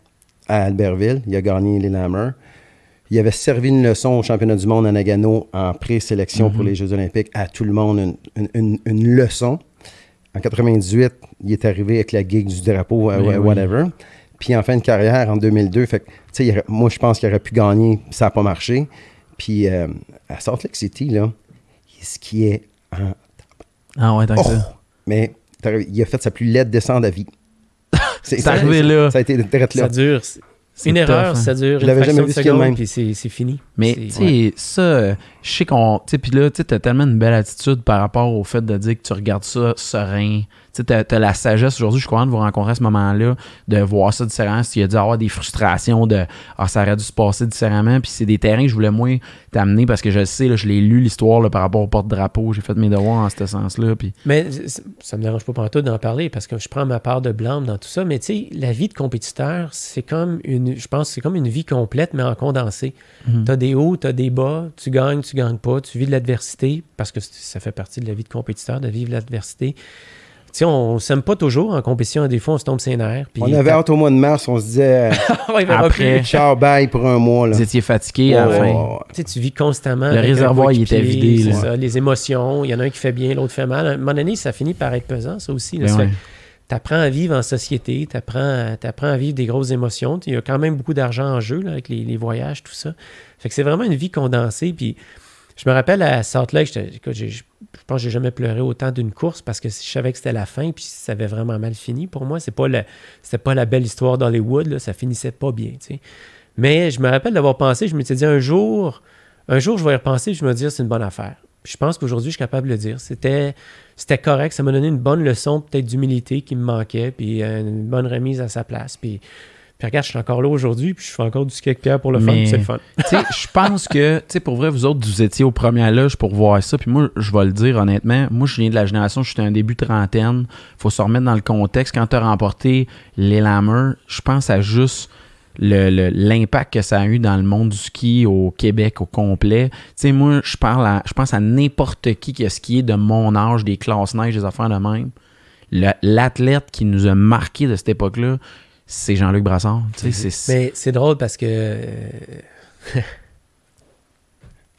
à Albertville. Il a gagné les Lammers. Il avait servi une leçon au championnat du monde à Nagano en présélection pour Mhm. les Jeux olympiques à tout le monde, une, une- une- une leçon. En 98, il est arrivé avec la gig du drapeau, oui. whatever. Puis en fin de carrière, en 2002, fait il moi, je pense qu'il aurait pu gagner, ça n'a pas marché. Puis euh, à Salt Lake City, là, il skiait en Ah ouais, tant que Oh! ça. Mais il a fait sa plus laide descente à vie. C'est arrivé là. Ça a été là. Ça dure. Une erreur, tough, hein. ça dure Je l'avais jamais de vu seconde, même. puis c'est c'est fini. Mais tu sais, ça, euh, je sais qu'on. Tu sais, puis là, tu t'as tellement une belle attitude par rapport au fait de dire que tu regardes ça serein. Tu as, la sagesse aujourd'hui, je suis content de vous rencontrer à ce moment-là, de voir ça différemment. S'il y a dû avoir des frustrations de Ah, ça aurait dû se passer différemment. Puis c'est des terrains que je voulais moins t'amener parce que je sais, là, je l'ai lu l'histoire par rapport au porte-drapeau. J'ai fait mes devoirs en ce sens-là. Puis... Mais ça me dérange pas tout d'en parler parce que je prends ma part de blâme dans tout ça. Mais tu sais, la vie de compétiteur, c'est comme une. Je pense c'est comme une vie complète, mais en condensé. Mhm. Tu as des hauts, tu as des bas, tu gagnes, tu gagnes pas, tu vis de l'adversité parce que ça fait partie de la vie de compétiteur, de vivre l'adversité. Sais, on ne s'aime pas toujours en compétition. Des fois, on se tombe ses nerfs. on avait hâte au mois de mars, on se disait après, ciao, bye pour un mois. Là. Vous étiez fatigué à la fin. Tu, vis constamment. Le réservoir, il était vidé. Ça, les émotions, il y en a un qui fait bien, l'autre fait mal. À un moment donné, ça finit par être pesant, ça aussi. Ben tu apprends à vivre en société, tu apprends, à vivre des grosses émotions. Il y a quand même beaucoup d'argent en jeu là, avec les, les, voyages, tout ça. Fait que c'est vraiment une vie condensée. Puis je me rappelle à Salt Lake, je pense que j'ai jamais pleuré autant d'une course parce que je savais que c'était la fin puis ça avait vraiment mal fini pour moi. C'est pas pas la belle histoire d'Hollywood, là, ça finissait pas bien. Mais je me rappelle d'avoir pensé, je me suis dit un jour, un jour je vais y repenser, je me dire c'est une bonne affaire. je pense qu'aujourd'hui je suis capable de le dire. C'était c'était correct, ça m'a donné une bonne leçon peut-être d'humilité qui me manquait puis une bonne remise à sa place puis puis regarde, je suis encore là aujourd'hui, puis je fais encore du ski avec Pierre pour le fun, c'est le fun. je pense que, tu sais, pour vrai, vous autres, vous étiez au premier loge pour voir ça. Puis moi, je vais le dire honnêtement, moi, je viens de la génération, j'étais un début trentaine. faut se remettre dans le contexte. Quand tu as remporté les Lammers, je pense à juste l'impact que ça a eu dans le monde du ski au Québec au complet. Tu sais, moi, je parle à, je pense à n'importe qui qui a skié de mon âge, des classes neige, des affaires de même. L'athlète qui nous a marqué de cette époque-là, c'est Jean-Luc Brassard. Mais c'est drôle parce que.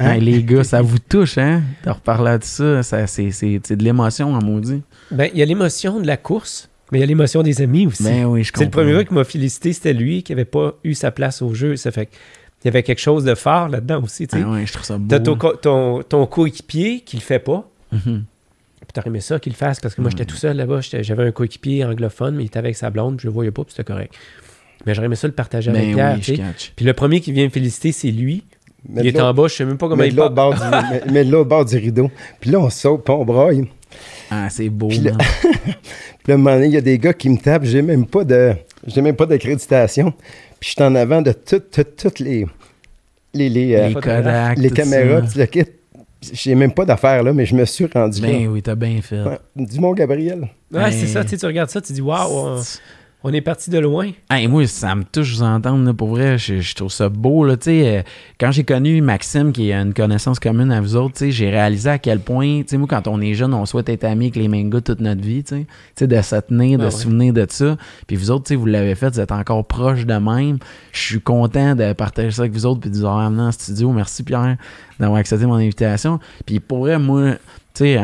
Hein? les gars, ça vous touche, hein? De reparler de ça, c'est de l'émotion, en maudit. Ben, il y a l'émotion de la course, mais il y a l'émotion des amis aussi. Ben oui, je C'est le premier gars qui m'a félicité, c'était lui qui n'avait pas eu sa place au jeu. Ça fait il y avait quelque chose de fort là-dedans aussi. Ah ouais, je trouve ça beau. T'as ton, ton, coéquipier qui le fait pas. Mm puis t'aurais aimé ça qu'il le fasse parce que moi, j'étais tout seul là-bas. J'avais un coéquipier anglophone, mais il était avec sa blonde, je le voyais pas, puis c'était correct. Mais j'aurais aimé ça le partager avec ben Pierre. puis le premier qui vient me féliciter, c'est lui. il est en bas, je sais même pas comment il parle. mais, de l'autre bord du rideau. Puis là, on saute, puis on braille. Ah, c'est beau. Puis là, puis moment donné, il y a des gars qui me tapent, j'ai même pas de. J'ai même pas d'accréditation. Puis je suis en avant de toutes, toutes, les. Les, les, euh, les, les caméras, tu le quittes j'ai même pas d'affaires là, mais je me suis rendu ben oui, t'as bien fait. Du mon Gabriel. Ouais, c'est ça, tu regardes ça, tu dis waouh, on est parti de loin. Hey, moi, ça me touche vous entendre, pour vrai. Je, trouve ça beau. Là, euh, quand j'ai connu Maxime, qui a une connaissance commune à vous autres, j'ai réalisé à quel point, moi, quand on est jeune, on souhaite être amis avec les mangas toute notre vie. T'sais, de se tenir, de ah se souvenir de ça. Puis vous autres, vous l'avez fait, vous êtes encore proches de même. Je suis content de partager ça avec vous autres puis de vous avoir amené en studio. Merci Pierre d'avoir accepté mon invitation. Puis pour vrai, moi, tu sais,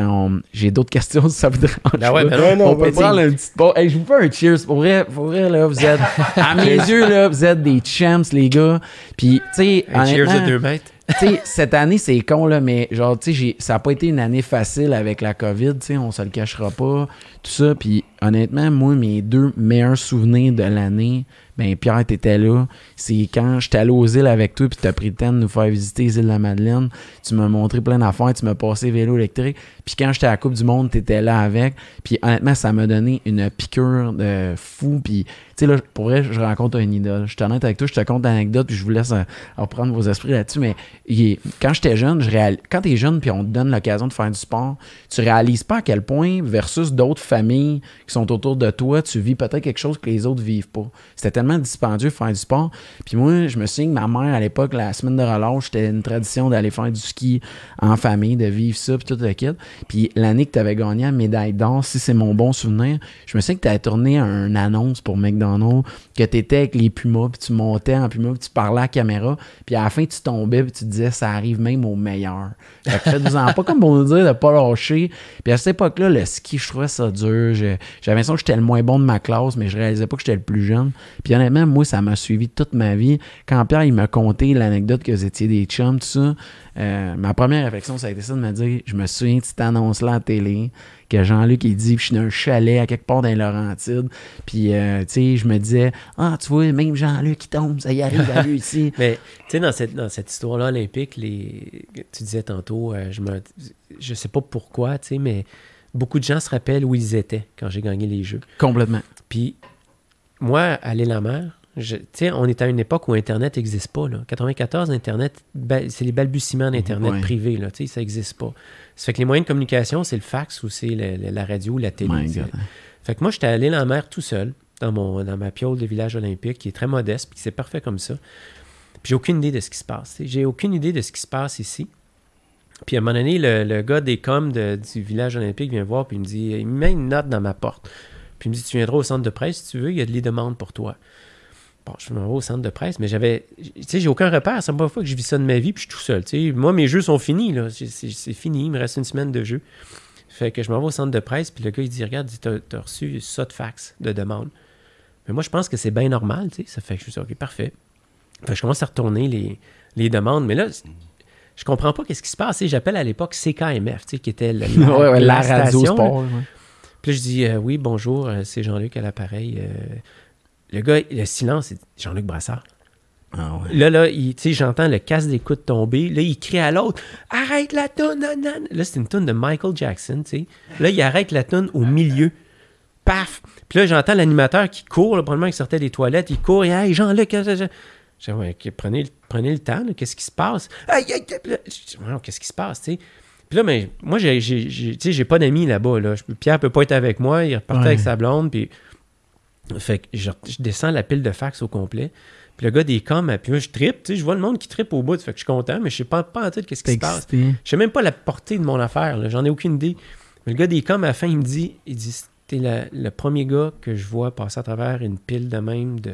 j'ai d'autres questions si ça vous dérange. Ben ouais, ben non, on peut prendre un petit. Bon, je vous fais un cheers. Pour vrai, pour vrai, là, vous êtes. à mes yeux, là, vous êtes des champs, les gars. Puis, tu sais. Un cheers de deux mètres. tu sais, cette année, c'est con, là, mais genre, tu sais, ça n'a pas été une année facile avec la COVID, tu sais, on se le cachera pas, tout ça. Puis, honnêtement, moi, mes deux meilleurs souvenirs de l'année, ben Pierre, t'étais là. C'est quand j'étais allé aux îles avec toi, puis t'as pris le temps de nous faire visiter les îles de la Madeleine. Tu m'as montré plein d'affaires, tu m'as passé vélo électrique. Puis quand j'étais à la Coupe du Monde, t'étais là avec. Puis honnêtement, ça m'a donné une piqûre de fou. Puis sais, là, pour vrai, je rencontre un idole. Je suis honnête avec toi, je te compte l'anecdote, puis je vous laisse euh, reprendre vos esprits là-dessus. Mais quand j'étais jeune, je réal... quand t'es jeune, puis on te donne l'occasion de faire du sport, tu réalises pas à quel point, versus d'autres familles qui sont autour de toi, tu vis peut-être quelque chose que les autres vivent pas. C'était tellement dispendieux de faire du sport. Puis moi, je me souviens que ma mère, à l'époque, la semaine de relâche, c'était une tradition d'aller faire du ski en famille, de vivre ça, puis tout le kit. Puis l'année que tu avais gagné la médaille d'or, si c'est mon bon souvenir, je me souviens que tu tourné une annonce pour McDonald's que tu étais avec les Pumas, puis tu montais en Puma, puis tu parlais à la caméra, puis à la fin, tu tombais, puis tu disais ça arrive même au meilleur. Faites-vous-en pas comme pour nous dire de pas lâcher. Puis à cette époque-là, le ski, je trouvais ça dur. J'avais l'impression que j'étais le moins bon de ma classe, mais je réalisais pas que j'étais le plus jeune. Puis honnêtement, moi, ça m'a suivi toute ma vie. Quand Pierre, il m'a conté l'anecdote que vous étiez des chums, tout ça, euh, ma première réflexion, ça a été ça de me dire, je me souviens de cette annonce-là à la que Jean-Luc, il dit, je suis dans un chalet à quelque part dans les Laurentides. Puis, euh, tu sais, je me disais, ah, tu vois, même Jean-Luc qui tombe, ça y arrive à lui ici. Mais, tu sais, dans cette, dans cette histoire-là olympique, les, tu disais tantôt, euh, je me, je sais pas pourquoi, tu sais, mais beaucoup de gens se rappellent où ils étaient quand j'ai gagné les jeux. Complètement. Puis, moi, à l'île-la-mer, je- tu sais, on est à une époque où Internet n'existe pas. Là. 94, Internet, ba- c'est les balbutiements d'Internet Ouais. privé. Là, tu sais, ça n'existe pas. Ça fait que les moyens de communication, c'est le fax ou c'est la radio ou la télé. Fait que moi, j'étais allé en mer tout seul, dans, mon, dans ma piole de village olympique, qui est très modeste, puis c'est parfait comme ça. Puis j'ai aucune idée de ce qui se passe. J'ai aucune idée de ce qui se passe ici. Puis à un moment donné, le, le gars des coms de- du village olympique vient voir, puis il me dit, il me met une note dans ma porte. Puis il me dit, tu viendras au centre de presse si tu veux, il y a des demandes pour toi. Bon, je m'en vais au centre de presse, mais j'avais. Tu sais, j'ai aucun repère. C'est la première fois que je vis ça de ma vie, puis je suis tout seul. tu sais. Moi, mes jeux sont finis, là. C'est- fini, il me reste une semaine de jeu. Fait que je m'en vais au centre de presse, puis le gars, il dit Regarde, t'as t'as reçu ça de fax, de demande. Mais moi, je pense que c'est bien normal, tu sais. Ça fait que je suis OK, parfait. Fait que je commence à retourner les, les demandes, mais là, je comprends pas qu'est-ce qui se passe. tu. J'appelle à l'époque CKMF, tu sais, qui était le- la, Ouais, ouais, la, radio station, sport. ouais. Puis là, je dis euh, Oui, bonjour, euh, c'est Jean-Luc à l'appareil. Euh, le gars, le silence, c'est Jean-Luc Brassard. Ah ouais. Là, là, tu sais, j'entends le casque d'écoute tomber. Là, il crie à l'autre Arrête la toune, nan, nan. Là, c'est une toune de Michael Jackson, tu sais. Là, il arrête la toune au milieu. Paf Puis là, j'entends l'animateur qui court, là, probablement qu'il sortait des toilettes. Il court, et Hey, Jean-Luc, je dis, ouais, prenez, le- prenez le temps, qu'est-ce qui se passe Aïe, aïe, aïe. Qu'est-ce qui se passe, tu sais. Puis là, mais, moi, j'ai, j'ai, pas d'amis là-bas. Là. Pierre peut pas être avec moi. Il repartait Ouais. avec sa blonde. Puis fait que je, je descends la pile de fax au complet. Puis le gars des coms, puis moi, je trippe. Tu sais, je vois le monde qui trippe au bout. Fait que je suis content, mais je sais pas, pas en tête qu'est-ce qui se passe. Je sais même pas la portée de mon affaire. là. J'en ai aucune idée. Mais le gars des coms, à la fin, il me dit, il dit, la- le premier gars que je vois passer à travers une pile de même de,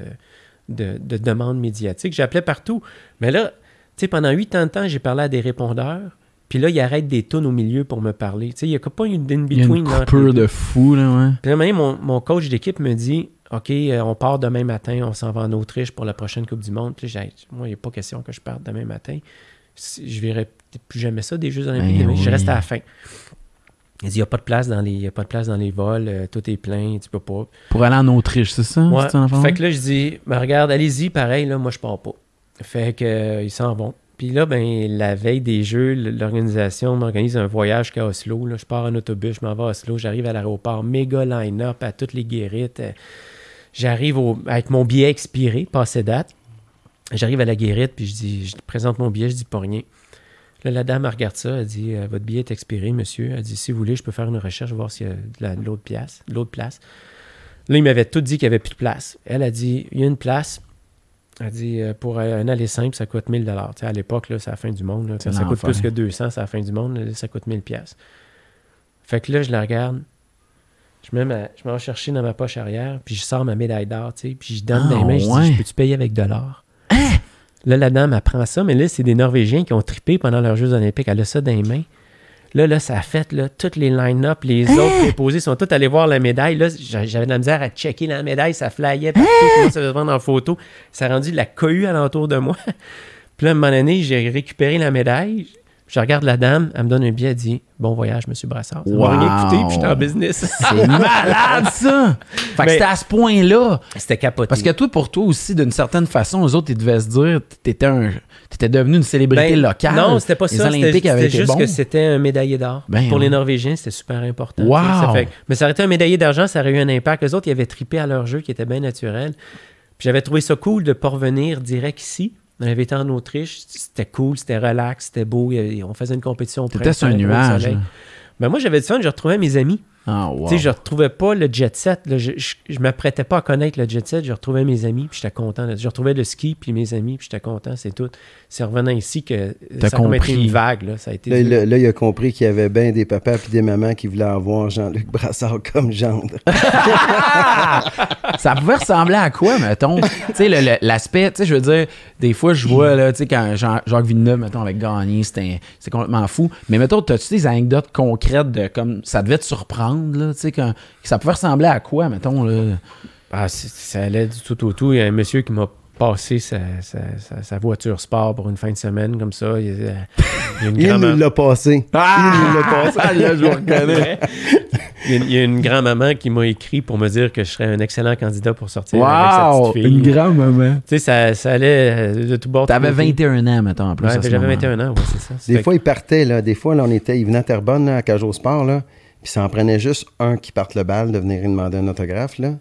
de, de demandes médiatiques. J'appelais partout. Mais là, tu sais, pendant huit ans de temps, j'ai parlé à des répondeurs. Puis là, il arrête des tunes au milieu pour me parler. Tu sais, il n'y a pas une Il y a in-between. une coupure de fou, là, ouais. Puis là, même, mon, mon coach d'équipe me dit OK, euh, on part demain matin, on s'en va en Autriche pour la prochaine Coupe du Monde. Puis j'ai dit, moi, il n'y a pas question que je parte demain matin. Je verrai peut-être plus jamais ça des Jeux Olympiques. Ben demain. Je reste à la fin. Il dit il n'y a pas de place dans les, il y a pas de place dans les vols, euh, tout est plein, tu peux pas. Pour aller en Autriche, c'est ça? Ouais. Fait que là, je dis, ben, regarde, allez-y, pareil, là, moi, je pars pas. Fait que, euh, ils s'en vont. Puis là, ben, la veille des Jeux, l'organisation m'organise un voyage jusqu'à Oslo. Là. Je pars en autobus, je m'en vais à Oslo, j'arrive à l'aéroport, méga line-up à toutes les guérites. Euh, J'arrive au- avec mon billet expiré, passé date. J'arrive à la guérite, puis je dis, je présente mon billet, je dis pas rien. Là, la dame elle regarde ça, elle dit euh, Votre billet est expiré, monsieur. Elle dit Si vous voulez, je peux faire une recherche, voir s'il y a de la- de l'autre place. de l'autre place. Là, il m'avait tout dit qu'il n'y avait plus de place. Elle a dit Il y a une place. Elle dit euh, Pour un aller simple, ça coûte 1000 Tu sais, À l'époque, là, c'est la fin du monde. là. Ça coûte plus que 200, c'est la fin du monde. là, ça coûte 1000 pièces. Fait que là, je la regarde. Je me mets je m'en vais chercher dans ma poche arrière, puis je sors ma médaille d'or, tu sais, puis je donne Ah, dans les mains, je ouais. dis, je peux-tu payer avec de l'or? Là, la dame, elle prend ça, mais là, c'est des Norvégiens qui ont trippé pendant leurs Jeux olympiques. Elle a ça dans les mains. Là, là, ça a fait, là, toutes les line-up, les autres préposés sont tous allés voir la médaille. Là, j'a- j'avais de la misère à checker la médaille, ça flyait partout, tout le monde se prendre en photo. Ça a rendu de la cohue alentour de moi. Puis là, à un moment donné, j'ai récupéré la médaille. Je regarde la dame, elle me donne un billet, elle dit Bon voyage, monsieur Brassard. Ça rien Wow. coûté, puis j'étais en business. C'est malade, ça! Fait que c'était à ce point-là. C'était capoté. Parce que toi, pour toi aussi, d'une certaine façon, eux autres, ils devaient se dire, t'étais un, t'étais devenu une célébrité Ben, locale. Non, c'était pas Les ça. C'était juste bons. que c'était un médaillé d'or. Ben, Pour les. Norvégiens, c'était super important. Wow! ça fait- mais ça aurait été un médaillé d'argent, ça aurait eu un impact. Les autres, ils avaient trippé à leur jeu qui était bien naturel. Puis j'avais trouvé ça cool de pas revenir direct ici. On avait été en Autriche, c'était cool, c'était relax, c'était beau. On faisait une compétition sur un nuage. là. Ben moi, j'avais du fun, je retrouvais mes amis. Ah, wow. Tu sais, je retrouvais pas le jet set. là. Je, je, je m'apprêtais pas à connaître le jet set. Je retrouvais mes amis, puis j'étais content. là. Je retrouvais le ski, puis mes amis, puis j'étais content. C'est tout. C'est en revenant ici que ça a comme été compris. une vague. Là. Ça a été Là, là, là, il a compris qu'il y avait bien des papas et des mamans qui voulaient avoir Jean-Luc Brassard comme gendre. ça pouvait ressembler à quoi, mettons? tu sais, l'aspect, tu sais, je veux dire, des fois, je vois, là, tu sais, quand Jean- Jacques Villeneuve, mettons, avec Gagné, c'était c'est complètement fou. Mais mettons, t'as-tu des anecdotes concrètes de comme ça devait te surprendre, là, tu sais, quand ça pouvait ressembler à quoi, mettons, là? Ah, ça allait du tout au tout. Il y a un monsieur qui m'a passé sa, sa- sa- sa voiture sport pour une fin de semaine comme ça. Il, a une Il grand-maman- nous l'a passé. Ah! Il nous l'a passé. là, je le reconnais. il y a une- grand-maman qui m'a écrit pour me dire que je serais un excellent candidat pour sortir avec sa petite fille. Une grande maman. Tu sais, ça, ça allait euh, de tout bord. T'avais tous côtés. 21 ans, mettons, en plus. Ouais, j'avais moment. 21 ans, ouais, c'est ça. Des Fait fois, il partait, là. Des fois, là, on était, il venait à Terrebonne, là, à Cage au Sport, là. Puis ça en prenait juste un qui parte le bal de venir lui demander un autographe, là.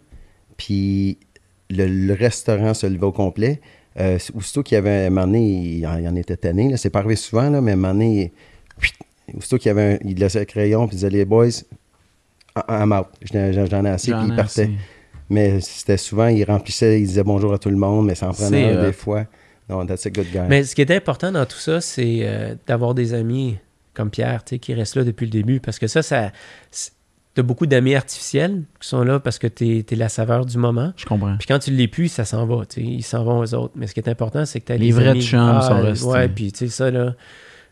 Puis le, le restaurant se levait au complet. Euh, aussitôt qu'il y avait un moment donné, il, en- il en était tanné, là. C'est pas arrivé souvent, là, mais un moment donné, puis, aussitôt qu'il y avait un, il laissait le crayon, puis il disait, les boys, I'm out. J'en j'en ai assez, puis J'en il ai partait. assez. Mais c'était souvent, il remplissait, il disait bonjour à tout le monde, mais ça en prenait un euh, des fois. Non, that's a good guy. Mais ce qui était important dans tout ça, c'est euh, d'avoir des amis comme Pierre, tu sais, qui restent là depuis le début. Parce que ça, ça tu as beaucoup d'amis artificiels qui sont là parce que tu es, la saveur du moment. Je comprends. Puis quand tu l'es plus, ça s'en va. Ils s'en vont aux autres. Mais ce qui est important, c'est que tu as Les des vrais amis. chums sont restés. Ouais, puis tu sais, ça, là,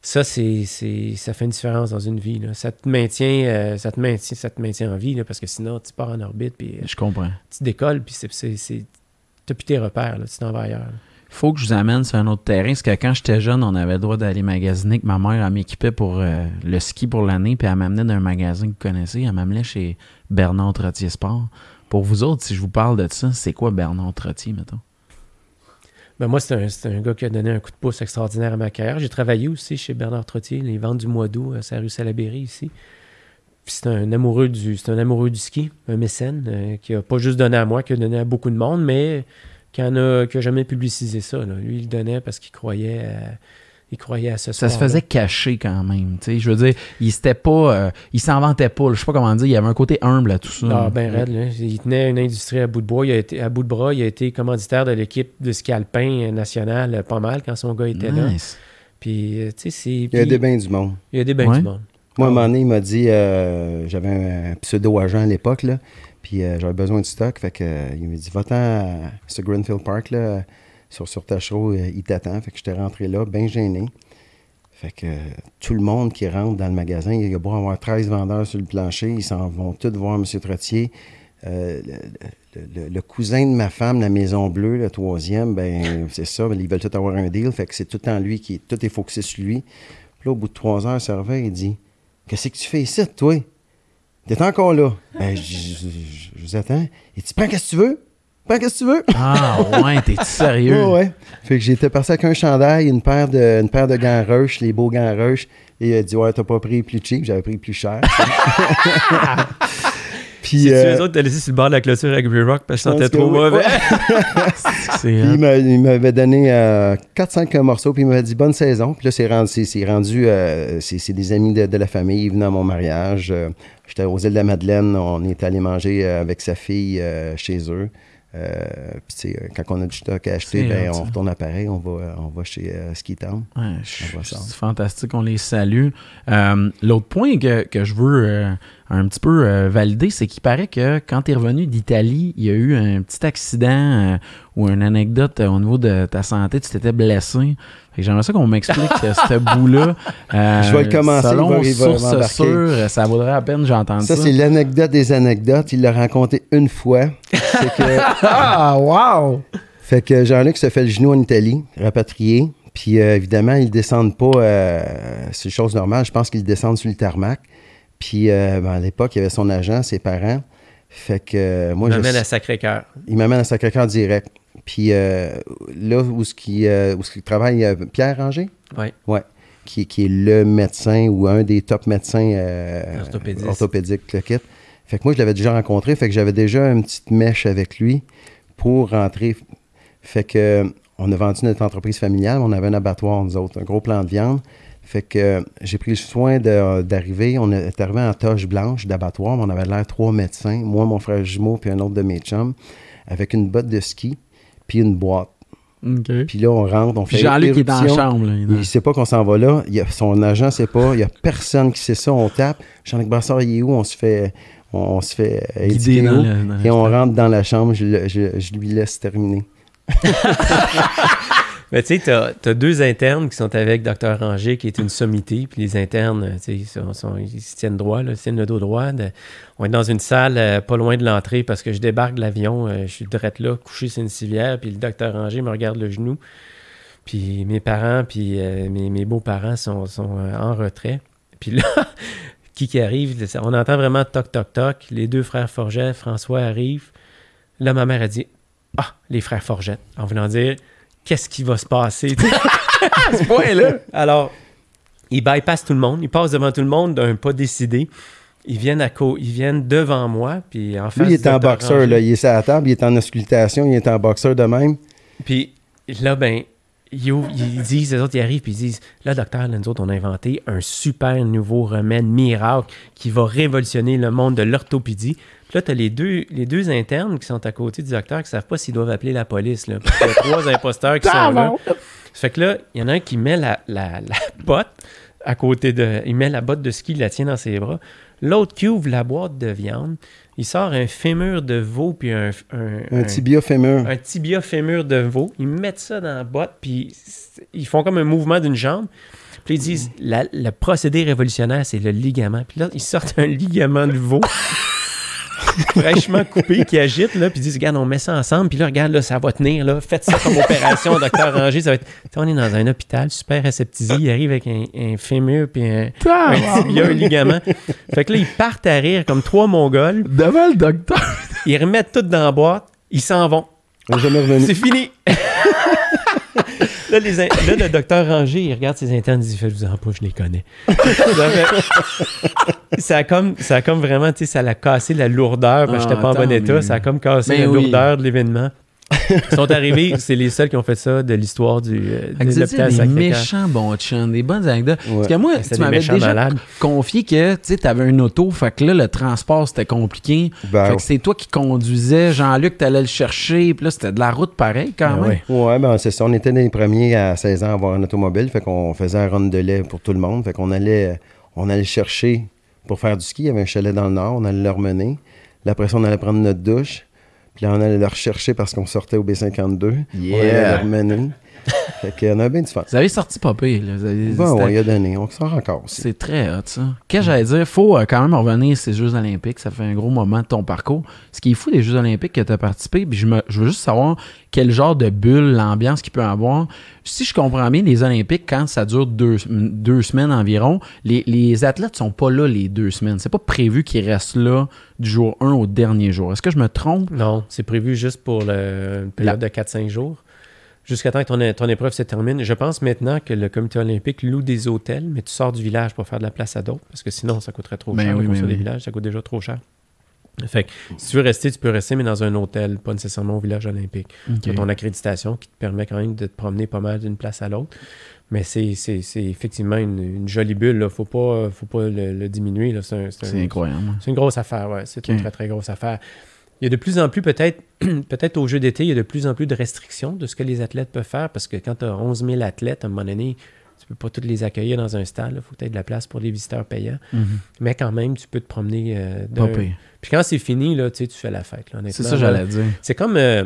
ça, c'est, ça fait une différence dans une vie. là. Ça, te maintient, euh, ça, te maintient, ça te maintient en vie là, parce que sinon, tu pars en orbite, puis euh, Je comprends. tu décolles, puis c'est, c'est, c'est- t'as plus tes repères. Là, tu t'en vas ailleurs. là. Faut que je vous amène sur un autre terrain. Parce que quand j'étais jeune, on avait le droit d'aller magasiner. Que ma mère, m'équipait pour euh, le ski pour l'année. Puis elle m'amenait d'un magasin que vous connaissez. Elle m'amenait chez Bernard Trottier Sport. Pour vous autres, si je vous parle de ça, c'est quoi Bernard Trottier, mettons? Ben moi, c'est un, un gars qui a donné un coup de pouce extraordinaire à ma carrière. J'ai travaillé aussi chez Bernard Trottier, les ventes du mois d'août, à sa rue Salaberry ici. C'est un amoureux du un amoureux du ski, un mécène euh, qui a pas juste donné à moi, qui a donné à beaucoup de monde, mais qui en a jamais publicisé ça. là. Lui, il le donnait parce qu'il croyait à, il croyait à ce Ça se faisait cacher quand même. Je veux dire, il s'était pas. euh, il s'en vantait pas. Je sais pas comment dire. Il y avait un côté humble à tout ça. Ah, ben raide, là. Il tenait une industrie à bout de bois. Il a été, à bout de bras, il a été commanditaire de l'équipe de ski alpin national euh, pas mal quand son gars était là. Nice. Puis, euh, tu sais, c'est. il y a puis- des bains du monde. il y a des bains Ouais. du monde. Moi, à un Ah. moment donné, il m'a dit, euh, j'avais un pseudo-agent à l'époque, là, puis euh, j'avais besoin de stock. Fait que, euh, il m'a dit, va-t'en à ce Greenfield Park, là, sur, sur Tachereau, euh, il t'attend. Fait que j'étais rentré là, bien gêné. Fait que tout le monde qui rentre dans le magasin, il y a beau avoir 13 vendeurs sur le plancher, ils s'en vont tous voir M. Trottier. Le, cousin de ma femme, la Maison Bleue, le troisième, ben c'est ça, ils veulent tous avoir un deal. Fait que c'est tout temps lui qui tout est focusé sur lui. Puis là, au bout de trois heures, serveur, il dit Qu'est-ce que tu fais ici, toi? T'es encore là Ben, je, je- je- je vous attends. Il dit Prends qu'est-ce que tu veux? Prends qu'est-ce que tu veux? Ah, ouais, t'es sérieux? Ouais, ouais. Fait que j'étais parti avec un chandail, une paire de, une paire de gants rush, les beaux gants rush. Et il a dit Ouais, t'as pas pris plus cheap, j'avais pris plus cher. Puis. Si euh, tu autres t'as laissé sur le bord de la clôture avec Rock parce que Je sentais trop oui. mauvais? C'est Puis hot. il m'a- il m'avait donné 4-5 morceaux, puis il m'avait dit bonne saison. Puis là, c'est rendu, c'est, c'est rendu euh, c'est, c'est des amis de, de la famille, ils venaient à mon mariage. Euh, j'étais aux îles de la Madeleine, on est allé manger euh, avec sa fille euh, chez eux. Euh, puis euh, quand on a du stock à acheter, C'est ben, on retourne à Paris, on va, on va chez euh, Ski Town. Ouais, c'est fantastique, on les salue. Euh, L'autre point que, que je veux euh, un petit peu euh, valider, c'est qu'il paraît que quand tu es revenu d'Italie, il y a eu un petit accident euh, ou une anecdote euh, au niveau de ta santé, tu t'étais blessé. J'aimerais ça qu'on m'explique ce bout-là. Je vais le commencer, Selon source sûre, ça vaudrait la peine que j'entende ça. Ça, c'est l'anecdote des anecdotes. Il l'a raconté une fois. Que Ah, wow! Fait que Jean-Luc se fait le genou en Italie, rapatrié. Puis euh, évidemment, ils descendent pas, euh, c'est une chose normale, je pense qu'ils descendent sur le tarmac. Puis euh, ben, à l'époque, il y avait son agent, ses parents. Fait que euh, moi, Il je, m'amène à Sacré-Cœur. il m'amène à Sacré-Cœur direct. Puis euh, là où ce qui, où ce qui travaille, Pierre Ranger, Oui. ouais, qui, qui est le médecin ou un des top médecins orthopédiques, le kit. Fait que moi, je l'avais déjà rencontré, fait que j'avais déjà une petite mèche avec lui pour rentrer. Fait que on a vendu notre entreprise familiale, on avait un abattoir, nous autres, un gros plan de viande. Fait que euh, j'ai pris le soin d'arriver. On est arrivé en toche blanche d'abattoir, mais on avait l'air trois médecins, moi, mon frère jumeau, puis un autre de mes chums, avec une botte de ski, puis une boîte. Puis là, on rentre, on fait Puis Jean-Luc qui est dans la chambre. Là, il Il sait pas qu'on s'en va là. Il y a- son agent sait pas. Il y a personne qui sait ça. On tape. Jean-Luc Brassard, il est où? On se fait, on, on se fait euh, dans le- dans Et on rentre dans la chambre. Je- je lui laisse terminer. Mais tu sais, t'as as deux internes qui sont avec Dr. Ranger, qui est une sommité, puis les internes, euh, tu sais, ils, se tiennent droit, là, ils se tiennent le dos droit. On est dans une salle euh, pas loin de l'entrée parce que je débarque de l'avion, euh, je suis direct là, couché sur une civière, puis le Dr. Ranger me regarde le genou. Puis mes parents, puis mes, mes beaux-parents sont, sont, en retrait. Puis là, qui qui arrive, on entend vraiment toc, toc, toc. Les deux frères Forget, François arrivent. Là, ma mère a dit Ah, les frères Forget, en voulant dire qu'est-ce qui va se passer? à ce point-là. Alors, il bypasse tout le monde, il passe devant tout le monde d'un pas décidé. ils viennent, à co ils viennent devant moi, puis en face Lui, il est en boxeur, là. Il est à la table, il est en auscultation, il est en boxeur de même. Puis là, ben, ils, disent, les autres, ils arrivent, puis ils disent Là, docteur, là, nous autres, on a inventé un super nouveau remède miracle qui va révolutionner le monde de l'orthopédie. Puis là, tu as les deux, les deux internes qui sont à côté du docteur qui ne savent pas s'ils doivent appeler la police. Là, parce qu'il y a trois imposteurs qui sont là. Ça fait que là, il y en a un qui met la, la, la botte à côté de. Il met la botte de ski, il la tient dans ses bras. L'autre qui ouvre la boîte de viande, il sort un fémur de veau puis un, un, Un tibia fémur. un tibia fémur de veau. Ils mettent ça dans la boîte, puis ils font comme un mouvement d'une jambe. Puis ils disent, la- le procédé révolutionnaire, c'est le ligament. Puis là, ils sortent un ligament de veau fraîchement coupé qui agite, là, puis disent, regarde, on met ça ensemble, puis là, regarde, là, ça va tenir, là, faites ça comme opération, docteur Ranger, ça va être... Tu sais, on est dans un hôpital super aseptisé, il arrive avec un, un fémur, puis un, un tibia, un ligament. Fait que là, ils partent à rire comme trois Mongols, Devant le docteur. ils remettent tout dans la boîte, ils s'en vont. C'est fini. Là, les in- là, le docteur Ranger, il regarde ses internes, il dit Faites-vous en pas, je les connais. Ça fait- a comme, ça a comme vraiment, tu sais, ça l'a cassé la lourdeur, parce que Ah, j'étais pas en bon état, ça a comme cassé la oui. lourdeur de l'événement. Ils sont arrivés, c'est les seuls qui ont fait ça de l'histoire du euh, de l'hôpital des méchants bons chums, des bonnes anecdotes. Parce que moi, C'était tu m'avais déjà malades. confié que tu avais une auto, fait que là, le transport, c'était compliqué. Ben, fait que c'est toi qui conduisais, Jean-Luc, t'allais le chercher, puis là, c'était de la route pareil quand Ben même. ouais. Ouais, ben c'est ça. On était les premiers à 16 ans à avoir un automobile. Fait qu'on faisait un run de lait pour tout le monde. Fait qu'on allait, on allait chercher pour faire du ski. Il y avait un chalet dans le nord. On allait le remener. Là, après ça, on allait prendre notre douche. Puis là, on allait le rechercher parce qu'on sortait au B52. On allait Yeah. Le remener. fait qu'on a bien du fun. Vous avez sorti pas pire, là. Vous avez- Bon, y a donné. On sort encore aussi. C'est très hot, ça. Qu'est-ce que j'allais dire? faut euh, quand même revenir à ces Jeux Olympiques. Ça fait un gros moment de ton parcours. Ce qui est fou des Jeux Olympiques que tu as participé, puis je, me- je veux juste savoir quel genre de bulle, l'ambiance qu'il peut avoir. Si je comprends bien, les Olympiques, quand ça dure deux, deux semaines environ, les, les athlètes sont pas là les deux semaines. C'est pas prévu qu'ils restent là du jour 1 au dernier jour. Est-ce que je me trompe? Non, c'est prévu juste pour le, une période de 4-5 jours. Jusqu'à temps que ton, ton épreuve se termine. Je pense maintenant que le comité olympique loue des hôtels, mais tu sors du village pour faire de la place à d'autres, parce que sinon, ça coûterait trop Ben cher. oui, ben des oui. villages, ça coûte déjà trop cher. Fait que si tu veux rester, tu peux rester, mais dans un hôtel, pas nécessairement au village olympique. Tu as ton accréditation qui te permet quand même de te promener pas mal d'une place à l'autre. Mais c'est c'est- c'est effectivement une, une jolie bulle. Il ne faut pas, faut pas le, le diminuer. là. C'est un- c'est un- C'est incroyable. c'est une grosse affaire, ouais. C'est une très, très grosse affaire. Il y a de plus en plus, peut-être, peut-être au jeu d'été, il y a de plus en plus de restrictions de ce que les athlètes peuvent faire parce que quand tu as 11 000 athlètes, à un moment donné, tu peux pas tous les accueillir dans un stade. Il faut que tu aies de la place pour les visiteurs payants. Mhm. Mais quand même, tu peux te promener. euh. Puis quand c'est fini, là, tu fais la fête. C'est ça que j'allais dire. C'est comme. euh,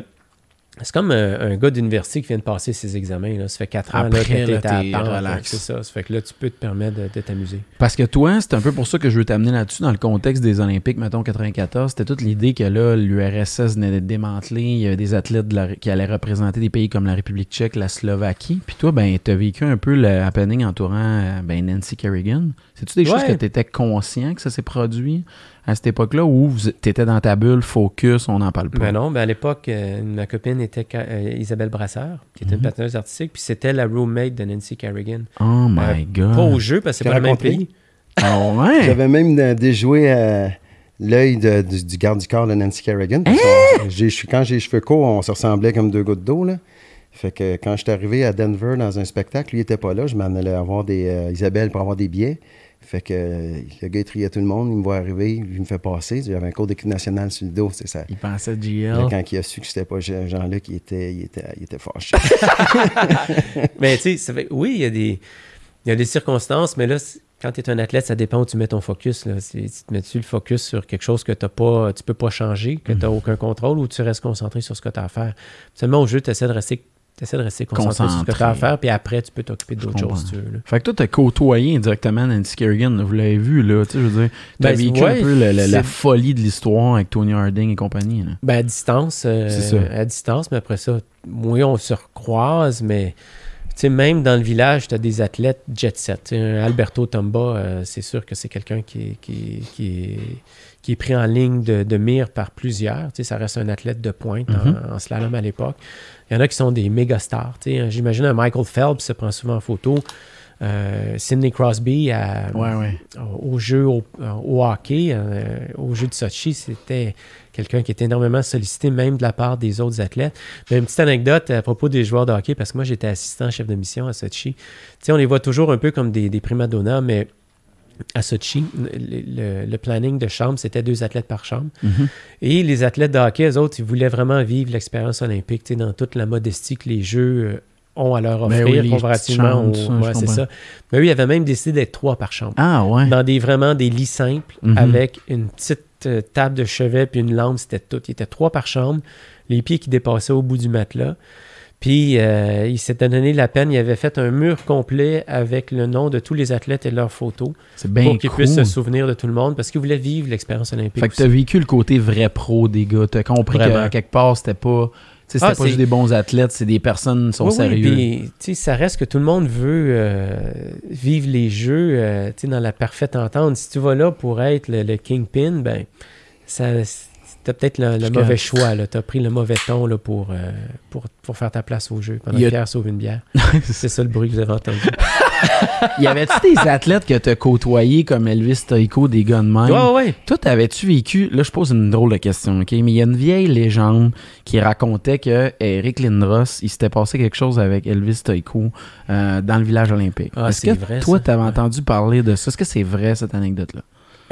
c'est comme euh, un gars d'université qui vient de passer ses examens. Là. Ça fait 4 ans Après, que là, à t'es relax. que C'est ça. Ça fait que là, tu peux te permettre de, de t'amuser. Parce que toi, c'est un peu pour ça que je veux t'amener là-dessus dans le contexte des Olympiques, mettons 94. C'était toute l'idée que là, l'URSS venait d'être démantelée. Il y avait des athlètes de la- qui allaient représenter des pays comme la République tchèque, la Slovaquie. Puis toi, ben, t'as vécu un peu le happening entourant euh, ben, Nancy Kerrigan. C'est-tu des choses que tu étais conscient que ça s'est produit? À cette époque-là ou tu étais dans ta bulle, focus, on n'en parle pas? Ben non, ben à l'époque, euh, ma copine était euh, Isabelle Brasseur, qui était une Mhm. patineuse artistique, puis c'était la roommate de Nancy Kerrigan. Oh my Euh, God. Pas au jeu, parce que c'est pas le même pays. Ah ouais? J'avais même euh, déjoué euh, l'œil du, du garde du corps de Nancy Kerrigan. parce Hein? quand j'ai les cheveux courts, on se ressemblait comme deux gouttes d'eau. Là. Fait que quand je suis arrivé à Denver dans un spectacle, lui il était pas là. Je m'en allais avoir des euh, Isabelle pour avoir des billets. Fait que euh, le gars il triait tout le monde, il me voit arriver, il me fait passer. J'avais un cours d'équipe nationale sur le dos, c'est ça. Il pensait Là, GL. quand il a su que c'était pas Jean- Jean-Luc, il était, il, était, il était fâché. Mais tu sais, oui, il y, a des, il y a des circonstances, mais là, quand tu es un athlète, ça dépend où tu mets ton focus. Là. C'est- Tu te mets-tu le focus sur quelque chose que t'as pas, tu peux pas changer, que tu n'as aucun contrôle, ou tu restes concentré sur ce que tu as à faire? Seulement au jeu, tu essaies de rester. T'essaies de rester concentré sur ce que tu as à faire, puis après, tu peux t'occuper d'autres choses si tu veux. là. Fait que toi, t'as côtoyé indirectement Nancy Kerrigan, vous l'avez vu, là, tu sais, je veux dire, t'as Ben, vécu ouais, un peu la folie de l'histoire avec Tony Harding et compagnie, là. Ben, à distance, euh, ça. à distance, mais après ça, oui, on se recroise, mais tu sais, même dans le village, tu as des athlètes jet set. Tu Alberto Tomba, euh, c'est sûr que c'est quelqu'un qui qui, qui, est, qui est pris en ligne de, de mire par plusieurs. Tu sais, ça reste un athlète de pointe en- Mhm. en, slalom à l'époque. Il y en a qui sont des méga stars. tu sais. J'imagine un Michael Phelps se prend souvent en photo. euh, Sidney Crosby à, Ouais, ouais. au jeu au, au hockey, euh, au jeu de Sochi, c'était quelqu'un qui était énormément sollicité, même de la part des autres athlètes. Mais une petite anecdote à propos des joueurs de hockey, parce que moi, j'étais assistant chef de mission à Sochi. Tu sais, on les voit toujours un peu comme des, des mais à Sochi, le, le- le planning de chambre, c'était deux athlètes par chambre. Mhm. Et les athlètes de hockey, eux autres, ils voulaient vraiment vivre l'expérience olympique, dans toute la modestie que les Jeux euh, ont à leur Ben offrir oui, comparativement aux... ouais, c'est ça. Mais eux, ils avaient même décidé d'être trois par chambre Ah, ouais. dans des vraiment des lits simples Mhm. avec une petite euh, table de chevet puis une lampe, c'était tout. Il était trois par chambre, les pieds qui dépassaient au bout du matelas. Puis euh, il s'était donné la peine, il avait fait un mur complet avec le nom de tous les athlètes et leurs photos C'est bien pour qu'ils cool. puissent se souvenir de tout le monde parce qu'ils voulaient vivre l'expérience olympique. Fait que t'as vécu le côté vrai pro des gars. T'as compris Vraiment. qu'à quelque part, c'était pas. C'était Ah, pas juste des bons athlètes, c'est des personnes qui sont Oui, oui, puis, tu sais, ça reste que tout le monde veut euh, vivre les jeux euh, tu sais, dans la parfaite entente. Si tu vas là pour être le, le kingpin, ben, ça, t'as peut-être le, mauvais choix. Tu as pris le mauvais ton là, pour, euh, pour, pour faire ta place au jeu. Pendant a- que Pierre sauve une bière. C'est ça le bruit que vous avez entendu. y avait-tu des athlètes que t'as côtoyés comme Elvis Stoico, des gars de même? ouais, ouais. Toi, t'avais-tu vécu, là je pose une drôle de question, ok, mais il y a une vieille légende qui racontait que Eric Lindros, il s'était passé quelque chose avec Elvis Stoico euh, dans le village olympique. Ah, Est-ce que vrai, toi, t'avais Ouais. entendu parler de ça? Est-ce que c'est vrai, cette anecdote-là?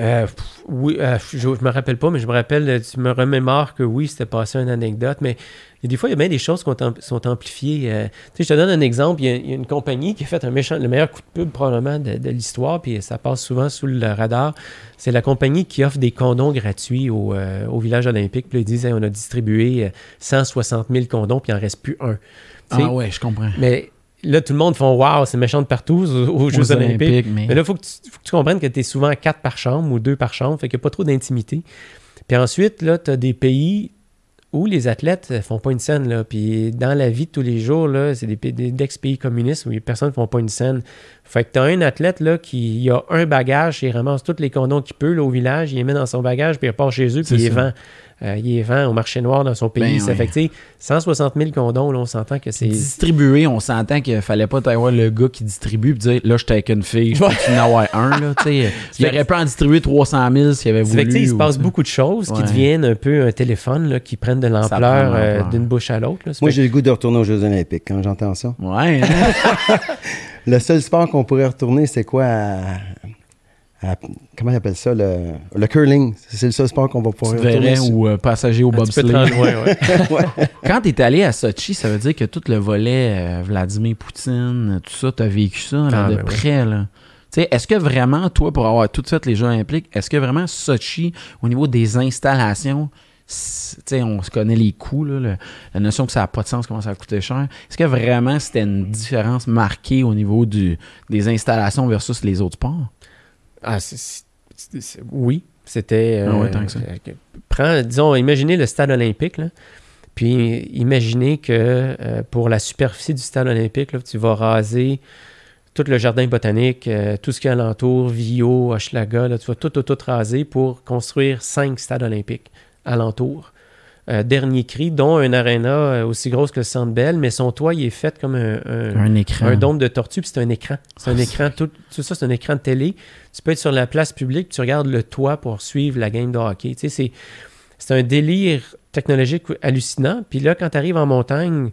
Euh, pff, oui, euh, je, me rappelle pas, mais je me rappelle, euh, tu me remémores que oui, c'était passé une anecdote, mais il y a des fois, il y a bien des choses qui am- sont amplifiées. euh. tu sais, je te donne un exemple, il y, a, il y a une compagnie qui a fait un méchant, le meilleur coup de pub probablement de, de l'histoire, puis ça passe souvent sous le radar. C'est la compagnie qui offre des condoms gratuits au, euh, au village olympique. Puis là, ils disent, Hey, on a distribué euh, 160 000 condoms, puis il en reste plus un. Ah ouais, je comprends. Mais là, tout le monde font Waouh, c'est méchant de partout aux, aux Jeux Aux olympiques. mais... Mais là, il faut, que tu- faut que tu comprennes que tu es souvent quatre par chambre ou deux par chambre, fait qu'il n'y a pas trop d'intimité. Puis ensuite, là, tu as des pays où les athlètes ne font pas une scène. Là. Puis dans la vie de tous les jours, là, c'est des, pays- des ex-pays communistes où les personnes ne font pas une scène. Fait que tu as un athlète là, qui a un bagage, il ramasse tous les condoms qu'il peut là, au village, il les met dans son bagage, puis il repart chez eux, puis il les vend. Euh, il les vend au marché noir dans son pays. Ben ça oui. fait que, tu sais, 160 000 condoms, là, on s'entend que c'est... Distribuer, on s'entend qu'il fallait pas avoir le gars qui distribue et dire là, j'étais avec une fille, je peux en avoir un. Là, tu sais. il aurait pu en distribuer 300 000 s'il avait Ça fait que, tu sais, voulu. il se ou- passe beaucoup de choses qui deviennent un peu un téléphone, là, qui prennent de l'ampleur euh, l'ampleur. d'une bouche à l'autre. Moi, fait j'ai le goût de retourner aux Jeux Olympiques quand j'entends ça. Ouais. hein? Le seul sport qu'on pourrait retourner, c'est quoi à- à- Comment ils appellent ça Le, le curling. C'est le seul sport qu'on va tu pouvoir retourner. ou euh, passager au bobsleigh. ouais. Ouais. Quand tu es allé à Sochi, ça veut dire que tout le volet euh, Vladimir Poutine, tout ça, tu as vécu ça là, Ah, de ben près. Là. Tu sais, Est-ce que vraiment, toi, pour avoir tout fait les Jeux olympiques, est-ce que vraiment Sochi, au niveau des installations, on se connaît les coûts, là, le- la notion que ça n'a pas de sens, comment ça a coûté cher. Est-ce que vraiment c'était une différence marquée au niveau du, des installations versus les autres sports? Ah, oui, c'était... euh, Ah ouais, euh, prends, disons, imaginez le stade olympique, là, puis imaginez que euh, pour la superficie du stade olympique, là, tu vas raser tout le jardin botanique, euh, tout ce qui est alentour, Vio, Hochelaga, tu vas tout, tout, tout raser pour construire cinq stades olympiques alentour. Euh, dernier cri, dont un aréna euh, aussi grosse que le Centre Bell, mais son toit, il est fait comme un, un- Un écran. un dôme de tortue, puis c'est un écran. C'est un Ah, écran, tout, tout ça, c'est un écran de télé. Tu peux être sur la place publique, tu regardes le toit pour suivre la game de hockey. Tu sais, c'est, un délire technologique hallucinant. Puis là, quand tu arrives en montagne,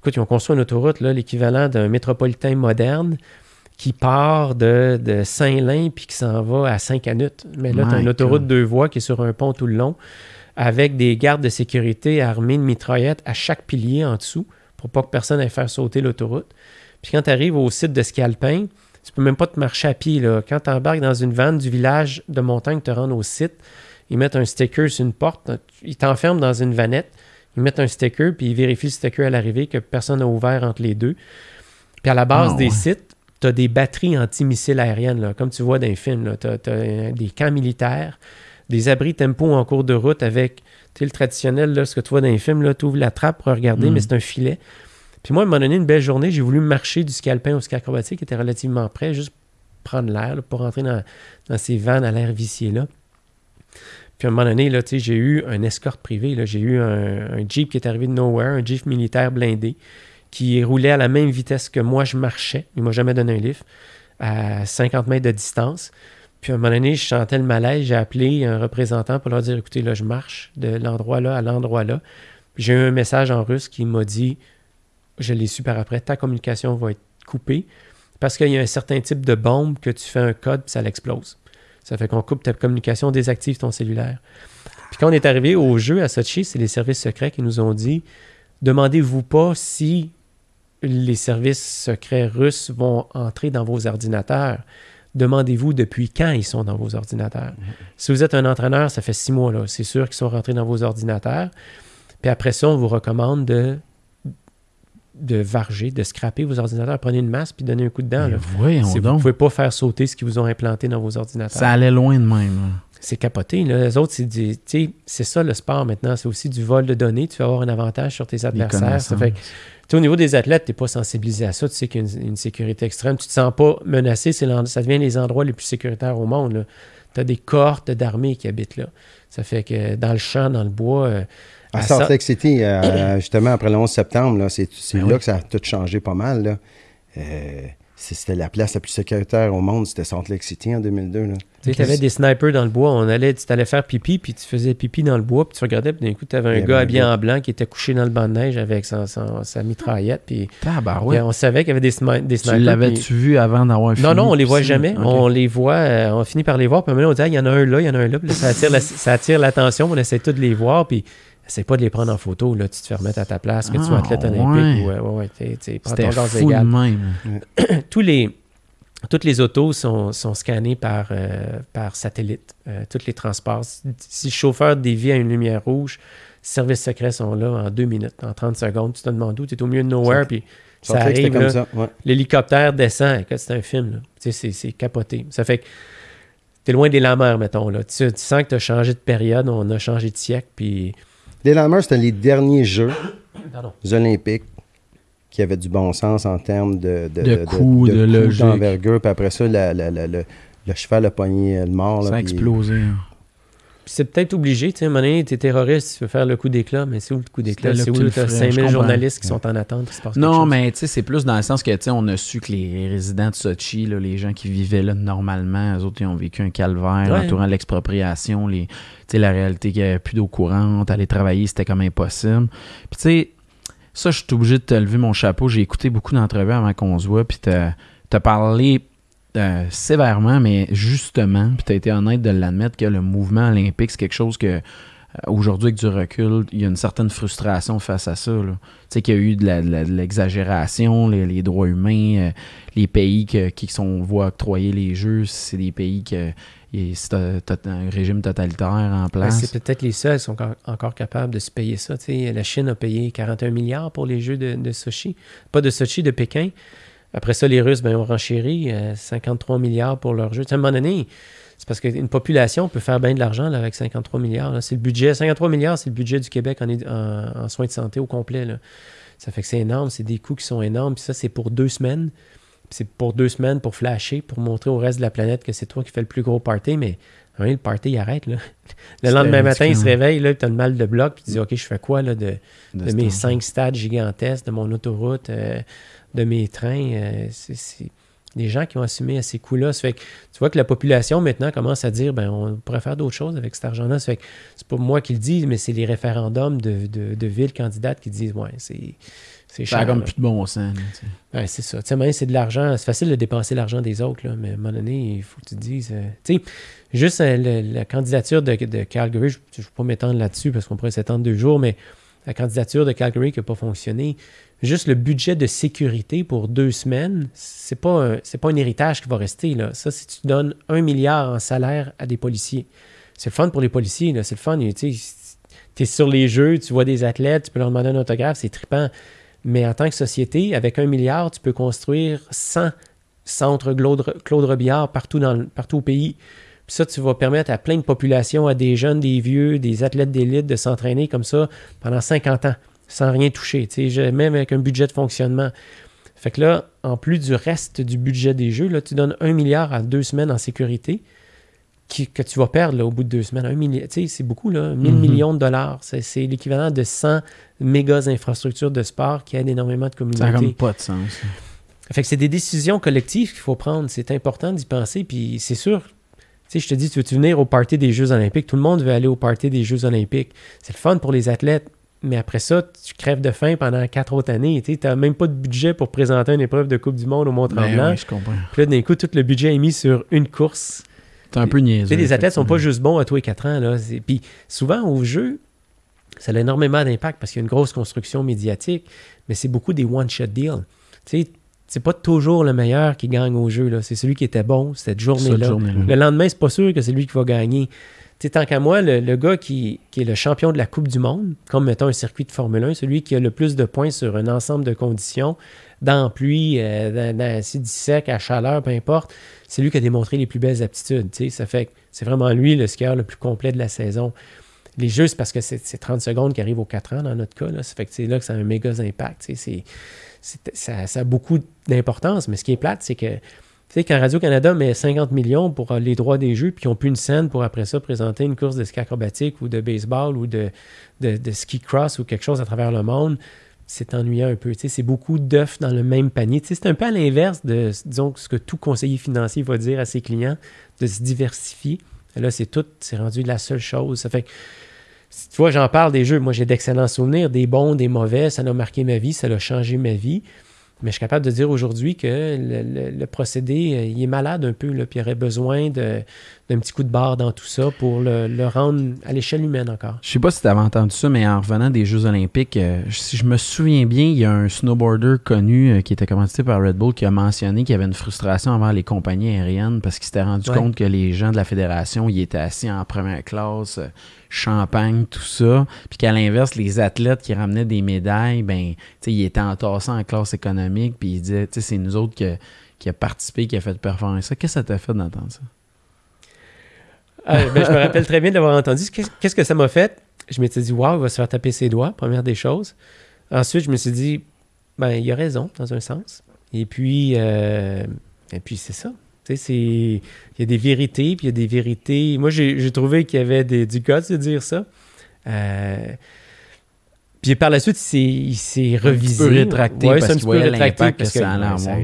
écoute, ils ont construit une autoroute, l'équivalent d'un métropolitain moderne qui part de, de Saint-Lin puis qui s'en va à Saint-Canute. Mais là, tu as une autoroute God. deux voies qui est sur un pont tout le long avec des gardes de sécurité armés de mitraillettes à chaque pilier en dessous pour pas que personne aille faire sauter l'autoroute. Puis quand tu arrives au site de ski alpin, tu peux même pas te marcher à pied. Là. Quand tu embarques dans une vanne du village de montagne te rendre au site, ils mettent un sticker sur une porte, ils t'enferment dans une vanette, ils mettent un sticker, puis ils vérifient le sticker à l'arrivée que personne n'a ouvert entre les deux. Puis à la base Ah, des ouais. sites, tu as des batteries anti-missiles aériennes, là, comme tu vois dans les films. Tu as, des camps militaires, des abris tempo en cours de route avec le traditionnel, là, ce que tu vois dans les films, tu ouvres la trappe pour regarder, Mm. mais c'est un filet. Puis moi, à un moment donné, une belle journée, j'ai voulu marcher du ski alpin au ski acrobatique, qui était relativement près, juste prendre l'air, pour rentrer dans, dans ces vannes à l'air vicié là. Puis à un moment donné, là, j'ai eu un escorte privé. là. J'ai eu un, un Jeep qui est arrivé de nowhere, un Jeep militaire blindé, qui roulait à la même vitesse que moi, je marchais. Il m'a jamais donné un livre à 50 mètres de distance. Puis à un moment donné, je sentais le malaise. J'ai appelé un représentant pour leur dire écoutez, là, je marche de l'endroit là à l'endroit là. J'ai eu un message en russe qui m'a dit je l'ai su par après ta communication va être coupée parce qu'il y a un certain type de bombe que tu fais un code puis ça l'explose. Ça fait qu'on coupe ta communication, désactive ton cellulaire. Puis quand on est arrivé au jeu à Sochi, c'est les services secrets qui nous ont dit demandez-vous pas si les services secrets russes vont entrer dans vos ordinateurs. Demandez-vous depuis quand ils sont dans vos ordinateurs. Si vous êtes un entraîneur, ça fait six mois, là. C'est sûr qu'ils sont rentrés dans vos ordinateurs. Puis après ça, on vous recommande de, de varger, de scraper vos ordinateurs. Prenez une masse puis donnez un coup Là. voyons Si vous ne pouvez pas faire sauter ce qu'ils vous ont implanté dans vos ordinateurs. Ça allait loin de même. C'est capoté. Là. Les autres, c'est du- tu sais, c'est ça le sport maintenant. C'est aussi du vol de données. Tu vas avoir un avantage sur tes adversaires. Ça fait que, au niveau des athlètes, tu n'es pas sensibilisé à ça. Tu sais qu'il y a une, une sécurité extrême. Tu ne te sens pas menacé. C'est ça devient les endroits les plus sécuritaires au monde. Tu as des cohortes d'armées qui habitent là. Ça fait que dans le champ, dans le bois. euh, À à Salt Lake City, euh, justement, après le 11 septembre, là, c'est c'est Ben là oui. que ça a tout changé pas mal. là. Euh, C'était la place la plus sécuritaire au monde, c'était Salt Lake City en 2002. là. Tu sais, avais des snipers dans le bois. On allait, tu allais faire pipi, puis tu faisais pipi dans le bois, puis tu regardais, puis d'un coup, tu avais un gars habillé en blanc qui était couché dans le banc de neige avec son- son- sa mitraillette, puis puis on savait qu'il y avait des, Tu snipers. puis- l'avais-tu vu avant d'avoir fini? Non, non, on les voit jamais. On les voit, euh, on finit par les voir, puis à un moment on dit, Ah, il y en a un là, il y en a un là, puis là, ça attire, la- ça attire l'attention, on essaie tous de les voir, puis essaie pas de les prendre en photo, là, tu te fais remettre à ta place, que tu sois Ah, athlète olympique ouais. ou, euh, ouais, ouais, t'sais, fou de même. tous les, toutes les autos sont, sont scannées par, euh, par satellite, euh, tous les transports. Si, le chauffeur dévie à une lumière rouge, services secrets sont là en deux minutes, en 30 secondes. Tu te demandes où, tu es au milieu de nowhere, puis ça arrive, ça. ouais. l'hélicoptère descend. C'est un film, là. Tu sais, c'est, c'est capoté. Ça fait que t'es loin des lameurs, mettons, là. Tu, tu sens que tu as changé de période, on a changé de siècle, puis... Les Lammers, c'était les derniers Jeux olympiques qui avaient du bon sens en termes de, De de logique. d'envergure. Puis après ça, la- la- la- le, le cheval a pogné le mort. là, Ça a puis- explosé. hein. C'est peut-être obligé, tu sais, à un moment donné, t'es terroriste, tu veux faire le coup d'éclat, mais c'est où le coup d'éclat? C'est où tu ferais, 5000 je comprends. journalistes qui sont en attente, qui se passe Non, mais tu sais, c'est plus dans le sens que, tu sais, on a su que les résidents de Sochi, là, les gens qui vivaient là normalement, eux autres, ils ont vécu un calvaire Ouais. entourant l'expropriation, les, tu sais, la réalité qu'il n'y avait plus d'eau courante, aller travailler, c'était comme impossible. Puis tu sais, ça, je suis obligé de te lever mon chapeau. J'ai écouté beaucoup d'entrevues avant qu'on se voit, puis t'as as parlé euh, sévèrement, mais justement, puis tu as été honnête de l'admettre que le mouvement olympique, c'est quelque chose que euh, aujourd'hui, avec du recul, il y a une certaine frustration face à ça. Tu sais qu'il y a eu de l'exagération, les, les droits humains, euh, les pays que- qui sont voient octroyer les jeux, c'est des pays que c'est un régime totalitaire en Ben, place. c'est peut-être les seuls qui sont encore, capables de se payer ça. tu sais. la Chine a payé 41 milliards pour les Jeux de, de Sochi. Pas de Sochi, de Pékin. Après ça, les Russes ben, ont renchéri euh, 53 milliards pour. Tu sais, à un moment donné, c'est parce qu'une population peut faire bien de l'argent avec 53 milliards. là. C'est le budget. 53 milliards, c'est le budget du Québec en, é- en- en soins de santé au complet. là. Ça fait que c'est énorme. C'est des coûts qui sont énormes. Puis ça, c'est pour deux semaines. C'est pour deux semaines pour flasher, pour montrer au reste de la planète que c'est toi qui fais le plus gros party. Mais hein, le party, il arrête. Là. Le lendemain matin, il se réveille, là, tu as le mal de bloc, puis tu dis OK, je fais quoi là, de, de de ce mes temps. cinq stades gigantesques, de mon autoroute, euh, de mes trains. euh, c'est- des gens qui ont assumé à ces coûts-là. Ça fait que tu vois que la population maintenant commence à dire ben on pourrait faire d'autres choses avec cet argent-là. Ça fait que c'est pas moi qui le dis, mais c'est les référendums de, de, de villes candidates qui disent ouais, c'est. C'est Ça a cher. comme là. plus de bon sens. Ouais, c'est ça. Tu sais, c'est de l'argent. C'est facile de dépenser l'argent des autres, là, mais à un moment donné, il faut que tu te dises. euh, tu sais, juste euh, le- la candidature de, de Calgary, je ne vais pas m'étendre là-dessus parce qu'on pourrait s'étendre deux jours, mais la candidature de Calgary qui n'a pas fonctionné, juste le budget de sécurité pour deux semaines, c'est pas pas un héritage qui va rester. Là. Ça, si tu donnes un milliard en salaire à des policiers, c'est le fun pour les policiers. C'est le fun. Tu es sur les jeux, tu vois des athlètes, tu peux leur demander un autographe, c'est trippant. Mais en tant que société, avec un milliard, tu peux construire 100 centres Claude, Claude Robillard partout, dans, partout au pays. Puis ça, tu vas permettre à plein de populations, à des jeunes, des vieux, des athlètes d'élite de s'entraîner comme ça pendant 50 ans, sans rien toucher, je- même avec un budget de fonctionnement. Fait que là, en plus du reste du budget des jeux, là, tu donnes un milliard à deux semaines en sécurité. qui- que tu vas perdre là, au bout de deux semaines. Un milli- tu sais, c'est beaucoup, là. 1000 Mhm. millions de dollars. C'est, l'équivalent de 100 méga infrastructures de sport qui aident énormément de Ça n'a communautés. pas de sens. Fait que c'est des décisions collectives qu'il faut prendre. C'est important d'y penser. Puis c'est sûr, tu sais, je te dis, tu veux venir au party des Jeux Olympiques? Tout le monde veut aller au party des Jeux Olympiques. C'est le fun pour les athlètes. Mais après ça, tu crèves de faim pendant quatre autres années. Tu n'as même pas de budget pour présenter une épreuve de Coupe du Monde au Mont-Tremblant. Ben oui, je comprends. Puis là, d'un coup, tout le budget est mis sur une course. C'est un peu niaiseux. Les athlètes sont pas juste bons à tous les quatre ans. Là. Puis souvent, au jeu, ça a énormément d'impact parce qu'il y a une grosse construction médiatique, mais c'est beaucoup des one-shot deals. Tu sais, c'est pas toujours le meilleur qui gagne au jeu. C'est celui qui était bon cette journée-là. Le lendemain, c'est pas sûr que c'est lui qui va gagner. Tant qu'à moi, le, gars qui, est le champion de la Coupe du Monde, comme mettons un circuit de Formule 1, celui qui a le plus de points sur un ensemble de conditions, dans pluie, euh, dans, sec, à chaleur, peu importe, c'est lui qui a démontré les plus belles aptitudes. tu. Ça fait c'est vraiment lui le skieur le plus complet de la saison. Les jeux, c'est parce que c'est c'est 30 secondes qui arrivent aux 4 ans dans notre cas. Là. Ça fait que c'est là que ça a un méga impact. ça, ça a beaucoup d'importance. Mais ce qui est plate, c'est que sais, quand Radio-Canada met 50 millions pour euh, les droits des jeux, puis ils n'ont plus une scène pour après ça présenter une course de ski acrobatique ou de baseball ou de, ski cross ou quelque chose à travers le monde, c'est ennuyant un peu. Tu sais, c'est beaucoup d'œufs dans le même panier. Tu sais, c'est un peu à l'inverse de, ce que tout conseiller financier va dire à ses clients, de se diversifier. Là, c'est tout, c'est rendu la seule chose. Ça fait que, tu vois, j'en parle des jeux. Moi, j'ai d'excellents souvenirs, des bons, des mauvais. Ça a marqué ma vie, ça a changé ma vie. Mais je suis capable de dire aujourd'hui que le, le- le procédé, euh, il est malade un peu, là, puis il aurait besoin d'un petit coup de barre dans tout ça pour le, le rendre à l'échelle humaine encore. Je sais pas si tu avais entendu ça, mais en revenant des Jeux Olympiques, euh, si je me souviens bien, il y a un snowboarder connu euh, qui était commandité par Red Bull qui a mentionné qu'il y avait une frustration envers les compagnies aériennes parce qu'il s'était rendu Ouais. compte que les gens de la fédération, ils étaient assis en première classe, euh, champagne, tout ça. Puis qu'à l'inverse, les athlètes qui ramenaient des médailles, ben, ils étaient entassés en classe économique, puis ils disaient, c'est nous autres qui a participé, qui a fait performer ça. Qu'est-ce que ça t'a fait d'entendre ça? Ah, ben, je me rappelle très bien d'avoir entendu. Qu'est- Qu'est-ce que ça m'a fait? Je m'étais dit, waouh, il va se faire taper ses doigts, première des choses. Ensuite, je me suis dit, ben, il a raison, dans un sens. Et puis, euh, et puis c'est ça. Il y a des vérités, puis il y a des vérités. Moi, j'ai j'ai trouvé qu'il y avait des, du guts de dire ça. Euh, puis par la suite, il s'est- il s'est peu revisé. rétracté Ouais, parce c'est un qu'il petit peu voyait rétracté l'impact parce que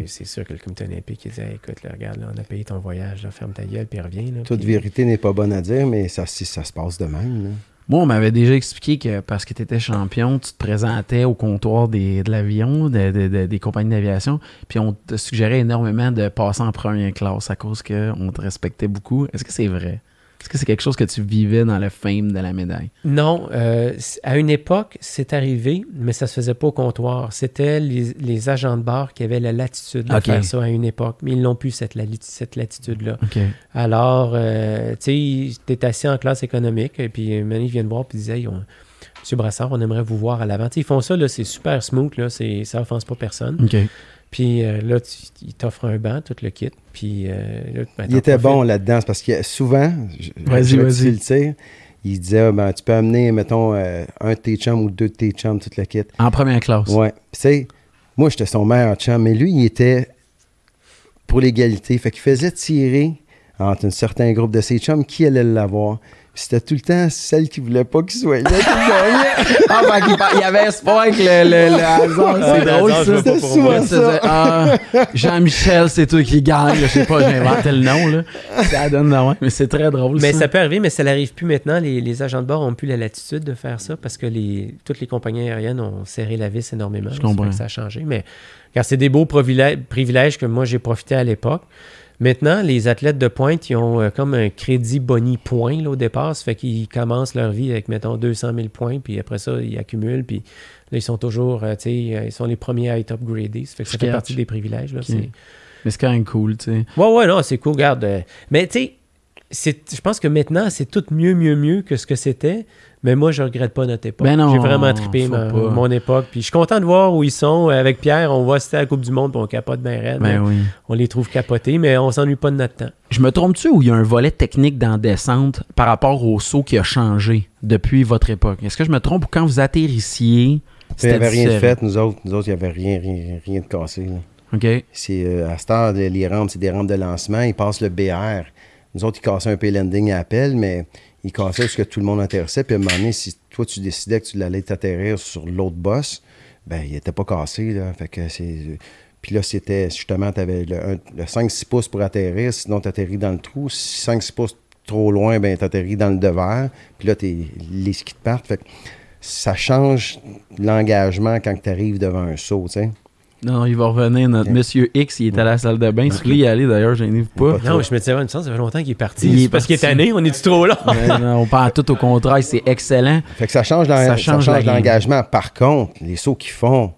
C'est sûr que le comité olympique, il disait, écoute, là, regarde, là, on a payé ton voyage, là, ferme ta gueule, puis reviens. là, Toute puis- vérité n'est pas bonne à dire, mais ça, si ça se passe de même. là. Moi, on m'avait déjà expliqué que parce que tu étais champion, tu te présentais au comptoir de l'avion, de- de- de- des compagnies d'aviation, puis on te suggérait énormément de passer en première classe à cause qu'on te respectait beaucoup. Est-ce que c'est vrai? Est-ce que c'est quelque chose que tu vivais dans le fame de la médaille? Non, euh, à une époque, c'est arrivé, mais ça se faisait pas au comptoir. C'était les, les agents de bar qui avaient la latitude de faire ça à une époque, mais ils n'ont plus cette, cette latitude-là. Alors, euh, tu sais, t'es assis en classe économique, et puis donné, ils viennent voir, puis ils disent, hey, on- Monsieur Brassard, on aimerait vous voir à l'avant. Tu ils font ça, là, c'est super smooth, là, ça offense pas personne. Puis euh, là, ils t'offrent un banc, tout le kit, puis euh, là, ben, Il était bon là-dedans, c'est parce que souvent, je- Vas-y, vas-y. le tir, il disait, ah, ben, tu peux amener, mettons, euh, un de tes chums ou deux de tes chums, toute la kit. En première classe. Ouais. Puis, tu sais, moi, j'étais son meilleur chum, mais lui, il était pour l'égalité. Fait qu'il faisait tirer entre un certain groupe de ses chums qui allait l'avoir. C'était tout le temps celle qui voulait pas qu'il soit là qui gagnait. Ah, par- il y avait espoir que le, le, le hasard, Ah, c'est le drôle ça. C'était souvent ça. ah, Jean-Michel, c'est toi qui gagne. Je sais pas, j'ai inventé le nom. Là. Ça donne mais c'est très drôle. Mais ça. ça peut arriver, mais ça n'arrive plus maintenant. Les, les agents de bord ont plus la latitude de faire ça parce que les, toutes les compagnies aériennes ont serré la vis énormément. Je Ça comprends. que Ça a changé. Mais car c'est des beaux privilèges, privilèges que moi j'ai profité à l'époque. Maintenant, les athlètes de pointe, ils ont euh, comme un crédit boni point là, au départ. Ça fait qu'ils commencent leur vie avec, mettons, 200 000 points, puis après ça, ils accumulent, puis là, ils sont toujours, euh, tu sais, euh, ils sont les premiers à être upgradés. Ça fait que ça fait partie des privilèges. Là, Mais c'est quand même cool, tu sais. Ouais, ouais, non, c'est cool, regarde. mais tu sais, je pense que maintenant, c'est tout mieux, mieux, mieux que ce que c'était. Mais moi, je regrette pas notre époque. Ben non, J'ai vraiment trippé ma- mon époque. Puis je suis content de voir où ils sont. Avec Pierre, on assister à la Coupe du Monde, puis on capote bien raide. Ben oui. On les trouve capotés, mais on s'ennuie pas de notre temps. Je me trompe-tu ou il y a un volet technique dans descente par rapport au saut qui a changé depuis votre époque? Est-ce que je me trompe ou quand vous atterrissiez, Il n'y c'était avait rien de fait, nous autres. Nous autres, il n'y avait rien, rien, rien de cassé. là. OK. C'est, euh, à cette heure, les rampes, c'est des rampes de lancement. Ils passent le BR Nous autres, ils cassaient un pay-landing à appel, mais ils cassaient parce que tout le monde intéressait. Puis à un moment donné, si toi, tu décidais que tu allais t'atterrir sur l'autre boss, ben, il était pas cassé, là. Fait que c'est... Puis là, c'était justement, tu avais le 5-6 pouces pour atterrir, sinon tu atterris dans le trou. Si 5-6 pouces trop loin, ben tu atterris dans le devers. Puis là, t'es, les skis te partent. Fait que ça change l'engagement quand tu arrives devant un saut, tu sais. Non, il va revenir. Notre monsieur X, il est à la salle de bain. Si vous voulez y aller, d'ailleurs, je n'y pas. Pas Non, je me disais, ça fait longtemps qu'il est parti. Il est parce qu'il est tanné, on est-tu trop là? Non, on parle tout au contraire, c'est excellent. Fait que ça change, l'engagement. Par contre, les sauts qu'ils font,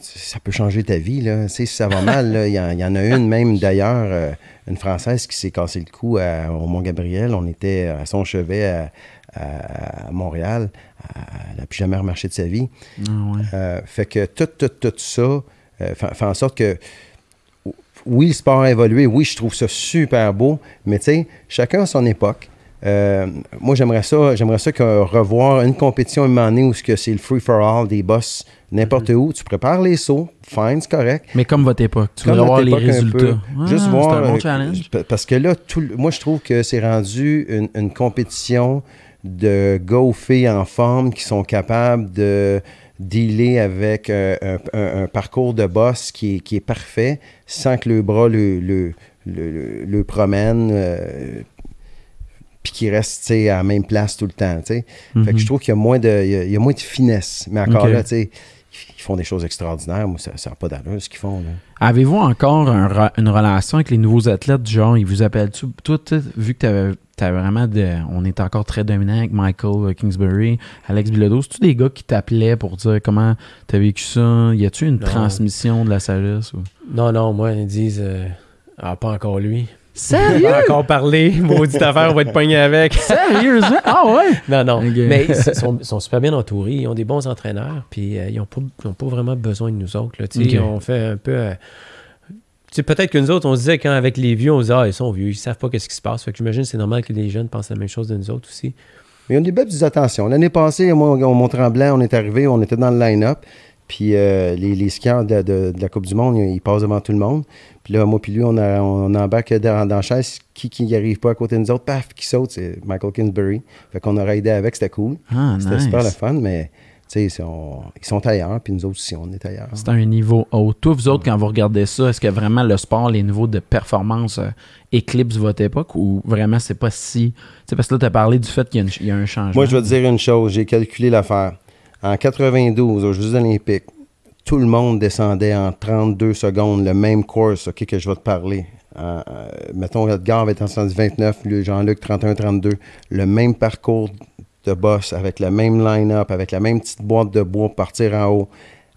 ça peut changer ta vie. Là. Tu sais, si ça va mal, il y, en- il y en a une même d'ailleurs, euh, une Française qui s'est cassé le cou à- au Mont-Gabriel. On était à son chevet à, à- à Montréal. Elle n'a plus jamais remarché de sa vie. Ah ouais. Euh, fait que tout, tout, tout ça euh, fait, fait en sorte que oui, le sport a évolué, oui, je trouve ça super beau, mais tu sais, chacun a son époque. Euh, moi, j'aimerais ça, j'aimerais ça que revoir une compétition à un moment donné où c'est le free for all des boss n'importe où. Tu prépares les sauts, fine, c'est correct. Mais comme votre époque, tu voudrais voir les résultats. Juste Ah, voir. C'est un bon challenge. pa- Parce que là, tout, moi, je trouve que c'est rendu une, une compétition de gars ou filles en forme qui sont capables de dealer avec euh, un, un- un parcours de boss qui est, qui est parfait sans que le bras le, le, le, le- le promène. euh, puis qui reste à la même place tout le temps. Fait que Mhm. je trouve qu'il y a moins de, il y a, il y a moins de finesse. Mais encore là, tu sais, ils font des choses extraordinaires. Moi, ça n'a pas d'allure ce qu'ils font. Là. Avez-vous encore un ra- une relation avec les nouveaux athlètes du genre, ils vous appellent-tu? Toi, tu sais, vu que t'avais t'avais vraiment de. On est encore très dominant avec Michael euh, Kingsbury, Alex Bilodeau. C'est-tu des gars qui t'appelaient pour dire comment t'as vécu ça? Y a-tu une Non. transmission de la sagesse? ou- Non, non, moi, ils disent, euh, ah, pas encore lui. Sérieux? Pas encore parlé, maudite affaire, on va être pogné avec. Sérieusement? Ah ouais? Non, non. Mais ils sont, super bien entourés. Ils ont des bons entraîneurs. Puis euh, ils n'ont pas, ils ont pas vraiment besoin de nous autres. Là. Tu sais, Ok. On fait un peu. euh, tu sais, peut-être que nous autres, on se disait quand avec les vieux, on se disait, ah, ils sont vieux, ils savent pas qu'est-ce qui se passe. Fait que j'imagine que c'est normal que les jeunes pensent la même chose de nous autres aussi. Mais ils ont des belles attentions. L'année passée, moi, au Mont-Tremblant, on est arrivé, on était dans le line-up. Puis euh, les, les skieurs de, de- de la Coupe du Monde, ils, ils passent devant tout le monde. Puis là, moi puis lui, on, a, on embarque dans, dans la chaise. Qui qui arrive pas à côté de nous autres, paf, qui saute, c'est Michael Kingsbury. Fait qu'on aurait aidé avec, c'était cool. Ah, C'était nice. super le fun, mais tu sais, c'est- on- ils sont ailleurs, puis nous autres aussi, on est ailleurs. C'est un niveau haut. Toi, vous autres, quand vous regardez ça, est-ce que vraiment le sport, les niveaux de performance euh, éclipsent votre époque ou vraiment c'est pas si. Tu sais, parce que là, tu as parlé du fait qu'il y, a y a un changement. Moi, je vais te dire une chose, j'ai calculé l'affaire. En 92, aux Jeux olympiques, tout le monde descendait en 32 secondes, le même course ok, que je vais te parler. Euh, euh, mettons, Edgar va être en 129, lui, Jean-Luc 31-32. Le même parcours de boss, avec le même line-up, avec la même petite boîte de bois pour partir en haut.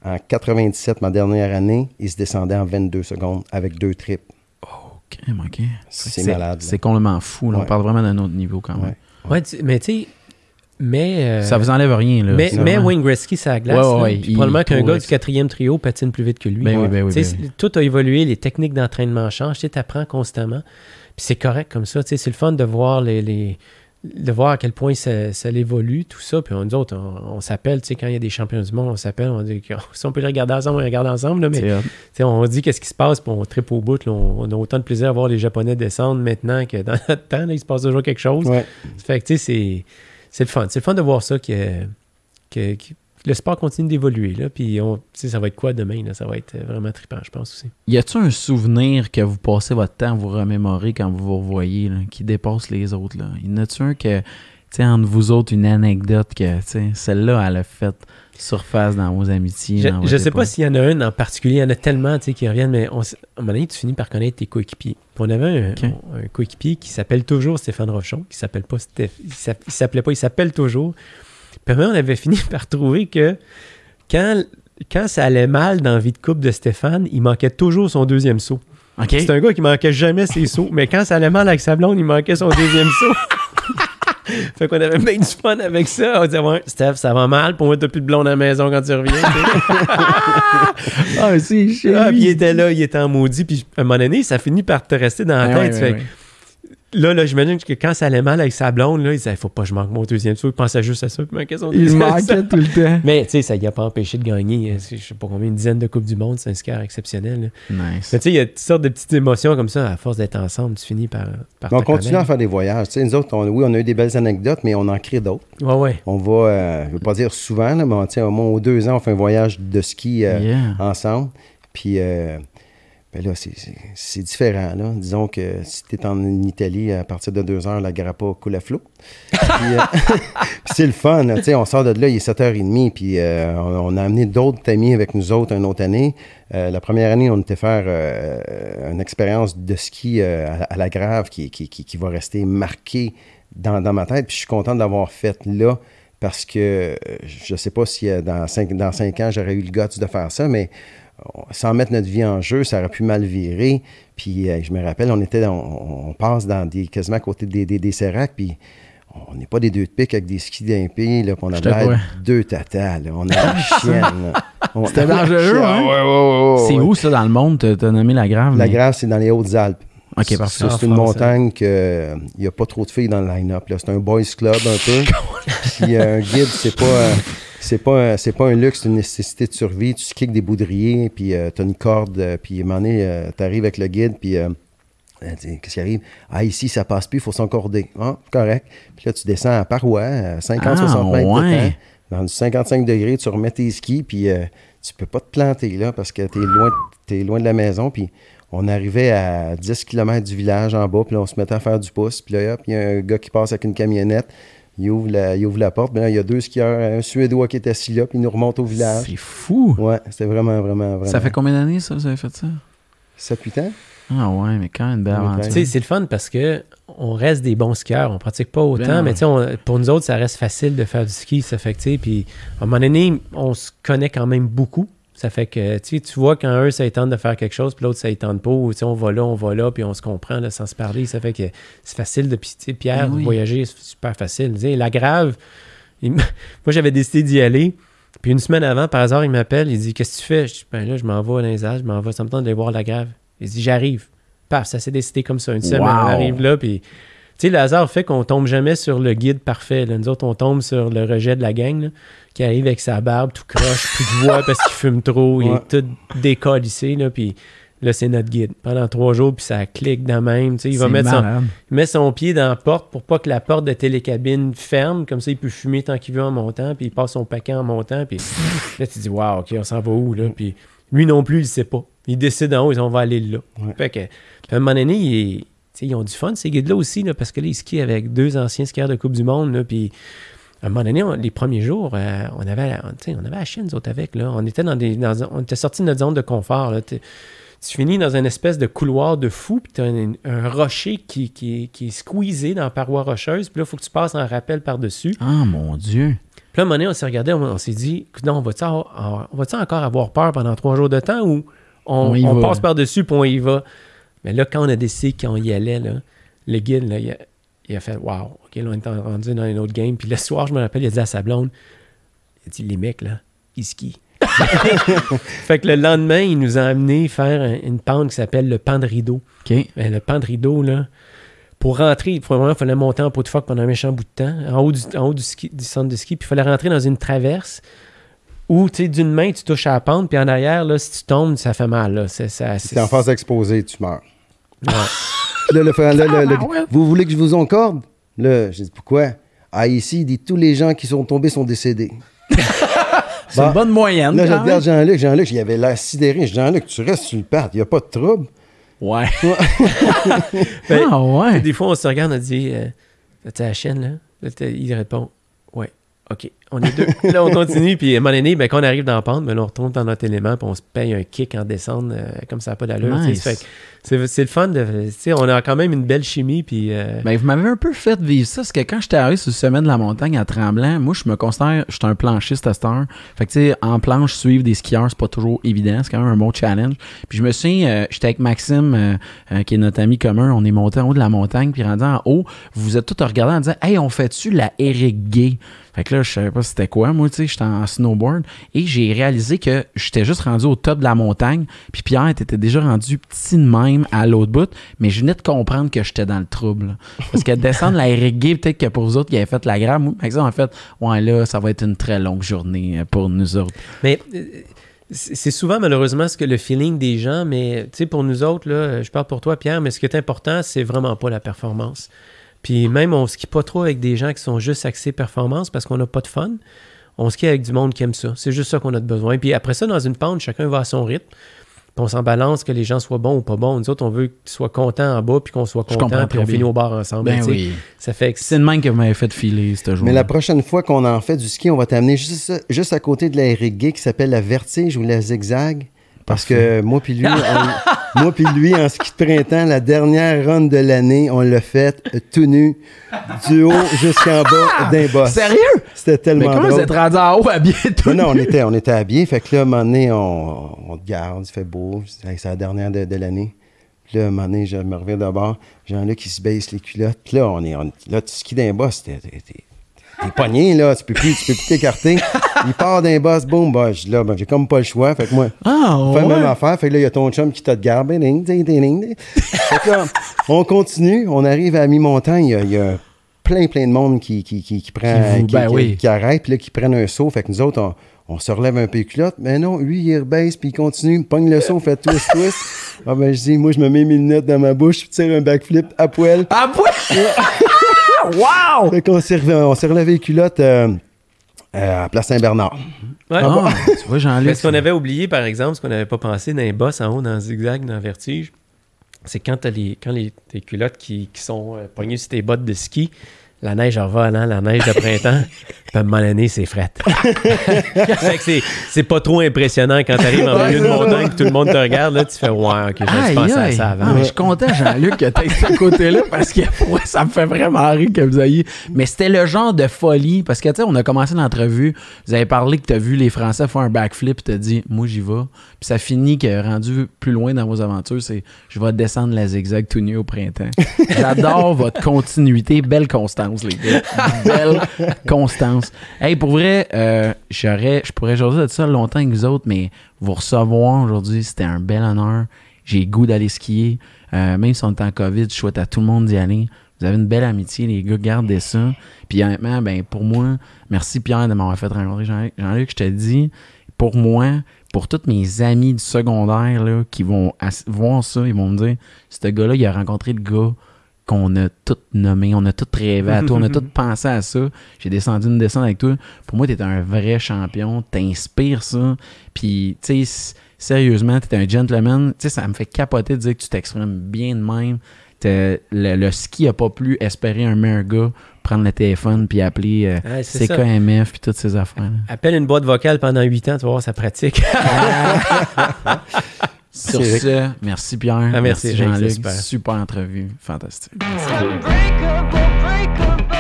En 97, ma dernière année, il se descendait en 22 secondes avec deux trips. Ok, ok. C'est malade. C'est complètement fou. là. On parle vraiment d'un autre niveau quand même. Ouais. Ouais, mais tu sais, mais. euh, Ça vous enlève rien. Là, mais, mais Wayne Gretzky, ça glace. Ouais, ouais, Puis probablement qu'un gars du quatrième trio patine plus vite que lui. Ben oui, ben oui, ben oui. Tout a évolué, les techniques d'entraînement changent, tu apprends constamment. Puis c'est correct comme ça. tu sais, C'est le fun de voir les, les- de voir à quel point ça, ça évolue, tout ça. Puis on- nous autres, on, on s'appelle, tu sais, quand il y a des champions du monde, on s'appelle, on dit que- si on peut les regarder ensemble, on les regarde ensemble. là, mais on dit qu'est-ce qui se passe, puis on tripe au bout. là. on, on a autant de plaisir à voir les Japonais descendre maintenant que dans notre temps. là, il se passe toujours quelque chose. Ouais. Fait que, tu sais, c'est, c'est le fun. C'est fun de voir ça, que, le sport continue d'évoluer. Là, puis, on, ça va être quoi demain? Là? Ça va être vraiment trippant, je pense aussi. Y a-tu un souvenir que vous passez votre temps à vous remémorer quand vous vous revoyez, qui dépasse les autres? Là? Y en a-tu un que, entre vous autres, une anecdote que, celle-là, elle a fait surface dans vos amitiés? Je, votre sais pas s'il y en a un en particulier. Il y en a tellement tu sais, qui reviennent, mais on, à un moment donné, tu finis par connaître tes coéquipiers. On avait un, Ok. un coéquipier qui s'appelle toujours Stéphane Rochon, qui s'appelle pas il s'app- il s'appelait pas, il s'appelle toujours. Puis après, on avait fini par trouver que quand, quand ça allait mal dans la vie de couple de Stéphane, il manquait toujours son deuxième saut. C'est un gars qui manquait jamais ses sauts, mais quand ça allait mal avec sa blonde, il manquait son deuxième saut. fait qu'on avait bien du fun avec ça. On disait, ouais, Steph, ça va mal, pour moi, t'as plus de blonde à la maison quand tu reviens. Ah, c'est chez Ah, puis il était là, il était en maudit, puis à un moment donné, ça finit par te rester dans la Ouais, tête. ouais, ouais, ouais. Là, là j'imagine que quand ça allait mal avec sa blonde, là, il disait, faut pas que je manque mon deuxième saut. Il pensait juste à ça. Puis son Il manquait tout le temps. Mais, tu sais, ça y a pas empêché de gagner, euh, je sais pas combien, une dizaine de Coupes du Monde. C'est un skieur exceptionnel. là. Nice. Mais tu sais, il y a toutes sortes de petites émotions comme ça. À force d'être ensemble, tu finis par. par on continue à faire des voyages. Tu sais, nous autres, on- oui, on a eu des belles anecdotes, mais on en crée d'autres. Ouais, ouais. On va, euh, je ne veux pas dire souvent, là, mais on, tu sais, au moins aux deux ans, on fait un voyage de ski euh, Yeah. ensemble. Puis euh, ben là, c'est- différent. Là. Disons que si tu es en Italie, à partir de deux heures, la grappa coule à flot. Euh, c'est le fun. là. On sort de là, il est 7h30. Puis euh, on, a amené d'autres amis avec nous autres une autre année. Euh, la première année, on était faire euh, une expérience de ski euh, à, à la grave qui, qui, qui- va rester marquée dans, dans ma tête. Puis je suis content de l'avoir faite là parce que euh, je ne sais pas si dans cinq, dans cinq ans, j'aurais eu le guts de faire ça, mais sans mettre notre vie en jeu, ça aurait pu mal virer. Puis euh, je me rappelle, on était dans- on, on passe dans des, quasiment à côté des, des, des séracs, puis on n'est pas des deux de pique avec des skis d'impé, là, puis on a l'air deux tatas, là. On a la chienne, là. C'était dangereux, hein? ouais, ouais, ouais, C'est ouais. où ça dans le monde? T'as nommé la grave? La mais- Grave, c'est dans les Hautes-Alpes. Ok, C'est une France, montagne qu'il n'y a pas trop de filles dans le line-up. là. C'est un boys club un peu. Puis euh, un guide, c'est pas, euh, c'est pas, un- c'est pas un luxe, c'est une nécessité de survie. Tu avec des boudriers, puis tu as une corde, euh, puis à un moment donné, tu arrives avec le guide, puis euh, qu'est-ce qui arrive? Ah, ici, ça passe plus, il faut s'encorder. Ah, correct. Puis là, tu descends à parois, à 50-60 Ah, mètres de temps. Dans du 55 degrés, tu remets tes skis, puis euh, tu peux pas te planter là parce que tu es loin, t'es loin de la maison. Puis on arrivait à 10 km du village en bas, puis là, on se mettait à faire du pouce. Puis là, hop, il y a un gars qui passe avec une camionnette. Il ouvre la, il ouvre la porte. Puis là, il y a deux skieurs, un Suédois qui est assis là, puis il nous remonte au village. C'est fou. Ouais, c'était vraiment, vraiment, vraiment. Ça fait combien d'années, ça, vous avez fait ça? 7-8 ans? Ah ouais, mais quand même une belle aventure. Tu sais, c'est le fun parce que on reste des bons skieurs. On pratique pas autant, Ben, mais ouais. tu sais, on- pour nous autres, ça reste facile de faire du ski. Ça fait que, tu sais, puis à un moment donné, on se connaît quand même beaucoup. Ça fait que, tu vois quand un, ça tente de faire quelque chose, puis l'autre, ça tente pas. Ou, on va là, on va là, puis on se comprend là, sans se parler. Ça fait que c'est facile de... Puis, Pierre, Ben oui. voyager, c'est super facile. La grave, il moi, j'avais décidé d'y aller. Puis une semaine avant, par hasard, il m'appelle, il dit Qu'est-ce que tu fais? Je dis Ben là, je m'en vais à l'Insace, je m'en vais, ça me tente d'aller voir la grave. Il dit J'arrive. Paf, ça s'est décidé comme ça. Une semaine, Wow. on arrive là, puis. Tu sais, le hasard fait qu'on tombe jamais sur le guide parfait. là. Nous autres, on tombe sur le rejet de la gang, là, qui arrive avec sa barbe tout croche, plus de voix parce qu'il fume trop, il est tout décalissé, là, puis là, c'est notre guide. Pendant trois jours, puis ça clique de même. Tu sais, il va mettre son, il met son pied dans la porte pour pas que la porte de télécabine ferme. Comme ça, il peut fumer tant qu'il veut en montant. Puis il passe son paquet en montant. Puis là, tu dis, waouh, OK, on s'en va où, là? Puis lui non plus, il sait pas. Il décide en haut, ils ont, on va aller là. Ouais. Fait que, à un moment donné, il est- ils ont du fun, ces guides-là aussi, là, parce que là, ils skient avec deux anciens skieurs de Coupe du Monde. Puis à un moment donné, on- les premiers jours, euh, on, avait, on avait la chienne, nous autres, avec. Là. On était dans des. dans on était sortis de notre zone de confort. Là. Tu- finis dans une espèce de couloir de fou, puis tu as un, un rocher qui, qui, qui est squeezé dans la paroi rocheuse, puis là, il faut que tu passes en rappel par-dessus. Ah, mon Dieu. Puis là, à un moment donné, on s'est regardé, on, on s'est dit, non, on va-tu va-tu encore avoir peur pendant trois jours de temps ou on, On y on va. passe par-dessus puis on y va? Mais là, quand on a décidé qu'on y allait, là, le guide, là, il, a, il a fait Wow, OK, là, on est rendu dans une autre game. Puis le soir, je me rappelle, il a dit à sa blonde Il a dit Les mecs, là, ils skient. fait que le lendemain, il nous a amené faire un- une pente qui s'appelle le pan de rideau. OK. Ben, le pan de rideau, là, pour rentrer, il fallait, monter en pot de phoque pendant un méchant bout de temps, en haut du, en haut du, ski- du centre de ski, puis il fallait rentrer dans une traverse où, tu sais, d'une main, tu touches à la pente, puis en arrière, là, si tu tombes, ça fait mal. Là. C'est, ça, Si t'es en phase exposée, tu meurs. Ouais. Là, le, frère- là, le- le- Ah vous voulez que je vous encorde? Là, j'ai dit, pourquoi? Ah, ici, il dit, tous les gens qui sont tombés sont décédés. C'est Bah, une bonne moyenne. Là, je regarde Jean-Luc. Jean-Luc, il avait l'air sidéré. Je dis, Jean-Luc, tu restes sur le pad, il n'y a pas de trouble. Ouais. Ben, ah, ouais. Des fois, on se regarde, on dit euh, T'as la chaîne, là? Là, Il répond Ouais, OK, on est deux. là, on continue, puis à un moment donné, ben, quand on arrive dans la pente, ben, on retourne dans notre élément, puis on se paye un kick en descente, euh, comme ça n'a pas d'allure. Nice. C'est, le fun, de, on a quand même une belle chimie, puis. euh, Ben, vous m'avez un peu fait vivre ça, parce que quand j'étais arrivé sur le sommet de la montagne à Tremblant, moi, je me considère, je suis un planchiste à cette heure. Fait que, tu sais, en planche, suivre des skieurs, c'est pas toujours évident. C'est quand même un bon challenge. Puis je me souviens, euh, j'étais avec Maxime, euh, qui est notre ami commun. On est monté en haut de la montagne, puis rendu en haut, vous vous êtes tous regardés en disant, hey, on fait-tu la Eric Gay? Fait que là, je savais pas c'était quoi. Moi, tu sais, j'étais en snowboard et j'ai réalisé que j'étais juste rendu au top de la montagne. Puis Pierre était déjà rendu petit de même à l'autre bout, mais je venais de comprendre que j'étais dans le trouble. Parce que descendre la reggae, peut-être que pour vous autres qui avaient fait la grave, exemple, en fait, ouais, là, ça va être une très longue journée euh, pour nous autres. Mais euh, c'est souvent malheureusement ce que le feeling des gens, mais tu sais, pour nous autres, là, je parle pour toi, Pierre, mais ce qui est important, c'est vraiment pas la performance. Puis même, on skie pas trop avec des gens qui sont juste axés performance parce qu'on n'a pas de fun. On skie avec du monde qui aime ça. C'est juste ça qu'on a de besoin. Puis après ça, dans une pente, chacun va à son rythme. Puis on s'en balance que les gens soient bons ou pas bons. Nous autres, on veut qu'ils soient contents en bas, puis qu'on soit contents, puis on finit au bar ensemble. Ben oui. Ça fait que C'est de même que vous m'avez fait filer ce jour Mais la prochaine fois qu'on en fait du ski, on va t'amener juste, juste à côté de la reggae qui s'appelle la vertige ou la zigzag. Parce que moi puis lui, on- moi puis lui, en ski de printemps, la dernière run de l'année, on l'a fait euh, tout nu, du haut jusqu'en bas d'un boss. Sérieux? C'était Mais tellement comment vous êtes rendu en haut habillé tout Mais non, on était, on était habillés. Fait que là, à un moment donné, on, on te garde, il fait beau. C'est la dernière de, de l'année. Puis là, à un moment donné, je me reviens d'abord. Jean-Luc qui se baisse les culottes. Puis là, on est, on- là, tu skis d'un boss. T'es, t'es, pogné, là. Tu peux plus, tu peux plus t'écarter. Il part d'un boss, boum, bah, là, ben, j'ai comme pas le choix. Fait que moi, Ah, on fait la ouais. même affaire. Fait que là, il y a ton chum qui te garde. Ding, ding, ding. Fait que là, on continue. On arrive à mi-montagne. Il y a, il y a plein, plein de monde qui, qui, qui, qui prend, Qui vous- ben oui. arrête, puis là, qui prennent un saut. Fait que nous autres, on, on se relève un peu les culottes. Mais non, lui, il rebaisse, puis il continue, pogne le saut, fait twist, twist. Ah ben, je dis, moi, je me mets mes lunettes dans ma bouche, je tire un backflip à poil. Ah, ouais! Wow! Fait qu'on s'est relevé, on s'est relevé les culottes euh, euh, à Place Saint-Bernard. Ouais. Ah, tu vois, Jean-Luc. Mais ce qu'on avait oublié, par exemple, ce qu'on n'avait pas pensé dans les bosses en haut, dans le zigzag, dans le vertige, c'est quand t'as les, quand les, tes culottes qui, qui sont euh, poignées sur tes bottes de ski, la neige en va allant, la neige de printemps, puis à un moment donné, c'est frette. fait que c'est, pas trop impressionnant quand t'arrives en milieu de montagne que tout le monde te regarde, là, tu fais « Ouais, ok, Aïe, pensé à ça avant. Ah, mais je suis content, Jean-Luc, que tu ce côté-là parce que ouais, ça me fait vraiment rire que vous ayez. Mais c'était le genre de folie parce que, tu sais, on a commencé l'entrevue. Vous avez parlé que tu as vu les Français faire un backflip et tu as dit, moi, j'y vais. Puis ça finit que rendu plus loin dans vos aventures, c'est je vais descendre la zigzag tout nu au printemps. J'adore votre continuité. Belle constance, les gars. Belle constance. Hey, pour vrai, euh, je pourrais jaser de ça longtemps avec vous autres, mais vous recevoir aujourd'hui, c'était un bel honneur. J'ai goût d'aller skier. Euh, même si on est en COVID, je souhaite à tout le monde d'y aller. Vous avez une belle amitié, les gars, gardez ça. Puis honnêtement, ben, pour moi, merci Pierre de m'avoir fait rencontrer Jean-Luc. Je te dis, pour moi, pour tous mes amis du secondaire là, qui vont voir ça, ils vont me dire, ce gars-là, il a rencontré le gars qu'on a tout nommé, on a tout rêvé à toi, on a tout pensé à ça. J'ai descendu une descente avec toi. Pour moi, t'es un vrai champion, t'inspires ça. Puis, tu sais, sérieusement, t'es un gentleman. Tu sais, ça me fait capoter de dire que tu t'exprimes bien de même. Le, le ski a pas pu espérer un meilleur gars prendre le téléphone puis appeler euh, Ouais. CKMF puis toutes ces affaires. Appelle une boîte vocale pendant 8 ans, tu vas voir, ça pratique. Sur C'est ce, merci Pierre. Ah, merci, Rick, c'est Jean-Luc. super. Super entrevue. Fantastique.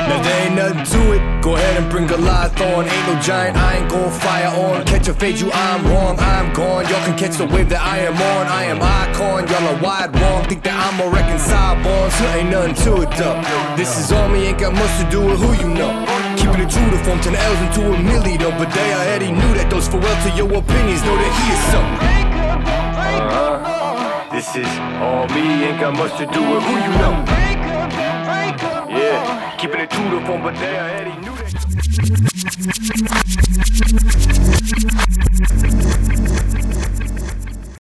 Now there ain't nothing to it. Go ahead and bring a lot on. Ain't no giant, I ain't gon' fire on. Catch a fade, you I'm wrong, I'm gone. Y'all can catch the wave that I am on. I am icon, y'all are wide wrong. Think that I'm a reconcile born, so ain't nothing to it though. This is on me, ain't got much to do with who you know. Keeping it true to form 10 L's into a milli though. But they already knew that those farewell to your opinions. Know that he is something. Uh-huh. This is all me, ain't got much to do with who you know. Yeah, keeping it true to form, but they already knew that.